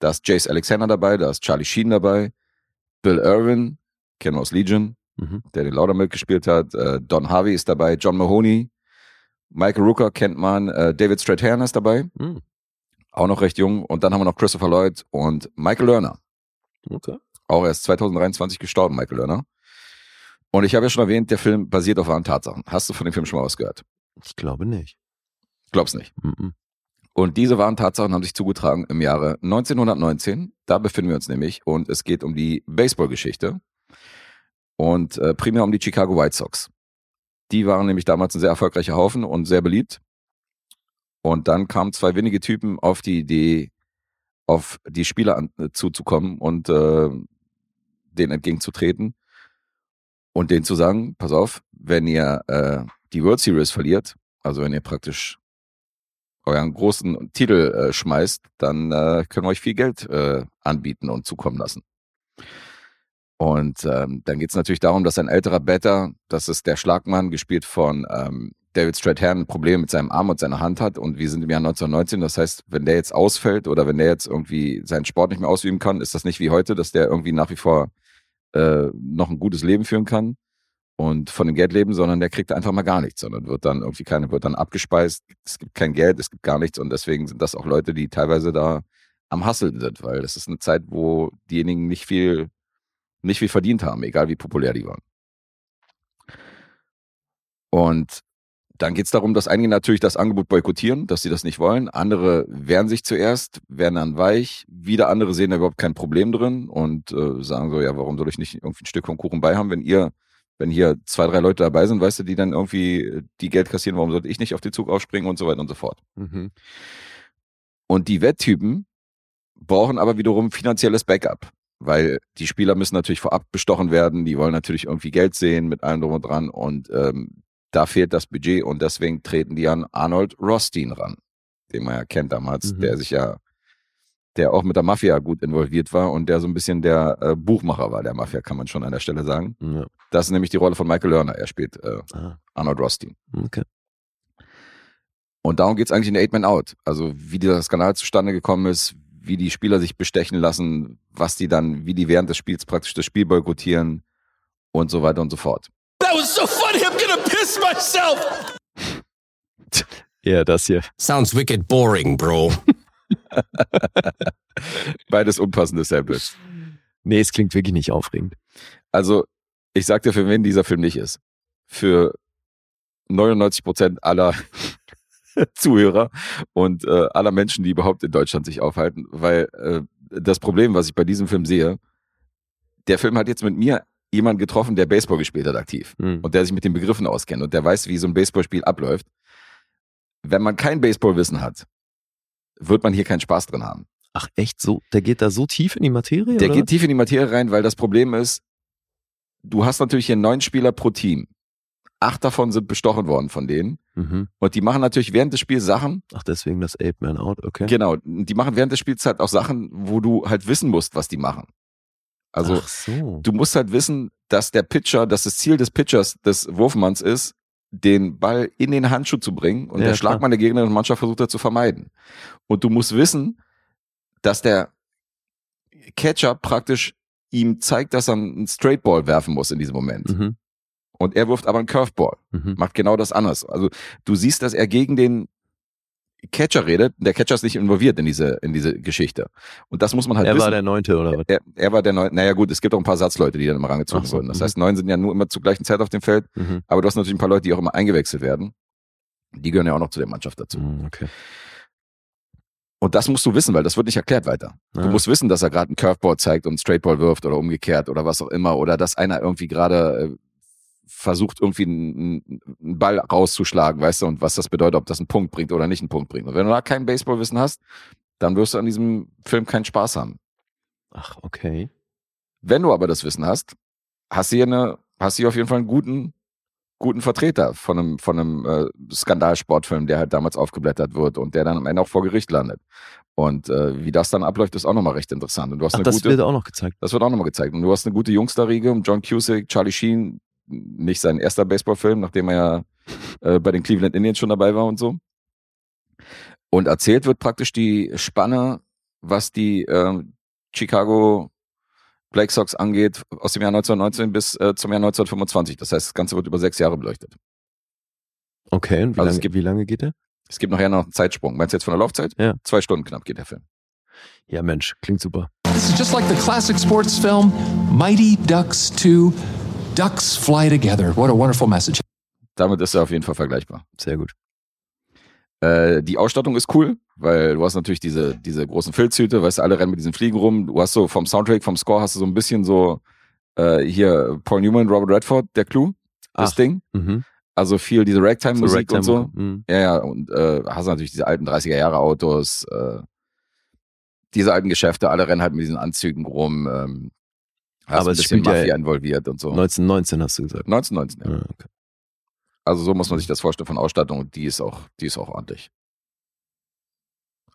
Da ist Jace Alexander dabei. Da ist Charlie Sheen dabei. Bill Irwin, kennen wir aus Legion Mhm. der den Laudermilk gespielt hat. Äh, Don Harvey ist dabei, John Mahoney, Michael Rooker kennt man, äh, David Strathairn ist dabei, Mhm. auch noch recht jung. Und dann haben wir noch Christopher Lloyd und Michael Lerner, Okay. auch erst 2023 gestorben, Michael Lerner. Und ich habe ja schon erwähnt, der Film basiert auf wahren Tatsachen. Hast du von dem Film schon mal was gehört? Ich glaube nicht. Glaub's nicht. Mhm. Und diese wahren Tatsachen haben sich zugetragen im Jahre 1919. Da befinden wir uns nämlich und es geht um die Baseballgeschichte und äh, primär um die Chicago White Sox. Die waren nämlich damals ein sehr erfolgreicher Haufen und sehr beliebt. Und dann kamen zwei wenige Typen auf die Idee, auf die Spieler an, äh, zuzukommen und äh, denen entgegenzutreten und denen zu sagen, pass auf, wenn ihr äh, die World Series verliert, also wenn ihr praktisch euren großen Titel äh, schmeißt, dann äh, können wir euch viel Geld äh, anbieten und zukommen lassen. Und ähm, dann geht es natürlich darum, dass ein älterer Better, das ist der Schlagmann, gespielt von ähm, David Strathairn, ein Problem mit seinem Arm und seiner Hand hat. Und wir sind im Jahr 1919. Das heißt, wenn der jetzt ausfällt oder wenn der jetzt irgendwie seinen Sport nicht mehr ausüben kann, ist das nicht wie heute, dass der irgendwie nach wie vor äh, noch ein gutes Leben führen kann und von dem Geld leben, sondern der kriegt einfach mal gar nichts, sondern wird dann irgendwie keine, wird dann abgespeist. Es gibt kein Geld, es gibt gar nichts. Und deswegen sind das auch Leute, die teilweise da am Hasseln sind, weil das ist eine Zeit, wo diejenigen nicht viel nicht viel verdient haben, egal wie populär die waren. Und dann geht es darum, dass einige natürlich das Angebot boykottieren, dass sie das nicht wollen. Andere wehren sich zuerst, werden dann weich. Wieder andere sehen da überhaupt kein Problem drin und äh, sagen so, ja, warum soll ich nicht irgendwie ein Stück vom Kuchen bei haben, wenn ihr, wenn hier zwei, drei Leute dabei sind, weißt du, die dann irgendwie die Geld kassieren, warum sollte ich nicht auf den Zug aufspringen und so weiter und so fort. Mhm. Und die Wetttypen brauchen aber wiederum finanzielles Backup weil die Spieler müssen natürlich vorab bestochen werden, die wollen natürlich irgendwie Geld sehen mit allem drum und dran und ähm, da fehlt das Budget und deswegen treten die an Arnold Rothstein ran, den man ja kennt damals, Mhm. der sich ja, der auch mit der Mafia gut involviert war und der so ein bisschen der äh, Buchmacher war der Mafia, kann man schon an der Stelle sagen. Ja. Das ist nämlich die Rolle von Michael Lerner, er spielt äh, Ah, Arnold Rothstein. okay. Und darum geht's eigentlich in Eight Man Out. Also wie dieser Skandal zustande gekommen ist, wie die Spieler sich bestechen lassen, was die dann, wie die während des Spiels praktisch das Spiel boykottieren und so weiter und so fort. That was so funny, I'm gonna piss myself! Ja, das hier. Sounds wicked boring, bro. Beides unpassende Samples. Nee, es klingt wirklich nicht aufregend. Also ich sag dir, für wen dieser Film nicht ist. Für 99 Prozent aller Zuhörer und äh, aller Menschen, die überhaupt in Deutschland sich aufhalten, weil äh, das Problem, was ich bei diesem Film sehe, der Film hat jetzt mit mir jemanden getroffen, der Baseball gespielt hat aktiv Hm. und der sich mit den Begriffen auskennt und der weiß, wie so ein Baseballspiel abläuft. Wenn man kein Baseballwissen hat, wird man hier keinen Spaß drin haben. Ach, echt so? Der geht da so tief in die Materie? Der oder? geht tief in die Materie rein, weil das Problem ist, du hast natürlich hier neun Spieler pro Team. Acht davon sind bestochen worden von denen. Mhm. Und die machen natürlich während des Spiels Sachen, Ach, deswegen das Ape Man Out, okay. genau, die machen während des Spiels halt auch Sachen, wo du halt wissen musst, was die machen. Also so. du musst halt wissen, dass der Pitcher, dass das Ziel des Pitchers, des Wurfmanns ist, den Ball in den Handschuh zu bringen und Ja, der. Schlagmann der gegnerischen Mannschaft versucht er zu vermeiden. Und du musst wissen, dass der Catcher praktisch ihm zeigt, dass er einen Straight Ball werfen muss in diesem Moment. Mhm. Und er wirft aber einen Curveball. Mhm. Macht genau das anders. Also du siehst, dass er gegen den Catcher redet. Der Catcher ist nicht involviert in diese, in diese Geschichte. Und das muss man halt Er wissen. war der Neunte oder was? er, er war der neue, naja gut, es gibt auch ein paar Satzleute, die dann immer rangezogen so, wurden. Das mhm. heißt, neun sind ja nur immer zur gleichen Zeit auf dem Feld, Mhm. aber du hast natürlich ein paar Leute, die auch immer eingewechselt werden. Die gehören ja auch noch zu der Mannschaft dazu. Mhm, Okay. Und das musst du wissen, weil das wird nicht erklärt weiter. Du Ja. musst wissen, dass er gerade einen Curveball zeigt und einen Straightball wirft oder umgekehrt oder was auch immer. Oder dass einer irgendwie gerade äh, versucht, irgendwie einen, einen Ball rauszuschlagen, weißt du, und was das bedeutet, ob das einen Punkt bringt oder nicht einen Punkt bringt. Und wenn du da kein Baseballwissen hast, dann wirst du an diesem Film keinen Spaß haben. Ach, okay. Wenn du aber das Wissen hast, hast du hier eine, hast du hier auf jeden Fall einen guten, guten Vertreter von einem, von einem äh, Skandalsportfilm, der halt damals aufgeblättert wird und der dann am Ende auch vor Gericht landet. Und äh, wie das dann abläuft, ist auch nochmal recht interessant. Und du hast Ach, eine das gute, wird auch noch gezeigt. das wird auch nochmal gezeigt. Und du hast eine gute Jungsterriege, John Cusick, Charlie Sheen, nicht sein erster Baseballfilm, nachdem er ja äh, bei den Cleveland Indians schon dabei war und so. Und erzählt wird praktisch die Spanne, was die äh, Chicago Black Sox angeht, aus dem Jahr 1919 bis äh, zum Jahr 1925. Das heißt, das Ganze wird über sechs Jahre beleuchtet. Okay, und wie, Also es lange, gibt- wie lange geht der? Es gibt nachher noch einen Zeitsprung. Meinst du jetzt von der Laufzeit? Ja. Zwei Stunden knapp geht der Film. Ja, Mensch, klingt super. This is just like the classic sports film Mighty Ducks 2 Ducks Fly Together. What a wonderful message. Damit ist er auf jeden Fall vergleichbar. Sehr gut. Äh, die Ausstattung ist cool, weil du hast natürlich diese, diese großen Filzhüte, weißt du, alle rennen mit diesen Fliegen rum. Du hast so vom Soundtrack, vom Score hast du so ein bisschen so äh, hier Paul Newman, Robert Redford, der Clou, das Ach. Ding. Mhm. Also viel diese Ragtime-Musik und so. Mhm. Ja, ja, und äh, hast natürlich diese alten 30er Jahre Autos. Äh, diese alten Geschäfte, alle rennen halt mit diesen Anzügen rum. Ähm, hast Aber ein es bisschen spielt ja Mafia involviert und so. 1919 hast du gesagt. 1919, ja. Ja, okay. Also so muss man sich das vorstellen von Ausstattung und die ist auch, die ist auch ordentlich.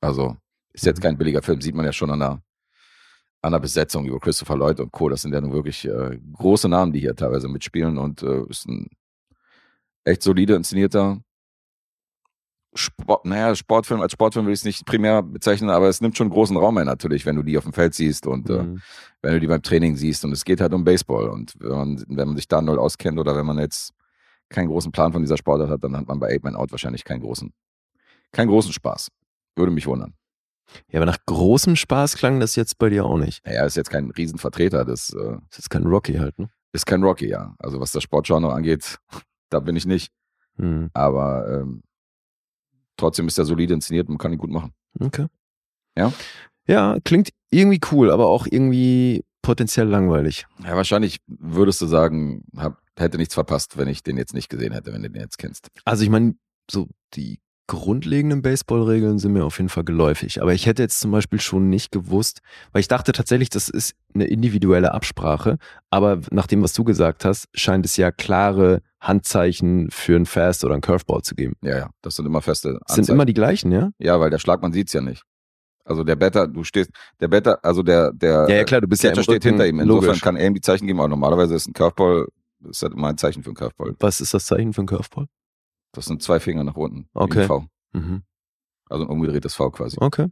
Also ist jetzt kein billiger Film, sieht man ja schon an der, an der Besetzung über Christopher Lloyd und Co. Das sind ja nun wirklich äh, große Namen, die hier teilweise mitspielen und äh, ist ein echt solide inszenierter Sport, naja, Sportfilm, als Sportfilm will ich es nicht primär bezeichnen, aber es nimmt schon großen Raum ein natürlich, wenn du die auf dem Feld siehst und äh, Mhm. wenn du die beim Training siehst und es geht halt um Baseball und wenn man, wenn man sich da null auskennt oder wenn man jetzt keinen großen Plan von dieser Sportart hat, dann hat man bei Eight Man Out wahrscheinlich keinen großen, keinen großen Spaß. Würde mich wundern. Ja, aber nach großem Spaß klang das jetzt bei dir auch nicht. Naja, ist jetzt kein Riesenvertreter, das äh, ist jetzt kein Rocky halt, ne? ist kein Rocky, ja. Also was das Sportgenre angeht, da bin ich nicht. Mhm. Aber ähm, trotzdem ist er solide inszeniert und man kann ihn gut machen. Okay. Ja? Ja, klingt irgendwie cool, aber auch irgendwie potenziell langweilig. Ja, wahrscheinlich würdest du sagen, hab, hätte nichts verpasst, wenn ich den jetzt nicht gesehen hätte, wenn du den jetzt kennst. Also ich meine, so die grundlegenden Baseballregeln sind mir auf jeden Fall geläufig. Aber ich hätte jetzt zum Beispiel schon nicht gewusst, weil ich dachte tatsächlich, das ist eine individuelle Absprache. Aber nach dem, was du gesagt hast, scheint es ja klare Handzeichen für ein Fast oder ein Curveball zu geben. Ja, ja, das sind immer feste Das sind immer die gleichen, ja? Ja, weil der Schlagmann sieht's ja nicht. Also der Better, du stehst, der Better, also der, der Ja, ja, klar, du bist ja Catcher im steht hinter ihm. Insofern logisch. kann er ihm die Zeichen geben, aber normalerweise ist ein Curveball, das ist halt immer ein Zeichen für einen Curveball. Was ist das Zeichen für ein Curveball? Das sind zwei Finger nach unten. Okay. V. Mhm. Also ein umgedrehtes V quasi. Okay.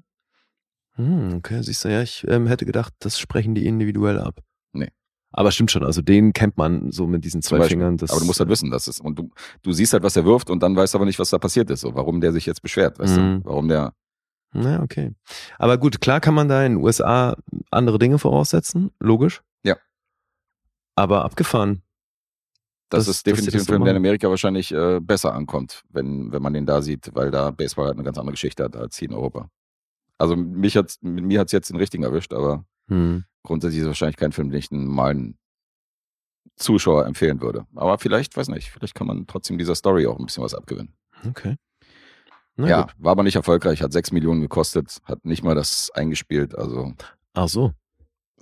Hm, okay, siehst du, ja, ich ähm, hätte gedacht, das sprechen die individuell ab. Nee. Aber stimmt schon, also den kennt man so mit diesen zwei Beispiel. Fingern. Aber du musst halt wissen, dass es, und du, du siehst halt, was er wirft und dann weißt aber nicht, was da passiert ist, so, warum der sich jetzt beschwert, weißt Mhm. du? Warum der, Na, okay. Aber gut, klar kann man da in den USA andere Dinge voraussetzen, logisch. Ja. Aber abgefahren. Das, Das- ist dass definitiv das ein Film, der in machen. Amerika wahrscheinlich äh, besser ankommt, wenn, wenn man den da sieht, weil da Baseball halt eine ganz andere Geschichte hat als hier in Europa. Also mich hat's, mit mir hat's jetzt den richtigen erwischt, aber Hm. grundsätzlich ist es wahrscheinlich kein Film, den ich einem normalen Zuschauer empfehlen würde. Aber vielleicht, weiß nicht, vielleicht kann man trotzdem dieser Story auch ein bisschen was abgewinnen. Okay. Na ja, gut. war aber nicht erfolgreich, hat sechs Millionen gekostet, hat nicht mal das eingespielt, also Ach so.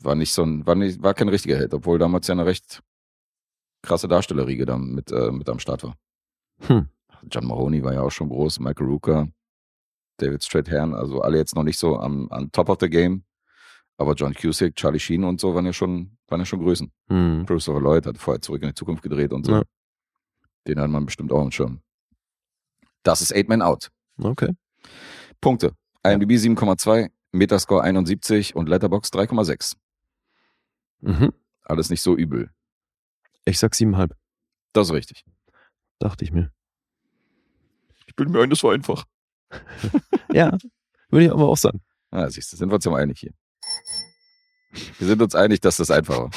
war nicht so ein, war nicht, war kein richtiger Hit, obwohl damals ja eine recht krasse Darstellerriege da mit, äh, mit am Start war. Hm. John Mahoney war ja auch schon groß, Michael Rooker, David Strathairn, also alle jetzt noch nicht so am, am Top of the Game. Aber John Cusick, Charlie Sheen und so waren ja schon, waren ja schon Größen. Hm. Christopher Lloyd hat vorher zurück in die Zukunft gedreht und so. Ja. Den hat man bestimmt auch im Schirm. Das ist Eight Man Out. Okay. Punkte. IMDb 7,2, Metascore 71 und Letterbox 3,6. Mhm. Alles nicht so übel. Ich sag siebenhalb, Das ist richtig. dachte ich mir. Ich bin mir ein, das war einfach. Ja, würde ich aber auch sagen. Ah, siehst du, sind wir uns ja mal einig hier. Wir sind uns einig, dass das einfach war.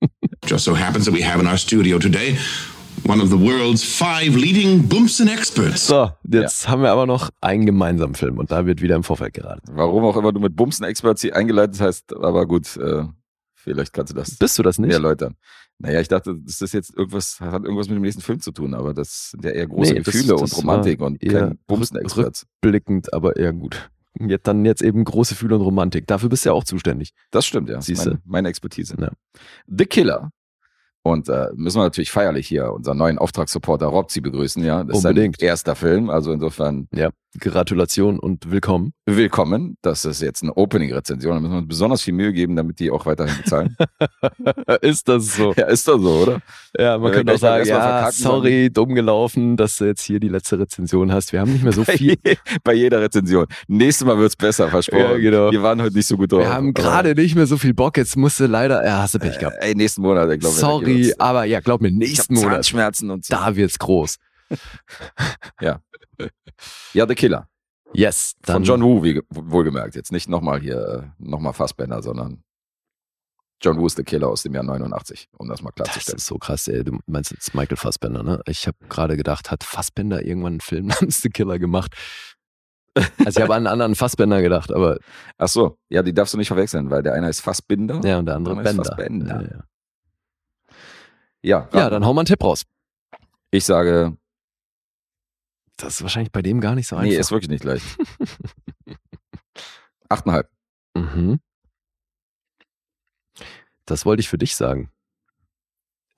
Just so happens that we have in our studio today one of the world's five leading Bumsen experts. So, jetzt haben wir aber noch einen gemeinsamen Film und da wird wieder im Vorfeld geraten. Warum auch immer du mit Bumsen Experts hier eingeleitet hast, aber gut, äh, vielleicht kannst du das Bist du das nicht? erläutern. Naja, ich dachte, das ist jetzt irgendwas, hat irgendwas mit dem nächsten Film zu tun, aber das sind ja eher große Nee, das- Gefühle das und Romantik und kein Bumsen Experts. Blickend, aber eher gut. Jetzt dann jetzt eben große Gefühle und Romantik. Dafür bist du ja auch zuständig. Das stimmt, ja. Das ist Siehste? meine, meine Expertise. Ja. The Killer. Und äh, müssen wir natürlich feierlich hier unseren neuen Auftragssupporter Robzi begrüßen, ja. Das Unbedingt. ist sein erster Film, also insofern Ja. Gratulation und willkommen. willkommen. Das ist jetzt eine Opening-Rezension. Da müssen wir uns besonders viel Mühe geben, damit die auch weiterhin bezahlen. ist das so? ja, ist doch so, oder? Ja, man könnte auch sagen, ja, sorry, dumm gelaufen, dass du jetzt hier die letzte Rezension hast. Wir haben nicht mehr so viel. Bei jeder Rezension. Nächstes Mal wird's besser, versprochen. Ja, genau. Wir waren heute nicht so gut drauf. Wir haben gerade nicht mehr so viel Bock. Jetzt musste leider, ja, hast du Pech gehabt. Äh, ey, nächsten Monat, ich glaube Sorry, aber ja, glaub mir, nächsten Monat, Zahnschmerzen und so. da wird's groß. Ja, The Killer. Yes, dann Von John Woo, wie, wohlgemerkt. Jetzt nicht nochmal hier, äh, nochmal Fassbender, sondern John Woo ist The Killer aus dem Jahr 89, um das mal Das klarzustellen. ist so krass, ey. Du meinst jetzt Michael Fassbender, ne? Ich habe gerade gedacht, hat Fassbender irgendwann einen Film namens The Killer gemacht? Also ich habe an einen anderen Fassbender gedacht, aber Ach so, ja, die darfst du nicht verwechseln, weil der eine ist Fassbinder. ja, und der andere Dann ist Bender. Fassbender. Ja, ja. Ja, ja, dann hau mal einen Tipp raus. Ich sage, Das ist wahrscheinlich bei dem gar nicht so einfach. nee, ist wirklich nicht leicht. Achteinhalb. Mhm. Das wollte ich für dich sagen.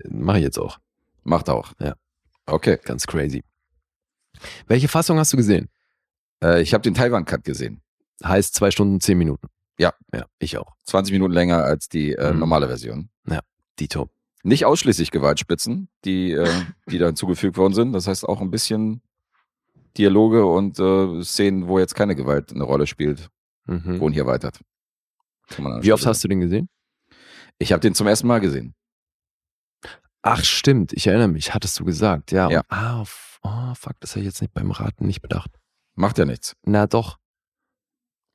Mache ich jetzt auch. Macht auch. Ja. Okay. Ganz crazy. Welche Fassung hast du gesehen? Äh, ich habe den Taiwan-Cut gesehen. Heißt zwei Stunden, zehn Minuten. Ja. Ja, ich auch. 20 Minuten länger als die äh, Mhm. normale Version. Dito. Nicht ausschließlich Gewaltspitzen, die, äh, die da hinzugefügt worden sind. Das heißt auch ein bisschen Dialoge und äh, Szenen, wo jetzt keine Gewalt eine Rolle spielt, Mhm. wurden hier erweitert. Der Wie oft hast du den gesehen? Ich habe den zum ersten Mal gesehen. Ach, stimmt. Ich erinnere mich. Hattest du gesagt. Ja. Ja. Und, ah, oh, fuck, das habe ich jetzt nicht beim Raten nicht bedacht. Macht ja nichts. Na doch.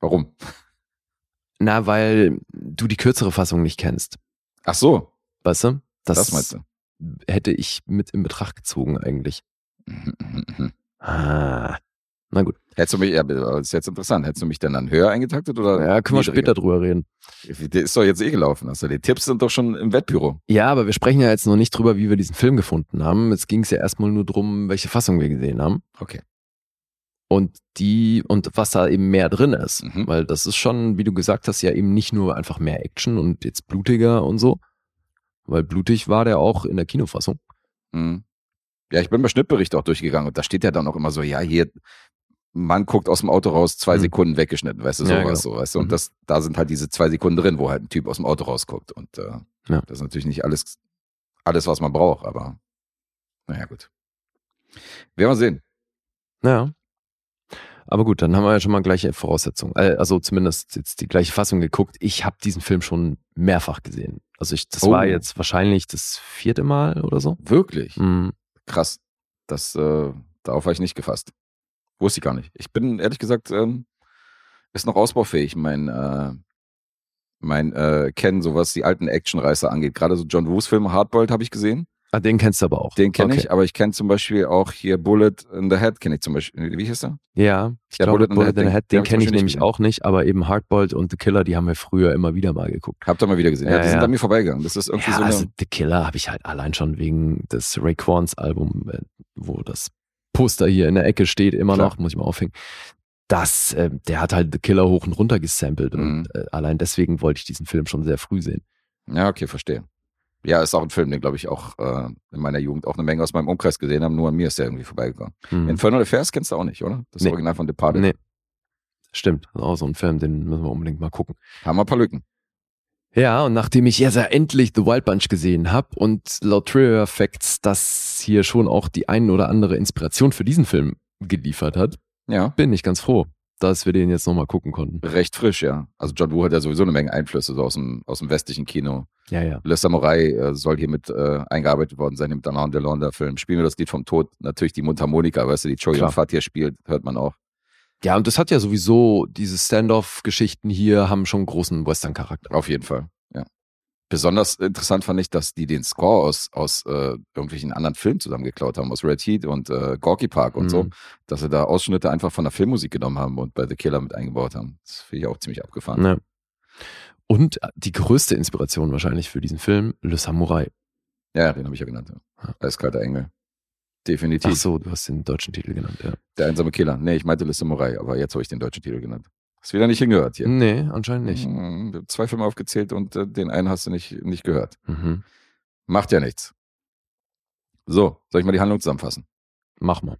Warum? Na, weil du die kürzere Fassung nicht kennst. Ach so, Weißt du? Das, das, meinst du. hätte ich mit in Betracht gezogen eigentlich. Ah. Na gut. Hättest du mich, ja, das ist jetzt interessant, hättest du mich denn dann höher eingetaktet oder? Ja, können wir später drüber reden. Der ist doch jetzt eh gelaufen. Also die Tipps sind doch schon im Wettbüro. Ja, aber wir sprechen ja jetzt noch nicht drüber, wie wir diesen Film gefunden haben. Jetzt ging es ja erstmal nur drum, welche Fassung wir gesehen haben. Okay. Und die, und was da eben mehr drin ist. Mhm. Weil das ist schon, wie du gesagt hast, ja eben nicht nur einfach mehr Action und jetzt blutiger und so. Weil blutig war der auch in der Kinofassung. Mhm. Ja, ich bin bei Schnittbericht auch durchgegangen und da steht ja dann auch immer so, ja, hier, Mann guckt aus dem Auto raus, zwei Mhm. Sekunden weggeschnitten, weißt du, Ja, sowas genau. so, weißt du. Und Mhm. das, da sind halt diese zwei Sekunden drin, wo halt ein Typ aus dem Auto rausguckt. Und äh, Ja. das ist natürlich nicht alles, alles, was man braucht, aber naja, gut. Werden wir sehen. Ja. Aber gut, dann haben wir ja schon mal gleiche Voraussetzungen. Äh, Also zumindest jetzt die gleiche Fassung geguckt. Ich habe diesen Film schon mehrfach gesehen. Also ich, das Oh. war jetzt wahrscheinlich das vierte Mal oder so. Wirklich? Mhm. Krass. Das, äh, darauf war ich nicht gefasst. Wusste ich gar nicht. Ich bin, ehrlich gesagt, ähm, ist noch ausbaufähig, mein, äh, mein äh, Kennen, so was die alten Actionreißer angeht. Gerade so John Woos Filme, Hardboiled habe ich gesehen. Ah, den kennst du aber auch. Den kenne Okay. ich, aber ich kenne zum Beispiel auch hier Bullet in the Head, kenne ich zum Beispiel. Wie hieß der? Ja, ich Ja, glaube, Bullet in the Bullet Head, in the den- Head, den den kenne ich nämlich nicht auch nicht, aber eben Hardboiled und The Killer, die haben wir früher immer wieder mal geguckt. Habt ihr mal wieder gesehen? Ja, Ja, die sind an mir vorbeigegangen. Das ist irgendwie Ja, so eine. also The Killer habe ich halt allein schon wegen des Ray Kwans Album, äh, wo das Poster hier in der Ecke steht, immer Klar. noch, muss ich mal aufhängen. Das, äh, der hat halt The Killer hoch und runter gesampelt Mhm. und äh, allein deswegen wollte ich diesen Film schon sehr früh sehen. Ja, okay, verstehe. Ja, ist auch ein Film, den, glaube ich, auch äh, in meiner Jugend auch eine Menge aus meinem Umkreis gesehen haben. Nur an mir ist der irgendwie vorbeigegangen. Mhm. Infernal Affairs kennst du auch nicht, oder? Das Nee. Original von Departed. Nee. Stimmt, auch so ein Film, den müssen wir unbedingt mal gucken. Haben wir ein paar Lücken. Ja, und nachdem ich jetzt ja endlich The Wild Bunch gesehen habe und laut Trivia Facts das hier schon auch die ein oder andere Inspiration für diesen Film geliefert hat, Ja. bin ich ganz froh, dass wir den jetzt nochmal gucken konnten. Recht frisch, ja. Also John Woo hat ja sowieso eine Menge Einflüsse so aus dem, aus dem westlichen Kino. Ja, ja. Le Samurai äh, soll hier mit äh, eingearbeitet worden sein, mit Alain Delon, der Film. Spielen wir das Lied vom Tod. Natürlich die Mundharmonika, weißt du, die Choi Fat hier spielt, hört man auch. Ja, und das hat ja sowieso, diese Standoff-Geschichten hier haben schon großen Western-Charakter. Auf jeden Fall. Besonders interessant fand ich, dass die den Score aus, aus äh, irgendwelchen anderen Filmen zusammengeklaut haben, aus Red Heat und äh, Gorky Park und so, Mhm. dass sie da Ausschnitte einfach von der Filmmusik genommen haben und bei The Killer mit eingebaut haben. Das finde ich auch ziemlich abgefahren. Ja. Und die größte Inspiration wahrscheinlich für diesen Film, Le Samurai. Ja, den habe ich ja genannt. Ja. Ja. Eiskalter Engel. Definitiv. Ach so, du hast den deutschen Titel genannt, ja. Der einsame Killer. Nee, ich meinte Le Samurai, aber jetzt habe ich den deutschen Titel genannt. Hast wieder nicht hingehört hier. Nee, anscheinend nicht. Mhm, Zwei Filme aufgezählt und äh, den einen hast du nicht, nicht gehört. Mhm. Macht ja nichts. So, soll ich mal die Handlung zusammenfassen? Mach mal.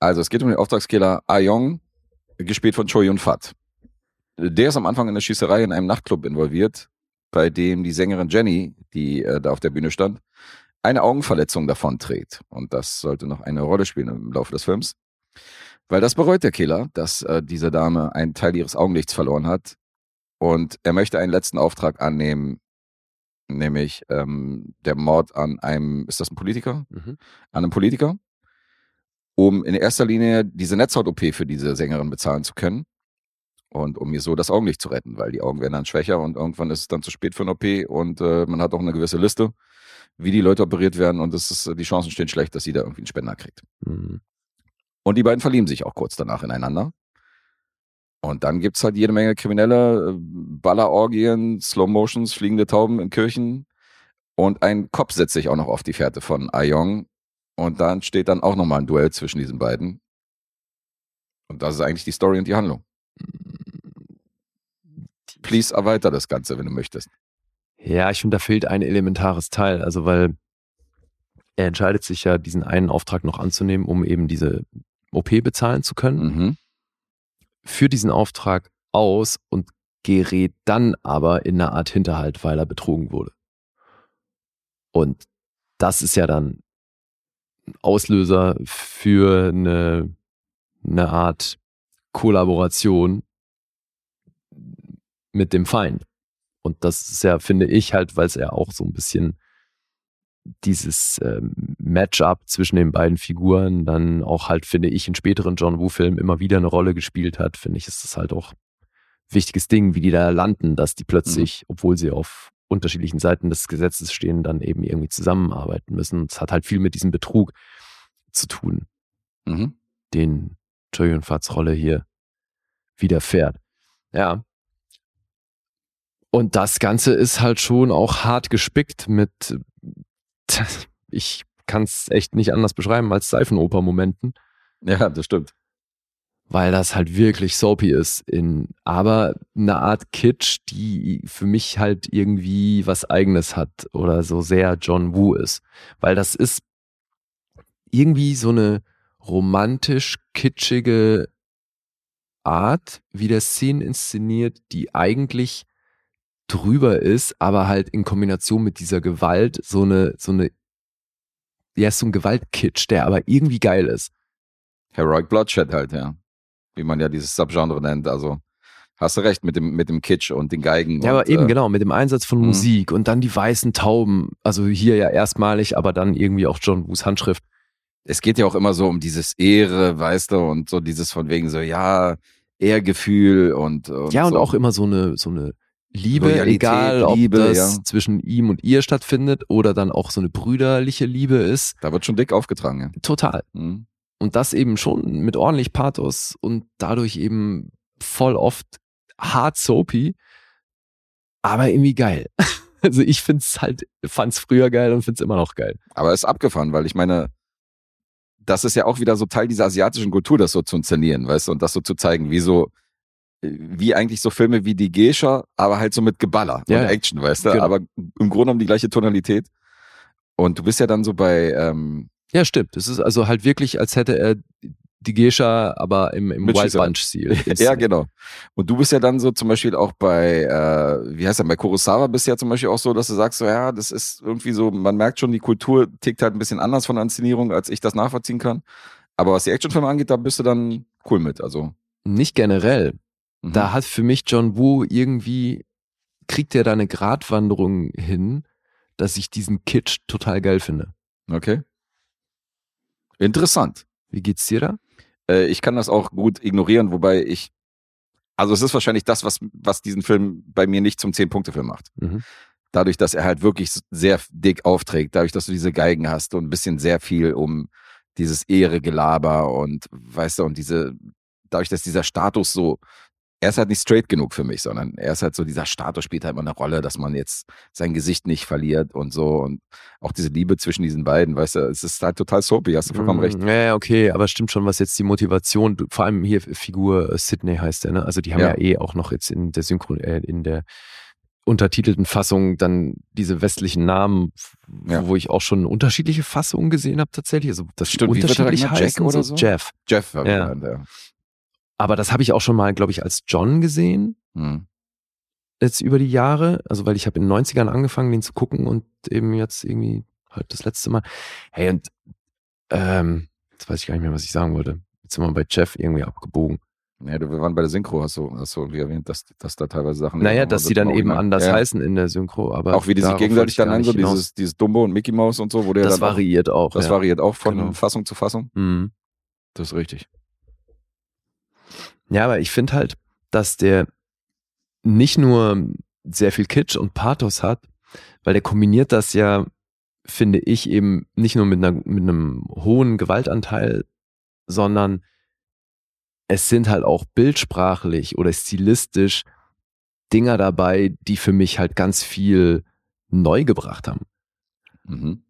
Also, es geht um den Auftragskiller Ayong, gespielt von Choi Yun Fat. Der ist am Anfang in der Schießerei in einem Nachtclub involviert, bei dem die Sängerin Jenny, die äh, da auf der Bühne stand, eine Augenverletzung davonträgt. Und das sollte noch eine Rolle spielen im Laufe des Films. Weil das bereut der Killer, dass äh, diese Dame einen Teil ihres Augenlichts verloren hat. Und er möchte einen letzten Auftrag annehmen, nämlich ähm, der Mord an einem, ist das ein Politiker? Mhm. an einem Politiker, um in erster Linie diese Netzhaut-OP für diese Sängerin bezahlen zu können und um ihr so das Augenlicht zu retten, weil die Augen werden dann schwächer und irgendwann ist es dann zu spät für eine OP und äh, man hat auch eine gewisse Liste, wie die Leute operiert werden und es ist, die Chancen stehen schlecht, dass sie da irgendwie einen Spender kriegt. Mhm. Und die beiden verlieben sich auch kurz danach ineinander. Und dann gibt's halt jede Menge Kriminelle, äh, Ballerorgien, Slow Motions, fliegende Tauben in Kirchen. Und ein Kopf setzt sich auch noch auf die Fährte von Ayong. Und dann steht dann auch nochmal ein Duell zwischen diesen beiden. Und das ist eigentlich die Story und die Handlung. please erweiter das Ganze, wenn du möchtest. Ja, ich finde, da fehlt ein elementares Teil. Also, weil er entscheidet sich ja, diesen einen Auftrag noch anzunehmen, um eben diese OP bezahlen zu können. Mhm. Für diesen Auftrag aus und gerät dann aber in eine Art Hinterhalt, weil er betrogen wurde. Und das ist ja dann ein Auslöser für eine, eine Art Kollaboration mit dem Feind. Und das ist ja, finde ich halt, weil es ja auch so ein bisschen dieses ähm, Matchup zwischen den beiden Figuren dann auch halt, finde ich, in späteren John Woo-Filmen immer wieder eine Rolle gespielt hat, finde ich, ist das halt auch wichtiges Ding, wie die da landen, dass die plötzlich, obwohl sie auf unterschiedlichen Seiten des Gesetzes stehen, dann eben irgendwie zusammenarbeiten müssen. Es hat halt viel mit diesem Betrug zu tun, Mhm. den Yun-Fats Rolle hier widerfährt. Ja. Und das Ganze ist halt schon auch hart gespickt mit, ich kann es echt nicht anders beschreiben als Seifenoper-Momenten, Ja, das stimmt. weil das halt wirklich soapy ist, in, aber eine Art Kitsch, die für mich halt irgendwie was Eigenes hat oder so sehr John Woo ist. Weil das ist irgendwie so eine romantisch kitschige Art, wie der Szenen inszeniert, die eigentlich drüber ist, aber halt in Kombination mit dieser Gewalt so eine, so eine, ja, so ein Gewaltkitsch, der aber irgendwie geil ist. Heroic Bloodshed halt, ja. Wie man ja dieses Subgenre nennt. Also hast du recht mit dem, mit dem Kitsch und den Geigen. Ja, und, aber eben äh, genau, mit dem Einsatz von mhm. Musik und dann die weißen Tauben, also hier ja erstmalig, aber dann irgendwie auch John Woos Handschrift. Es geht ja auch immer so um dieses Ehre, weißt du, und so dieses von wegen so, ja, Ehrgefühl und, und ja, und so. auch immer so eine, so eine Liebe, Loyalität, egal ob Liebe, das ja. zwischen ihm und ihr stattfindet oder dann auch so eine brüderliche Liebe ist. Da wird schon dick aufgetragen, ja. Total. Mhm. Und das eben schon mit ordentlich Pathos und dadurch eben voll oft hart soapy, aber irgendwie geil. Also ich find's halt, fand's früher geil und find's immer noch geil. Aber ist abgefahren, weil ich meine, das ist ja auch wieder so Teil dieser asiatischen Kultur, das so zu inszenieren, weißt du, und das so zu zeigen, wie so, wie eigentlich so Filme wie die Geisha, aber halt so mit Geballer Ja, und. Action, weißt du, Genau. aber im Grunde genommen die gleiche Tonalität. Und du bist ja dann so bei, ähm, Ja, stimmt. Es ist also halt wirklich, als hätte er die Gescha, aber im, im Wild. Bunch-Stil. ja, genau. Und du bist ja dann so zum Beispiel auch bei, äh, wie heißt der, bei Kurosawa bist du ja zum Beispiel auch so, dass du sagst, so, ja, das ist irgendwie so, man merkt schon, die Kultur tickt halt ein bisschen anders von der Inszenierung, als ich das nachvollziehen kann. Aber was die Actionfilme angeht, da bist du dann cool mit, also. Nicht generell. Mhm. Da hat für mich John Woo irgendwie, kriegt er da eine Gratwanderung hin, dass ich diesen Kitsch total geil finde. Okay. Interessant. Wie geht's dir da? Äh, ich kann das auch gut ignorieren, wobei ich, also es ist wahrscheinlich das, was, was diesen Film bei mir nicht zum Zehn-Punkte-Film macht. Mhm. Dadurch, dass er halt wirklich sehr dick aufträgt, dadurch, dass du diese Geigen hast und ein bisschen sehr viel um dieses Ehre-Gelaber und, weißt du, und diese, dadurch, dass dieser Status so, er ist halt nicht straight genug für mich, sondern er ist halt so, dieser Status spielt halt immer eine Rolle, dass man jetzt sein Gesicht nicht verliert und so und auch diese Liebe zwischen diesen beiden, weißt du, es ist halt total soapy, hast du vollkommen recht. Ja, okay, aber stimmt schon, was jetzt die Motivation, vor allem hier Figur äh, Sydney heißt der, ne? Also die haben ja, Ja. eh auch noch jetzt in der Synchron, äh, in der untertitelten Fassung dann diese westlichen Namen, Ja. wo ich auch schon unterschiedliche Fassungen gesehen habe tatsächlich. Also das Stimmt, er unterschiedlich genannt? Jack oder so so? Jeff. Jeff war Ja. genannt, ja. Aber das habe ich auch schon mal, glaube ich, als John gesehen. Hm. jetzt über die Jahre, also weil ich habe in den 90ern angefangen, den zu gucken und eben jetzt irgendwie halt das letzte Mal. Hey, und ähm, jetzt weiß ich gar nicht mehr, was ich sagen wollte. Jetzt sind wir bei Jeff irgendwie abgebogen. Ja, wir waren bei der Synchro, hast du, hast du irgendwie erwähnt, dass, dass da teilweise Sachen. Naja, dass die dann eben anders ja. heißen in der Synchro, aber Auch wie die sich gegenseitig dann nennen, so dieses, dieses Dumbo und Mickey Mouse und so, wo der. Das variiert auch. das ja. variiert auch von Genau. Fassung zu Fassung. Mhm. Das ist richtig. Ja, aber ich finde halt, dass der nicht nur sehr viel Kitsch und Pathos hat, weil der kombiniert das ja, finde ich, eben nicht nur mit, einer, mit einem hohen Gewaltanteil, sondern es sind halt auch bildsprachlich oder stilistisch Dinger dabei, die für mich halt ganz viel neu gebracht haben. Mhm.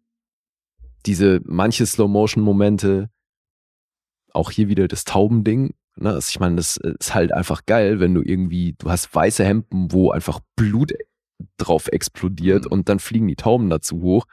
Diese manche Slow-Motion-Momente, auch hier wieder das Taubending, Ne? Also ich meine, das ist halt einfach geil, wenn du irgendwie, du hast weiße Hemden, wo einfach Blut drauf explodiert Mhm. und dann fliegen die Tauben dazu hoch.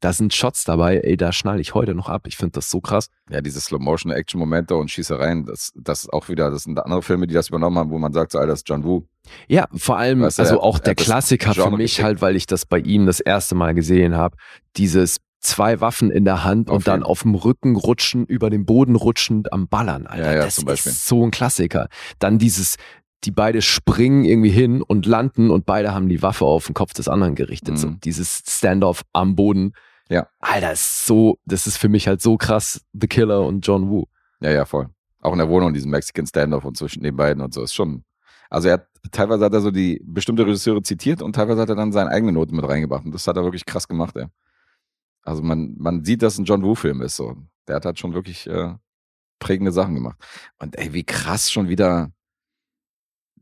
Da sind Shots dabei, ey, da schnalle ich heute noch ab. Ich finde das so krass. Ja, diese Slow-Motion-Action-Momente und Schießereien, das, das ist auch wieder, das sind andere Filme, die das übernommen haben, wo man sagt, so, Alter, das ist John Woo. Ja, vor allem, Weißt du, also auch er der Klassiker für mich halt, weil ich das bei ihm das erste Mal gesehen habe. Dieses zwei Waffen in der Hand Auf und dann jeden. auf dem Rücken rutschen, über den Boden rutschend am Ballern, Alter. Ja, ja, das zum Beispiel. ist so ein Klassiker. Dann dieses, die beide springen irgendwie hin und landen und beide haben die Waffe auf den Kopf des anderen gerichtet. So, Mhm. dieses Standoff am Boden. Ja. Alter, ist so, das ist für mich halt so krass, The Killer und John Woo. Ja, ja, voll. Auch in der Wohnung, diesen Mexican Standoff und zwischen den beiden und so, ist schon. Also er hat, teilweise hat er so die bestimmte Regisseure zitiert und teilweise hat er dann seine eigene Noten mit reingebracht. Und das hat er wirklich krass gemacht, ey. Also man, man sieht, dass ein John Woo-Film ist, so. Der hat halt schon wirklich äh, prägende Sachen gemacht. Und ey, wie krass schon wieder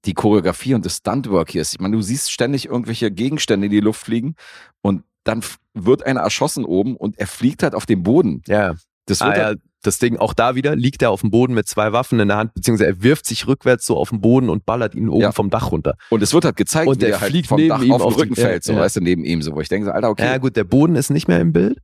die Choreografie und das Stuntwork hier ist. Ich meine, du siehst ständig irgendwelche Gegenstände in die Luft fliegen und dann wird einer erschossen oben und er fliegt halt auf den Boden. Ja, Das Ah, wird ja, halt, das Ding, auch da wieder, liegt er auf dem Boden mit zwei Waffen in der Hand, beziehungsweise er wirft sich rückwärts so auf den Boden und ballert ihn oben Ja. vom Dach runter. Und es wird halt gezeigt, Und wie der er halt fliegt vom neben Dach ihm auf den auf die- Rücken fällt, so ja, ja. weißt du, neben ihm, so, wo ich denke, so, Alter, okay. Ja gut, der Boden ist nicht mehr im Bild.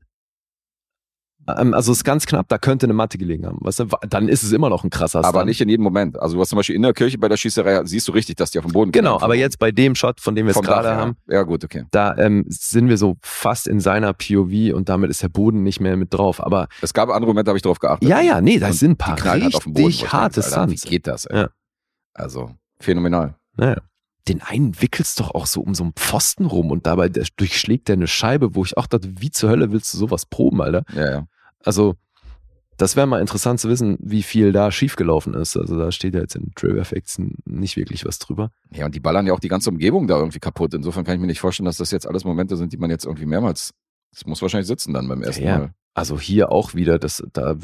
Ähm, Also ist ganz knapp, da könnte eine Matte gelegen haben. Weißt du? Dann ist es immer noch ein krasser aber Stunt. nicht in jedem Moment. Also du hast zum Beispiel in der Kirche bei der Schießerei, siehst du richtig, dass die auf dem Boden Genau, aber jetzt bei dem Shot, von dem wir es gerade haben, Ja. gut, okay. da ähm, sind wir so fast in seiner POV und damit ist der Boden nicht mehr mit drauf. Aber Es gab andere Momente, habe ich drauf geachtet. ja, ja, nee, da sind ein paar halt auf den Boden, richtig harte Stunts. Wie geht das, ey? Ja. Also, phänomenal. Naja. Den einen wickelst doch auch so um so einen Pfosten rum und dabei der, durchschlägt der eine Scheibe, wo ich auch dachte, wie zur Hölle willst du sowas proben, Alter? Ja, ja. Also, das wäre mal interessant zu wissen, wie viel da schiefgelaufen ist. Also, da steht ja jetzt in Trailer Effects nicht wirklich was drüber. Ja, und die ballern ja auch die ganze Umgebung da irgendwie kaputt. Insofern kann ich mir nicht vorstellen, dass das jetzt alles Momente sind, die man jetzt irgendwie mehrmals. Das muss wahrscheinlich sitzen dann beim ersten Ja. Mal. Also hier auch wieder, das, da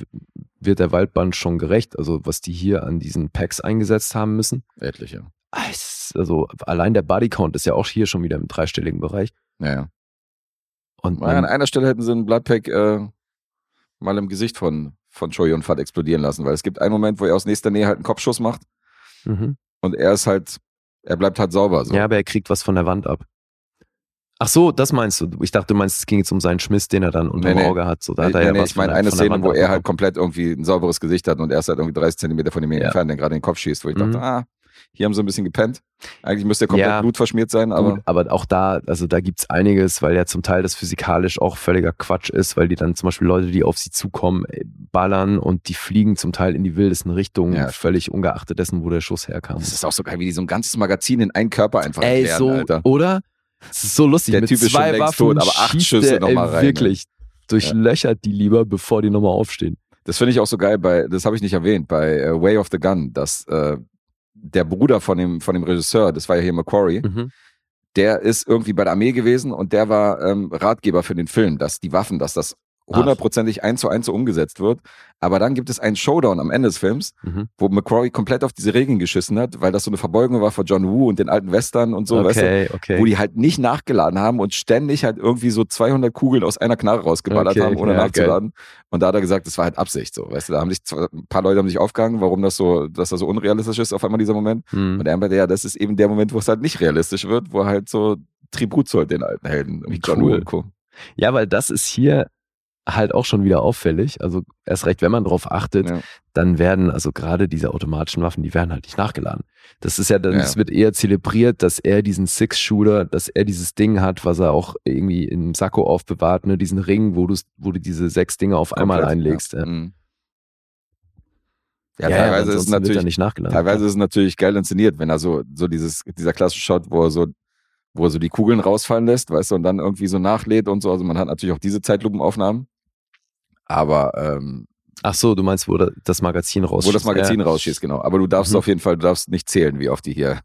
wird der Waldband schon gerecht. Also, was die hier an diesen Packs eingesetzt haben müssen. Etliche. Ah, Also, allein der Bodycount ist ja auch hier schon wieder im dreistelligen Bereich. Ja, ja. Und Mal An man, einer Stelle hätten sie einen Bloodpack äh, mal im Gesicht von, von Choi und Fat explodieren lassen, weil es gibt einen Moment, wo er aus nächster Nähe halt einen Kopfschuss macht mhm. und er ist halt, er bleibt halt sauber. So. Ja, aber er kriegt was von der Wand ab. Ach so, das meinst du. Ich dachte, du meinst, es ging jetzt um seinen Schmiss, den er dann unter dem nee. Auge hat. So, da Nee, hat er ja nee, was ich meine eine Szene, Wand wo er halt komplett irgendwie ein sauberes Gesicht hat und er ist halt irgendwie 30 Zentimeter von ihm Ja. entfernt, der gerade den Kopf schießt, wo ich Mhm. dachte, ah, hier haben sie ein bisschen gepennt. Eigentlich müsste er komplett Ja. blutverschmiert sein, aber Gut, aber auch da, also da gibt's einiges, weil ja zum Teil das physikalisch auch völliger Quatsch ist, weil die dann zum Beispiel Leute, die auf sie zukommen, äh, ballern und die fliegen zum Teil in die wildesten Richtungen, Ja. völlig ungeachtet dessen, wo der Schuss herkam. das ist auch so geil, wie die so ein ganzes Magazin in einen Körper einfach Ey, erklären, so, Alter. oder? Es ist so lustig. Der Mit Typ ist schon zwei längst Waffen tot, aber acht Schüsse der, noch ey, mal rein, ne? Wirklich. Durchlöchert die lieber, bevor die nochmal aufstehen. Das finde ich auch so geil bei, das habe ich nicht erwähnt, bei äh, Way of the Gun, dass äh, der Bruder von dem, von dem Regisseur, das war ja hier Macquarie, Mhm. der ist irgendwie bei der Armee gewesen und der war ähm, Ratgeber für den Film, dass die Waffen, dass das hundertprozentig eins zu eins so umgesetzt wird. Aber dann gibt es einen Showdown am Ende des Films, Mhm. wo McQuarrie komplett auf diese Regeln geschissen hat, weil das so eine Verbeugung war vor John Woo und den alten Western und so, weißt du? okay, okay. Wo die halt nicht nachgeladen haben und ständig halt irgendwie so 200 Kugeln aus einer Knarre rausgeballert Okay, haben, ohne ja, nachzuladen. Und da hat er gesagt, das war halt Absicht so, weißt du? Da haben sich ein paar Leute haben sich aufgehangen, warum das so, dass das so unrealistisch ist auf einmal dieser Moment. Hm. Und er meinte, ja, das ist eben der Moment, wo es halt nicht realistisch wird, wo er halt so Tribut zollt den alten Helden. Wie John cool. Woo und Co. Ja, weil das ist hier halt auch schon wieder auffällig. Also erst recht, wenn man drauf achtet, Ja. dann werden also gerade diese automatischen Waffen, die werden halt nicht nachgeladen. Das ist ja, dann, Ja. es wird eher zelebriert, dass er diesen Six-Shooter, dass er dieses Ding hat, was er auch irgendwie im Sakko aufbewahrt, ne, diesen Ring, wo du, wo du diese sechs Dinge auf einmal Komplett, einlegst. Ja, Mhm. ja, Ja, teilweise ist natürlich, nicht nachgeladen. teilweise ist es natürlich geil inszeniert, wenn er so, so dieses, dieser klassische Shot, wo er so, wo er so die Kugeln rausfallen lässt, weißt du, und dann irgendwie so nachlädt und so. Also man hat natürlich auch diese Zeitlupenaufnahmen. Aber ähm, Ach so, du meinst, wo da- das Magazin raus wo das Magazin rausschießt, genau. Aber du darfst Mhm. auf jeden Fall, du darfst nicht zählen, wie oft die hier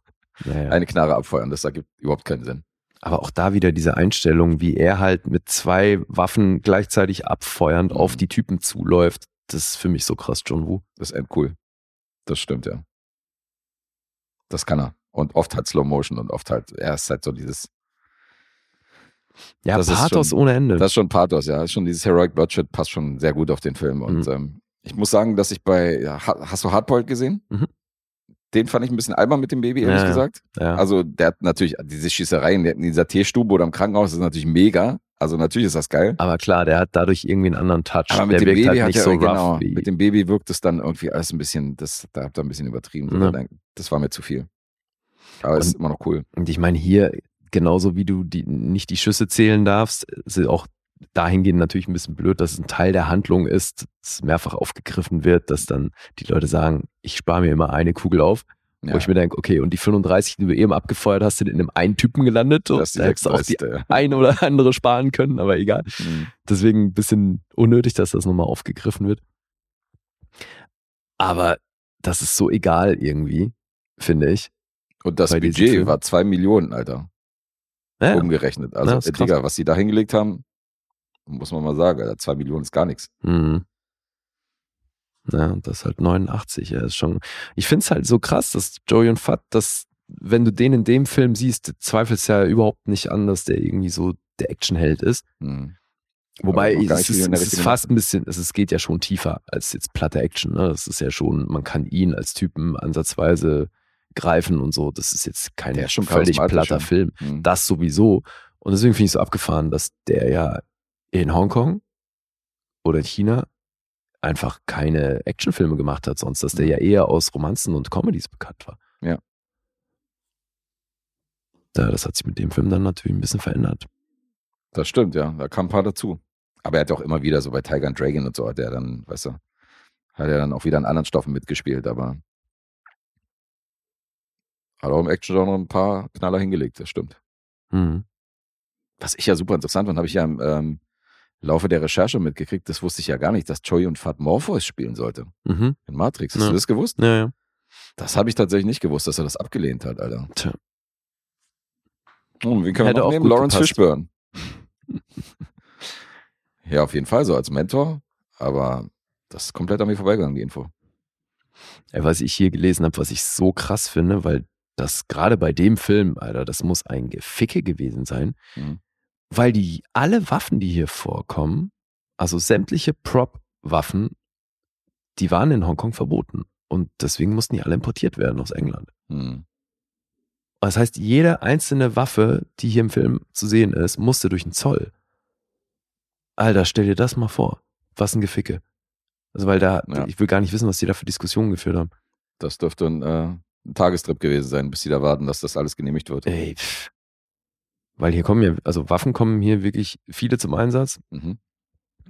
Ja, ja. eine Knarre abfeuern. Das ergibt überhaupt keinen Sinn. Aber auch da wieder diese Einstellung, wie er halt mit zwei Waffen gleichzeitig abfeuernd Mhm. auf die Typen zuläuft. Das ist für mich so krass, John Woo. Das ist endcool. Das stimmt, ja. Das kann er. Und oft halt Slow Motion und oft halt, er ist halt so dieses, Ja, Das ist Pathos schon- ohne Ende. das ist schon Pathos, ja. Das ist schon dieses Heroic Bloodshed passt schon sehr gut auf den Film. Und Mhm. ähm, Ich muss sagen, dass ich bei, ja, ha- hast du Hardboiled gesehen? Mhm. Den fand ich ein bisschen albern mit dem Baby, ehrlich Ja, gesagt. Ja. Also der hat natürlich, diese Schießereien in dieser Teestube oder im Krankenhaus ist natürlich mega. Also natürlich ist das geil. aber klar, der hat dadurch irgendwie einen anderen Touch. Aber mit der dem Baby halt hat nicht er, so genau, wie. mit dem Baby wirkt es dann irgendwie alles ein bisschen, das, da habt ihr ein bisschen übertrieben. Ja. Das war mir zu viel. Aber es ist immer noch cool. Und ich meine, hier, genauso wie du die, nicht die Schüsse zählen darfst, ist auch dahingehend natürlich ein bisschen blöd, dass es ein Teil der Handlung ist, dass mehrfach aufgegriffen wird, dass dann die Leute sagen, ich spare mir immer eine Kugel auf. Ja. Wo ich mir denke, okay, und die 35, die du eben abgefeuert hast, sind in einem einen Typen gelandet. So. das da hättest du auch die 36. ein oder andere sparen können, aber egal. Mhm. Deswegen ein bisschen unnötig, dass das nochmal aufgegriffen wird. Aber das ist so egal irgendwie, finde ich. Und das Budget war zwei Millionen, Alter. Ja, Umgerechnet. Also, Ja, äh. Digga, was die da hingelegt haben, muss man mal sagen, Alter. Zwei Millionen ist gar nichts. Mhm. Ja, und das ist halt 89. Ja, ist schon. Ich finde es halt so krass, dass Joey und Fat, dass, wenn du den in dem Film siehst, zweifelst ja überhaupt nicht an, dass der irgendwie so der Actionheld ist. Mhm. Wobei es ist, es ist fast ein bisschen, es ist, geht ja schon tiefer als jetzt platte Action. Ne? Das ist ja schon, man kann ihn als Typen ansatzweise greifen und so. Das ist jetzt kein ist schon völlig platter. Film. Mhm. Das sowieso. Und deswegen finde ich es so abgefahren, dass der ja in Hongkong oder in China einfach keine Actionfilme gemacht hat, sonst, dass der ja eher aus Romanzen und Comedies bekannt war. Ja. Ja, das hat sich mit dem Film dann natürlich ein bisschen verändert. Das stimmt, ja. Da kam ein paar dazu. Aber er hat auch immer wieder so bei Tiger and Dragon und so hat er dann, weißt du, hat er dann auch wieder an anderen Stoffen mitgespielt, aber hat auch im Action-Genre ein paar Knaller hingelegt, das stimmt. Mhm. Was ich ja super interessant fand, habe ich ja im ähm, Laufe der Recherche mitgekriegt, das wusste ich ja gar nicht, dass Joey und Fat Morpheus spielen sollte Mhm. in Matrix. Hast Ja. du das gewusst? Ja, ja. Das habe ich tatsächlich nicht gewusst, dass er das abgelehnt hat, Alter. Tja. Oh, wen können Hätte wir noch nehmen? Lawrence gepasst. Fishburne. ja, auf jeden Fall so als Mentor, aber das ist komplett an mir vorbeigegangen, die Info. Ja, was ich hier gelesen habe, was ich so krass finde, weil das gerade bei dem Film, Alter, das muss ein Geficke gewesen sein, Mhm. weil die alle Waffen, die hier vorkommen, also sämtliche Prop-Waffen, die waren in Hongkong verboten und deswegen mussten die alle importiert werden aus England. Hm. Das heißt, jede einzelne Waffe, die hier im Film zu sehen ist, musste durch den Zoll. Alter, stell dir das mal vor. Was ein Geficke. Also, weil da, Ja. ich will gar nicht wissen, was die da für Diskussionen geführt haben. Das dürfte ein, äh, ein Tagestrip gewesen sein, bis sie da warten, dass das alles genehmigt wird. Ey. Weil hier kommen ja, also Waffen kommen hier wirklich viele zum Einsatz. Mhm.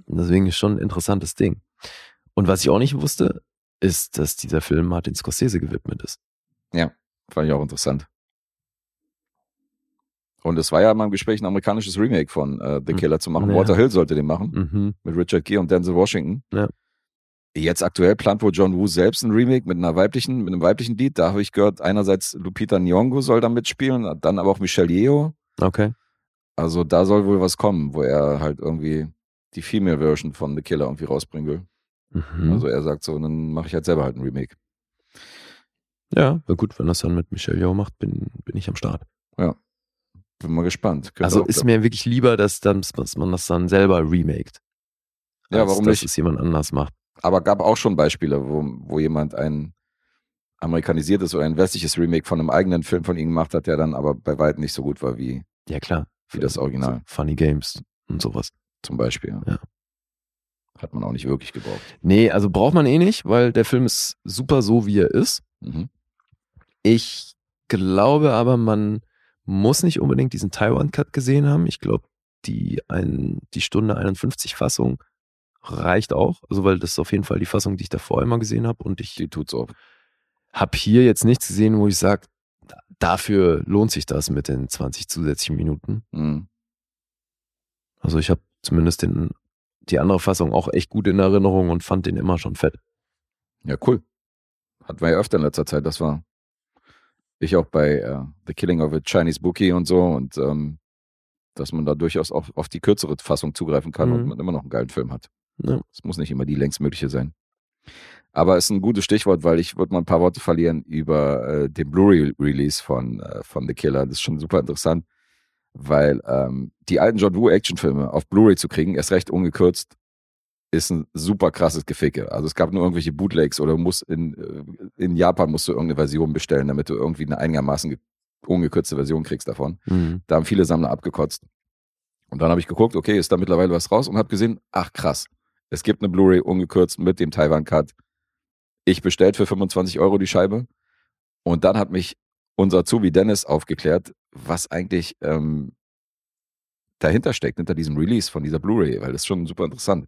Und deswegen ist schon ein interessantes Ding. Und was ich auch nicht wusste, ist, dass dieser Film Martin Scorsese gewidmet ist. Fand ich auch interessant. Und es war ja mal im Gespräch, ein amerikanisches Remake von äh, The Hm. Killer zu machen. Ja. Walter Hill sollte den machen, Mhm. mit Richard Gere und Denzel Washington. Ja. Jetzt aktuell plant wohl John Woo selbst ein Remake mit einer weiblichen, mit einem weiblichen Lied. Da habe ich gehört, einerseits Lupita Nyong'o soll da mitspielen, dann aber auch Michelle Yeoh. Okay. Also da soll wohl was kommen, wo er halt irgendwie die Female Version von The Killer irgendwie rausbringen will. Mhm. Also er sagt so, dann mache ich halt selber halt ein Remake. ja, na gut, wenn das dann mit Michelle Yeoh macht, bin, bin ich am Start. Bin mal gespannt. Könnte Also ist mir wirklich lieber, dass, dann, dass man das dann selber remaked. Ja, warum dass nicht? es jemand anders macht. Aber gab auch schon Beispiele, wo, wo jemand ein amerikanisiertes oder ein westliches Remake von einem eigenen Film von ihm gemacht hat, der dann aber bei weitem nicht so gut war wie, Ja, klar. wie das Original So Funny Games und sowas. zum Beispiel. Ja. Hat man auch nicht wirklich gebraucht. Nee, also braucht man eh nicht, weil der Film ist super so, wie er ist. Mhm. Ich glaube aber, man muss nicht unbedingt diesen Taiwan-Cut gesehen haben. Ich glaube, die, ein, die Stunde 51 Fassung reicht auch. Also, weil das ist auf jeden Fall die Fassung, die ich davor immer gesehen habe. Und ich Die tut's auch. habe hier jetzt nichts gesehen, wo ich sage, dafür lohnt sich das mit den 20 zusätzlichen Minuten. Mhm. Also, ich habe zumindest den, die andere Fassung auch echt gut in Erinnerung und fand den immer schon fett. Ja, cool. Hatten wir ja öfter in letzter Zeit. Das war ich auch bei äh, The Killing of a Chinese Bookie und so und ähm, dass man da durchaus auch auf die kürzere Fassung zugreifen kann Mhm. und man immer noch einen geilen Film hat. Ja. Es muss nicht immer die längstmögliche sein. Aber es ist ein gutes Stichwort, weil ich würde mal ein paar Worte verlieren über äh, den Blu-ray-Release von, äh, von The Killer. Das ist schon super interessant, weil ähm, die alten John Woo Actionfilme auf Blu-ray zu kriegen, erst recht ungekürzt, ist ein super krasses Geficke. Also es gab nur irgendwelche Bootlegs oder muss in, äh, in Japan musst du irgendeine Version bestellen, damit du irgendwie eine einigermaßen ge- ungekürzte Version kriegst davon. Mhm. Da haben viele Sammler abgekotzt. Und dann habe ich geguckt, okay, ist da mittlerweile was raus und habe gesehen, ach krass, es gibt eine Blu-ray ungekürzt mit dem Taiwan-Cut. Ich bestellt für 25 Euro die Scheibe. Und dann hat mich unser Azubi Dennis aufgeklärt, was eigentlich ähm, dahinter steckt, hinter diesem Release von dieser Blu-ray, weil das ist schon super interessant.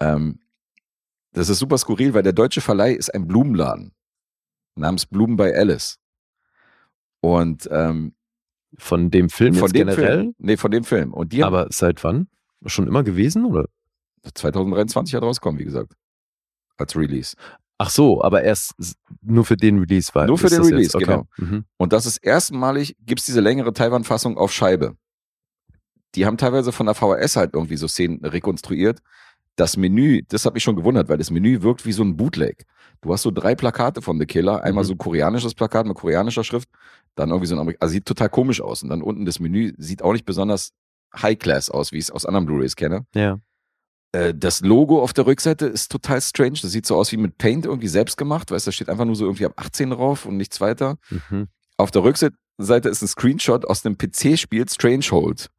Ähm, das ist super skurril, weil der deutsche Verleih ist ein Blumenladen namens Blumen bei Alice. Und ähm, Von dem Film von jetzt dem generell? Film, nee, von dem Film. Und die Aber seit wann? Schon immer gewesen, oder? 2023 hat rauskommen, wie gesagt, als Release. Ach so, aber erst nur für den Release war. Nur für den Release, jetzt? genau. Mhm. Und das ist erstmalig, gibt es diese längere Taiwan-Fassung auf Scheibe. Die haben teilweise von der VHS halt irgendwie so Szenen rekonstruiert. Das Menü, das hat mich schon gewundert, weil das Menü wirkt wie so ein Bootleg. Du hast so drei Plakate von The Killer. Einmal Mhm. so ein koreanisches Plakat mit koreanischer Schrift, dann irgendwie so ein Amerik also sieht total komisch aus. Und dann unten das Menü sieht auch nicht besonders High-Class aus, wie ich es aus anderen Blu-Rays kenne. Ja. Äh, das Logo auf der Rückseite ist total strange. Das sieht so aus wie mit Paint irgendwie selbst gemacht. Weißt du, da steht einfach nur so irgendwie ab 18 drauf und nichts weiter. Mhm. Auf der Rückseite ist ein Screenshot aus dem PC-Spiel Strangehold,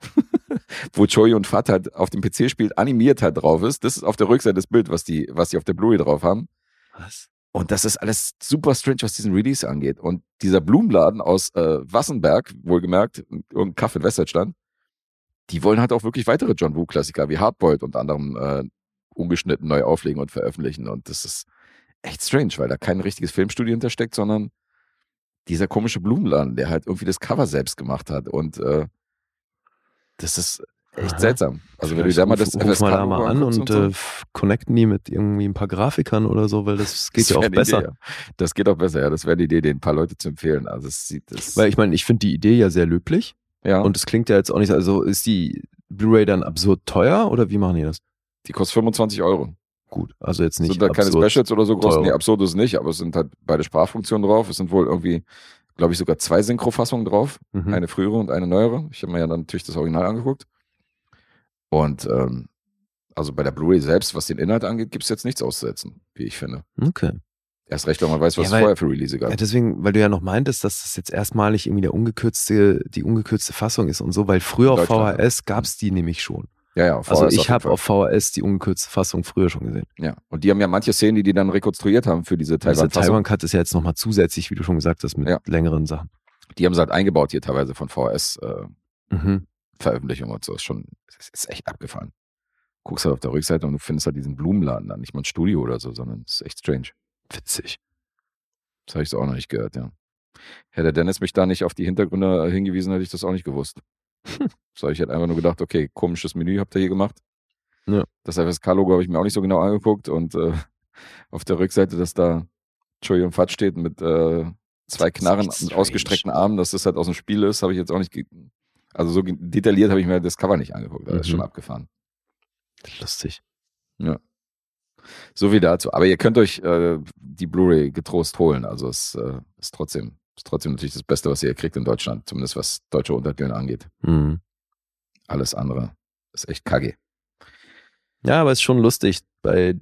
wo Choi und Fat halt auf dem PC-Spiel animiert halt drauf ist. Das ist auf der Rückseite das Bild, was die, was die auf der Blu-ray drauf haben. Was? Und das ist alles super strange, was diesen Release angeht. Und dieser Blumenladen aus äh, Wassenberg, wohlgemerkt, irgendein Kaffee in Westdeutschland, die wollen halt auch wirklich weitere John Woo-Klassiker wie Hardboiled und anderem äh, ungeschnitten neu auflegen und veröffentlichen. Und das ist echt strange, weil da kein richtiges Filmstudio hintersteckt, sondern dieser komische Blumenladen, der halt irgendwie das Cover selbst gemacht hat. Und äh, das ist echt Aha. seltsam. Also wenn du dir mal das ruf mal da FSK mal an anguckst und, so. äh, connecten die mit irgendwie ein paar Grafikern oder so, weil das geht Das ja auch besser. Idee, ja. Das geht auch besser, ja. Das wäre die Idee, den ein paar Leute zu empfehlen. Also es sieht das. Weil ich meine, ich finde die Idee ja sehr löblich ja, und es klingt ja jetzt auch nicht, so- also ist die Blu-ray dann absurd teuer oder wie machen die das? die kostet 25 Euro. Gut, also jetzt nicht sind da keine. Specials oder so groß? teuer. Nee, absurd ist nicht, aber es sind halt beide Sprachfunktionen drauf. Es sind wohl irgendwie, glaube ich, sogar zwei Synchrofassungen drauf. Mhm. Eine frühere und eine neuere. Ich habe mir ja dann natürlich das Original angeguckt. Und ähm, also bei der Blu-ray selbst, was den Inhalt angeht, gibt es jetzt nichts auszusetzen, wie ich finde. Okay. Erst recht, wenn man weiß, was Ja, es weil- vorher für Release gab. Ja, deswegen, weil du ja noch meintest, dass das jetzt erstmalig irgendwie der ungekürzte, die ungekürzte Fassung ist und so, weil früher auf VHS gab es die nämlich schon. ja, ja, auf Also VHS ich jeden habe auf VHS die ungekürzte Fassung früher schon gesehen. Ja, und die haben ja manche Szenen, die die dann rekonstruiert haben für diese Dieser Taiwan-Fassung. Taiwan-Cut ist ja jetzt nochmal zusätzlich, wie du schon gesagt hast, mit Ja. längeren Sachen. die haben sie halt eingebaut hier teilweise von VHS-Veröffentlichungen Mhm. und so. Ist schon, ist, ist echt abgefahren. Guckst halt auf der Rückseite und du findest halt diesen Blumenladen da, nicht mal ein Studio oder so, sondern es ist echt strange. Witzig. Das habe ich so auch noch nicht gehört, ja. Hätte Dennis mich da nicht auf die Hintergründe hingewiesen, hätte ich das auch nicht gewusst. so, ich hätte einfach nur gedacht, okay, komisches Menü habt ihr hier gemacht. Ja. Das FSK-Logo habe ich mir auch nicht so genau angeguckt und äh, auf der Rückseite, dass da Choi und Fat steht mit äh, zwei ist Knarren strange. ausgestreckten Armen, dass das halt aus dem Spiel ist, habe ich jetzt auch nicht. Also so detailliert habe ich mir das Cover nicht angeguckt. Das ist Mhm. schon abgefahren. Lustig. So viel dazu. Aber ihr könnt euch äh, die Blu-ray getrost holen. Also es äh, ist trotzdem, ist trotzdem natürlich das Beste, was ihr kriegt in Deutschland, zumindest was deutsche Untertöne angeht. Mhm. Alles andere ist echt kacke. Ja, aber es ist schon lustig bei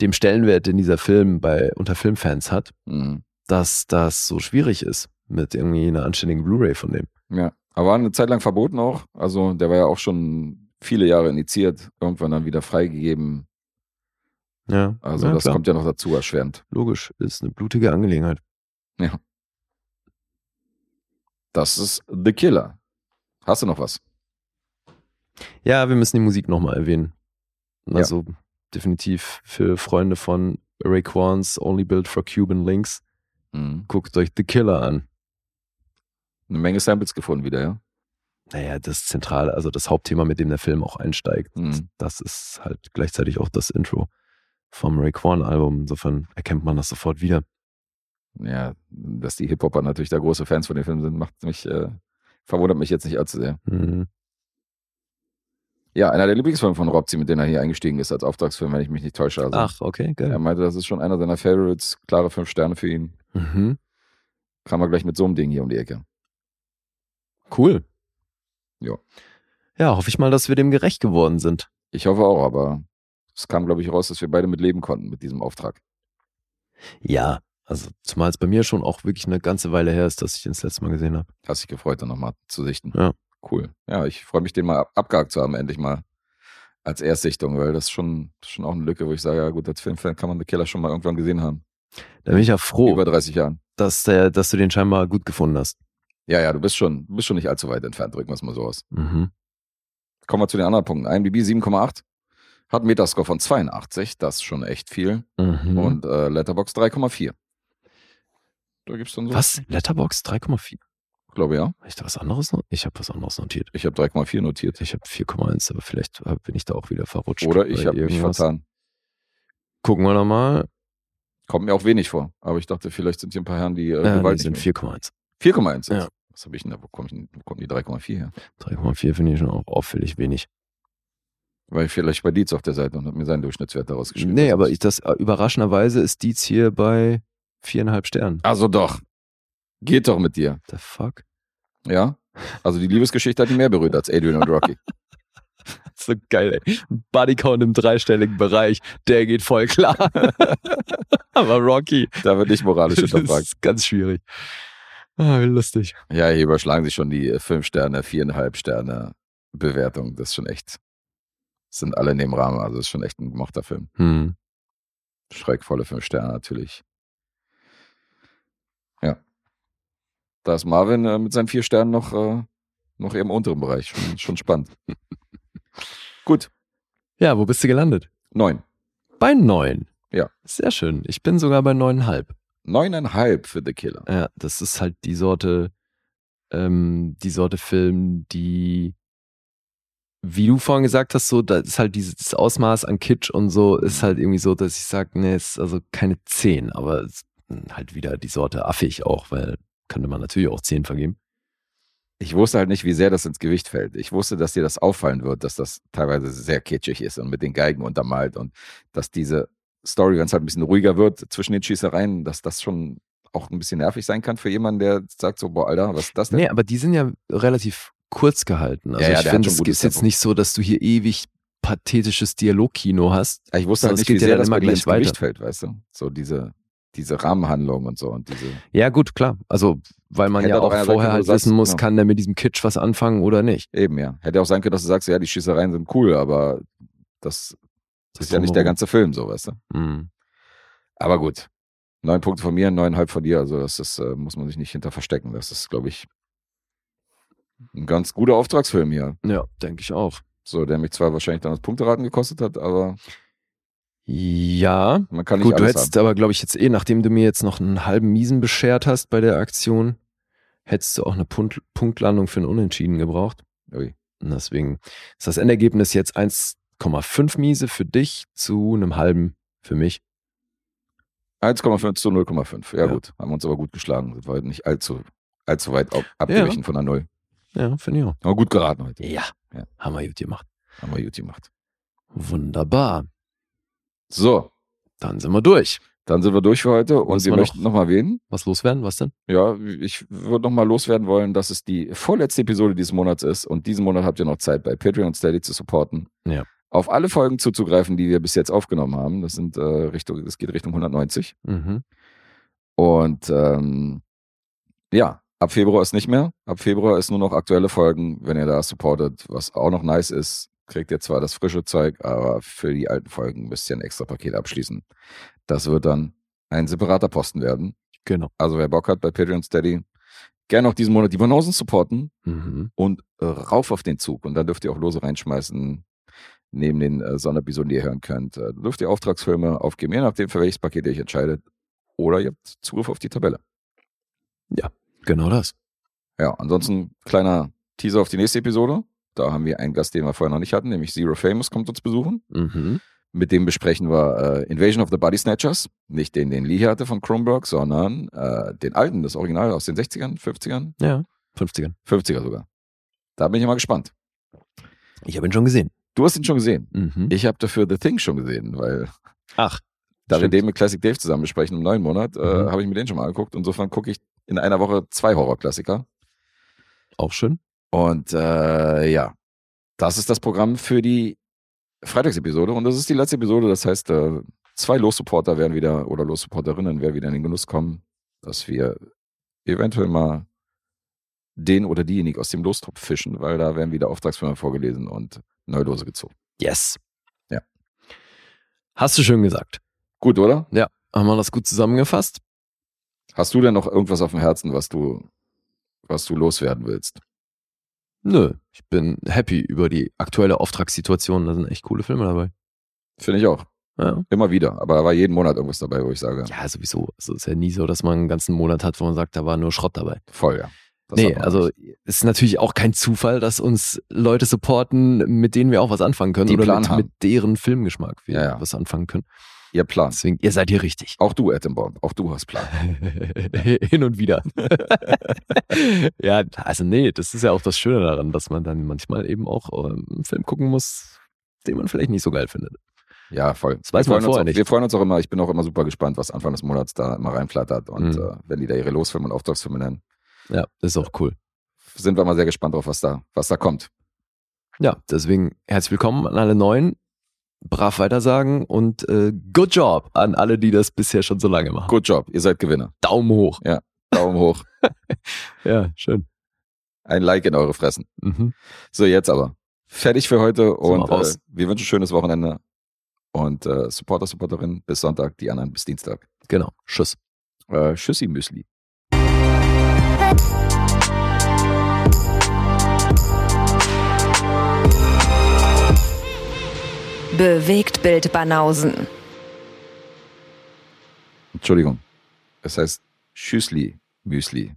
dem Stellenwert, den dieser Film bei unter Filmfans hat, Mhm. dass das so schwierig ist mit irgendwie einer anständigen Blu-ray von dem. Ja, aber war eine Zeit lang verboten auch. Also der war ja auch schon viele Jahre initiiert, irgendwann dann wieder freigegeben. Ja, Also ja, das klar. kommt ja noch dazu erschwerend. logisch, ist eine blutige Angelegenheit. Das ist The Killer. Hast du noch was? Ja, wir müssen die Musik nochmal erwähnen. Also definitiv für Freunde von Ray Kwans Only Built for Cuban Links, Mhm. guckt euch The Killer an. Eine Menge Samples gefunden wieder, ja? Naja, das Zentrale, also das Hauptthema, mit dem der Film auch einsteigt, Mhm. das ist halt gleichzeitig auch das Intro vom Ray Kwan Album. Insofern erkennt man das sofort wieder. Ja, dass die Hip-Hopper natürlich da große Fans von dem Film sind, macht mich, äh, verwundert mich jetzt nicht allzu sehr. Mhm. Ja, einer der Lieblingsfilme von Robzi, mit denen er hier eingestiegen ist als Auftragsfilm, wenn ich mich nicht täusche. Also, Ach, okay, geil. Er meinte, das ist schon einer seiner Favorites, klare fünf Sterne für ihn. Mhm. Kam er gleich mit so einem Ding hier um die Ecke. Cool. Ja. Ja, hoffe ich mal, dass wir dem gerecht geworden sind. Ich hoffe auch, aber es kam, glaube ich, raus, dass wir beide mit leben konnten mit diesem Auftrag. Ja, also zumal es bei mir schon auch wirklich eine ganze Weile her ist, dass ich den das letzte Mal gesehen habe. Hast dich gefreut, dann nochmal zu sichten. Ja. Cool. Ja, ich freue mich, den mal ab- abgehakt zu haben, endlich mal als Erstsichtung, weil das ist schon, schon auch eine Lücke, wo ich sage, ja gut, als Filmfan kann man The Killer schon mal irgendwann gesehen haben. Da bin ich ja froh, Über 30 Jahren. dass, der, dass du den scheinbar gut gefunden hast. Ja, ja, du bist schon, du bist schon nicht allzu weit entfernt, drücken wir es mal so aus. Mhm. Kommen wir zu den anderen Punkten. IMDb 7,8. Hat einen Metascore von 82, das ist schon echt viel. Mhm. Und äh, Letterbox 3,4. Da gibt's dann so. Was? Letterbox 3,4? Glaube ja. Habe ich da was anderes noch? Ich habe was anderes notiert. Ich habe 3,4 notiert. Ich habe 4,1, aber vielleicht äh, bin ich da auch wieder verrutscht. Oder ich habe mich vertan. Gucken wir nochmal. Kommt mir auch wenig vor. Aber ich dachte, vielleicht sind hier ein paar Herren, die äh, Äh, nee, sind 4,1. 4,1 jetzt. Ja. Was habe ich denn da? Wo, komm ich, wo kommen die 3,4 her? 3,4 finde ich schon auch auffällig wenig. Weil ich vielleicht bei Dietz auf der Seite und habe mir seinen Durchschnittswert daraus geschrieben. Nee, aber ich, das äh, überraschenderweise ist Dietz hier bei viereinhalb Sternen. Also doch. Geht doch mit dir. The fuck? Ja? Also die Liebesgeschichte hat ihn mehr berührt als Adrian und Rocky. So geil, ey. Bodycount im dreistelligen Bereich, der geht voll klar. aber Rocky, da wird nicht moralisch das hinterfragt. ist ganz schwierig. Ah, wie lustig. Ja, hier überschlagen sich schon die 5 Sterne, 4,5 Sterne Bewertung. Das ist schon echt. Sind alle in dem Rahmen. Also das ist schon echt ein gemochter Film. Hm. Schreckvolle 5 Sterne natürlich. Ja. Da ist Marvin äh, mit seinen 4 Sternen noch, äh, noch eher im unteren Bereich. Schon, schon spannend. Gut. Ja, wo bist du gelandet? 9. Bei neun. Ja. Sehr schön. Ich bin sogar bei neuneinhalb. 9,5 für The Killer. Ja, das ist halt die Sorte, ähm, die Sorte Film, die, wie du vorhin gesagt hast, so, da ist halt dieses Ausmaß an Kitsch und so, ist halt irgendwie so, dass ich sage, nee, ist also keine 10, aber halt wieder die Sorte affig auch, weil könnte man natürlich auch 10 vergeben. Ich wusste halt nicht, wie sehr das ins Gewicht fällt. Ich wusste, dass dir das auffallen wird, dass das teilweise sehr kitschig ist und mit den Geigen untermalt und dass diese Story, wenn es halt ein bisschen ruhiger wird zwischen den Schießereien, dass das schon auch ein bisschen nervig sein kann für jemanden, der sagt so, boah, Alter, was ist das denn? Nee, aber die sind ja relativ kurz gehalten. Also Ja, ja, ich finde, es ist jetzt nicht so, dass du hier ewig pathetisches Dialogkino hast. ich wusste halt das nicht, geht wie ja sehr dann das immer gleich ins Gewicht weiter. fällt, weißt du? So diese, diese Rahmenhandlung und so und diese, Ja, gut, klar. Also, weil man Hätte ja doch auch vorher halt wissen muss, genau. kann der mit diesem Kitsch was anfangen oder nicht. eben ja. Hätte auch sein können, dass du sagst, ja, die Schießereien sind cool, aber das, Das ist ja nicht der ganze Film, so, weißt du? Mhm. Aber gut. Neun Punkte von mir, neuneinhalb von dir. Also das ist, äh, muss man sich nicht hinter verstecken. Das ist, glaube ich, ein ganz guter Auftragsfilm hier. Ja, denke ich auch. So, der mich zwar wahrscheinlich dann das Punkteraten gekostet hat, aber Ja, man kann nicht gut, du hättest haben. aber, glaube ich, jetzt eh, nachdem du mir jetzt noch einen halben Miesen beschert hast bei der Aktion, hättest du auch eine Punkt Punktlandung für einen Unentschieden gebraucht. Ui. Und deswegen ist das Endergebnis jetzt 1,5 Miese für dich zu einem halben für mich. 1,5 zu 0,5. Ja, Ja. gut. Haben wir uns aber gut geschlagen. Wir heute nicht allzu, allzu weit ab, abgewichen von der Null. Ja, finde ich auch. Aber gut geraten heute. Ja, Ja. haben wir gut gemacht. Haben wir gut gemacht. Wunderbar. So, Dann sind wir durch. dann sind wir durch für heute und wir noch- möchten nochmal erwähnen, Was loswerden? Was denn? Ja, ich würde noch mal loswerden wollen, dass es die vorletzte Episode dieses Monats ist und diesen Monat habt ihr noch Zeit, bei Patreon und Steady zu supporten. Ja. Auf alle Folgen zuzugreifen, die wir bis jetzt aufgenommen haben. Das sind äh, Richtung, das geht Richtung 190. Mhm. Und ähm, ja, ab Februar ist nicht mehr. Ab Februar ist nur noch aktuelle Folgen, wenn ihr da supportet, was auch noch nice ist. Kriegt ihr zwar das frische Zeug, aber für die alten Folgen müsst ihr ein extra Paket abschließen. Das wird dann ein separater Posten werden. Genau. Also wer Bock hat bei Patreon Steady, gerne auch diesen Monat die Banausen supporten Mhm. und äh, rauf auf den Zug. Und dann dürft ihr auch Lose reinschmeißen, neben den äh, Sonderepisoden, die ihr hören könnt. Äh, dürft ihr Auftragsfilme aufgeben, je nachdem, für welches Paket ihr euch entscheidet. Oder ihr habt Zugriff auf die Tabelle. Genau das. Ja, ansonsten kleiner Teaser auf die nächste Episode. Da haben wir einen Gast, den wir vorher noch nicht hatten, nämlich Zero Famous kommt uns besuchen. Mhm. Mit dem besprechen wir äh, Invasion of the Body Snatchers. Nicht den, den Lee hier hatte von Kronberg, sondern äh, den alten, das Original aus den 60ern, 50ern, Ja, 50ern. 50er sogar. Da bin ich mal gespannt. Ich habe ihn schon gesehen. Du hast ihn schon gesehen. Mhm. Ich habe dafür The Thing schon gesehen, weil Ach, da wir Stimmt. den mit Classic Dave zusammen besprechen im neuen Monat, äh, Mhm. habe ich mir den schon mal angeguckt. Insofern gucke ich in einer Woche zwei Horrorklassiker. auch schön. Und äh, ja, das ist das Programm für die Freitagsepisode und das ist die letzte Episode. Das heißt, äh, zwei Lossupporter werden wieder oder Lossupporterinnen werden wieder in den Genuss kommen, dass wir eventuell mal den oder diejenige aus dem Lostopf fischen, weil da werden wieder Auftragsfirmen vorgelesen und neue Lose gezogen. Yes. Ja. Hast du schön gesagt. Gut, oder? Ja. Haben wir das gut zusammengefasst? Hast du denn noch irgendwas auf dem Herzen, was du, was du loswerden willst? Nö. Ich bin happy über die aktuelle Auftragssituation. Da sind echt coole Filme dabei. Finde ich auch. Ja. Immer wieder. Aber da war jeden Monat irgendwas dabei, wo ich sage, Ja, sowieso. Also es ist ja nie so, dass man einen ganzen Monat hat, wo man sagt, da war nur Schrott dabei. voll, ja. Das nee, also es ist natürlich auch kein Zufall, dass uns Leute supporten, mit denen wir auch was anfangen können Die oder mit, mit deren Filmgeschmack wir Ja, ja. was anfangen können. Ihr Plan. Deswegen, ihr seid hier richtig. Auch du, Attenborough, auch du hast Plan. Hin und wieder. ja, also nee, das ist ja auch das Schöne daran, dass man dann manchmal eben auch ähm, einen Film gucken muss, den man vielleicht nicht so geil findet. Ja, voll. Das weiß wir man vorher auch, nicht. Wir freuen uns auch immer, ich bin auch immer super gespannt, was Anfang des Monats da immer reinflattert. Und Mhm. äh, wenn die da ihre Losfilme und Auftragsfilme nennen, Ja, das ist auch cool. sind wir mal sehr gespannt drauf, was da, was da kommt. Ja, deswegen herzlich willkommen an alle Neuen. Brav weitersagen und äh, good job an alle, die das bisher schon so lange machen. Good job, ihr seid Gewinner. Daumen hoch. Daumen hoch. Ja, schön. Ein Like in eure Fressen. Mhm. So, jetzt aber. Fertig für heute und äh, wir wünschen ein schönes Wochenende. Und äh, Supporter, Supporterin bis Sonntag, die anderen bis Dienstag. Genau. Tschüss. Äh, Tschüssi Müsli. Bewegt Bild Banausen. Entschuldigung. Es heißt Schüssli Müsli.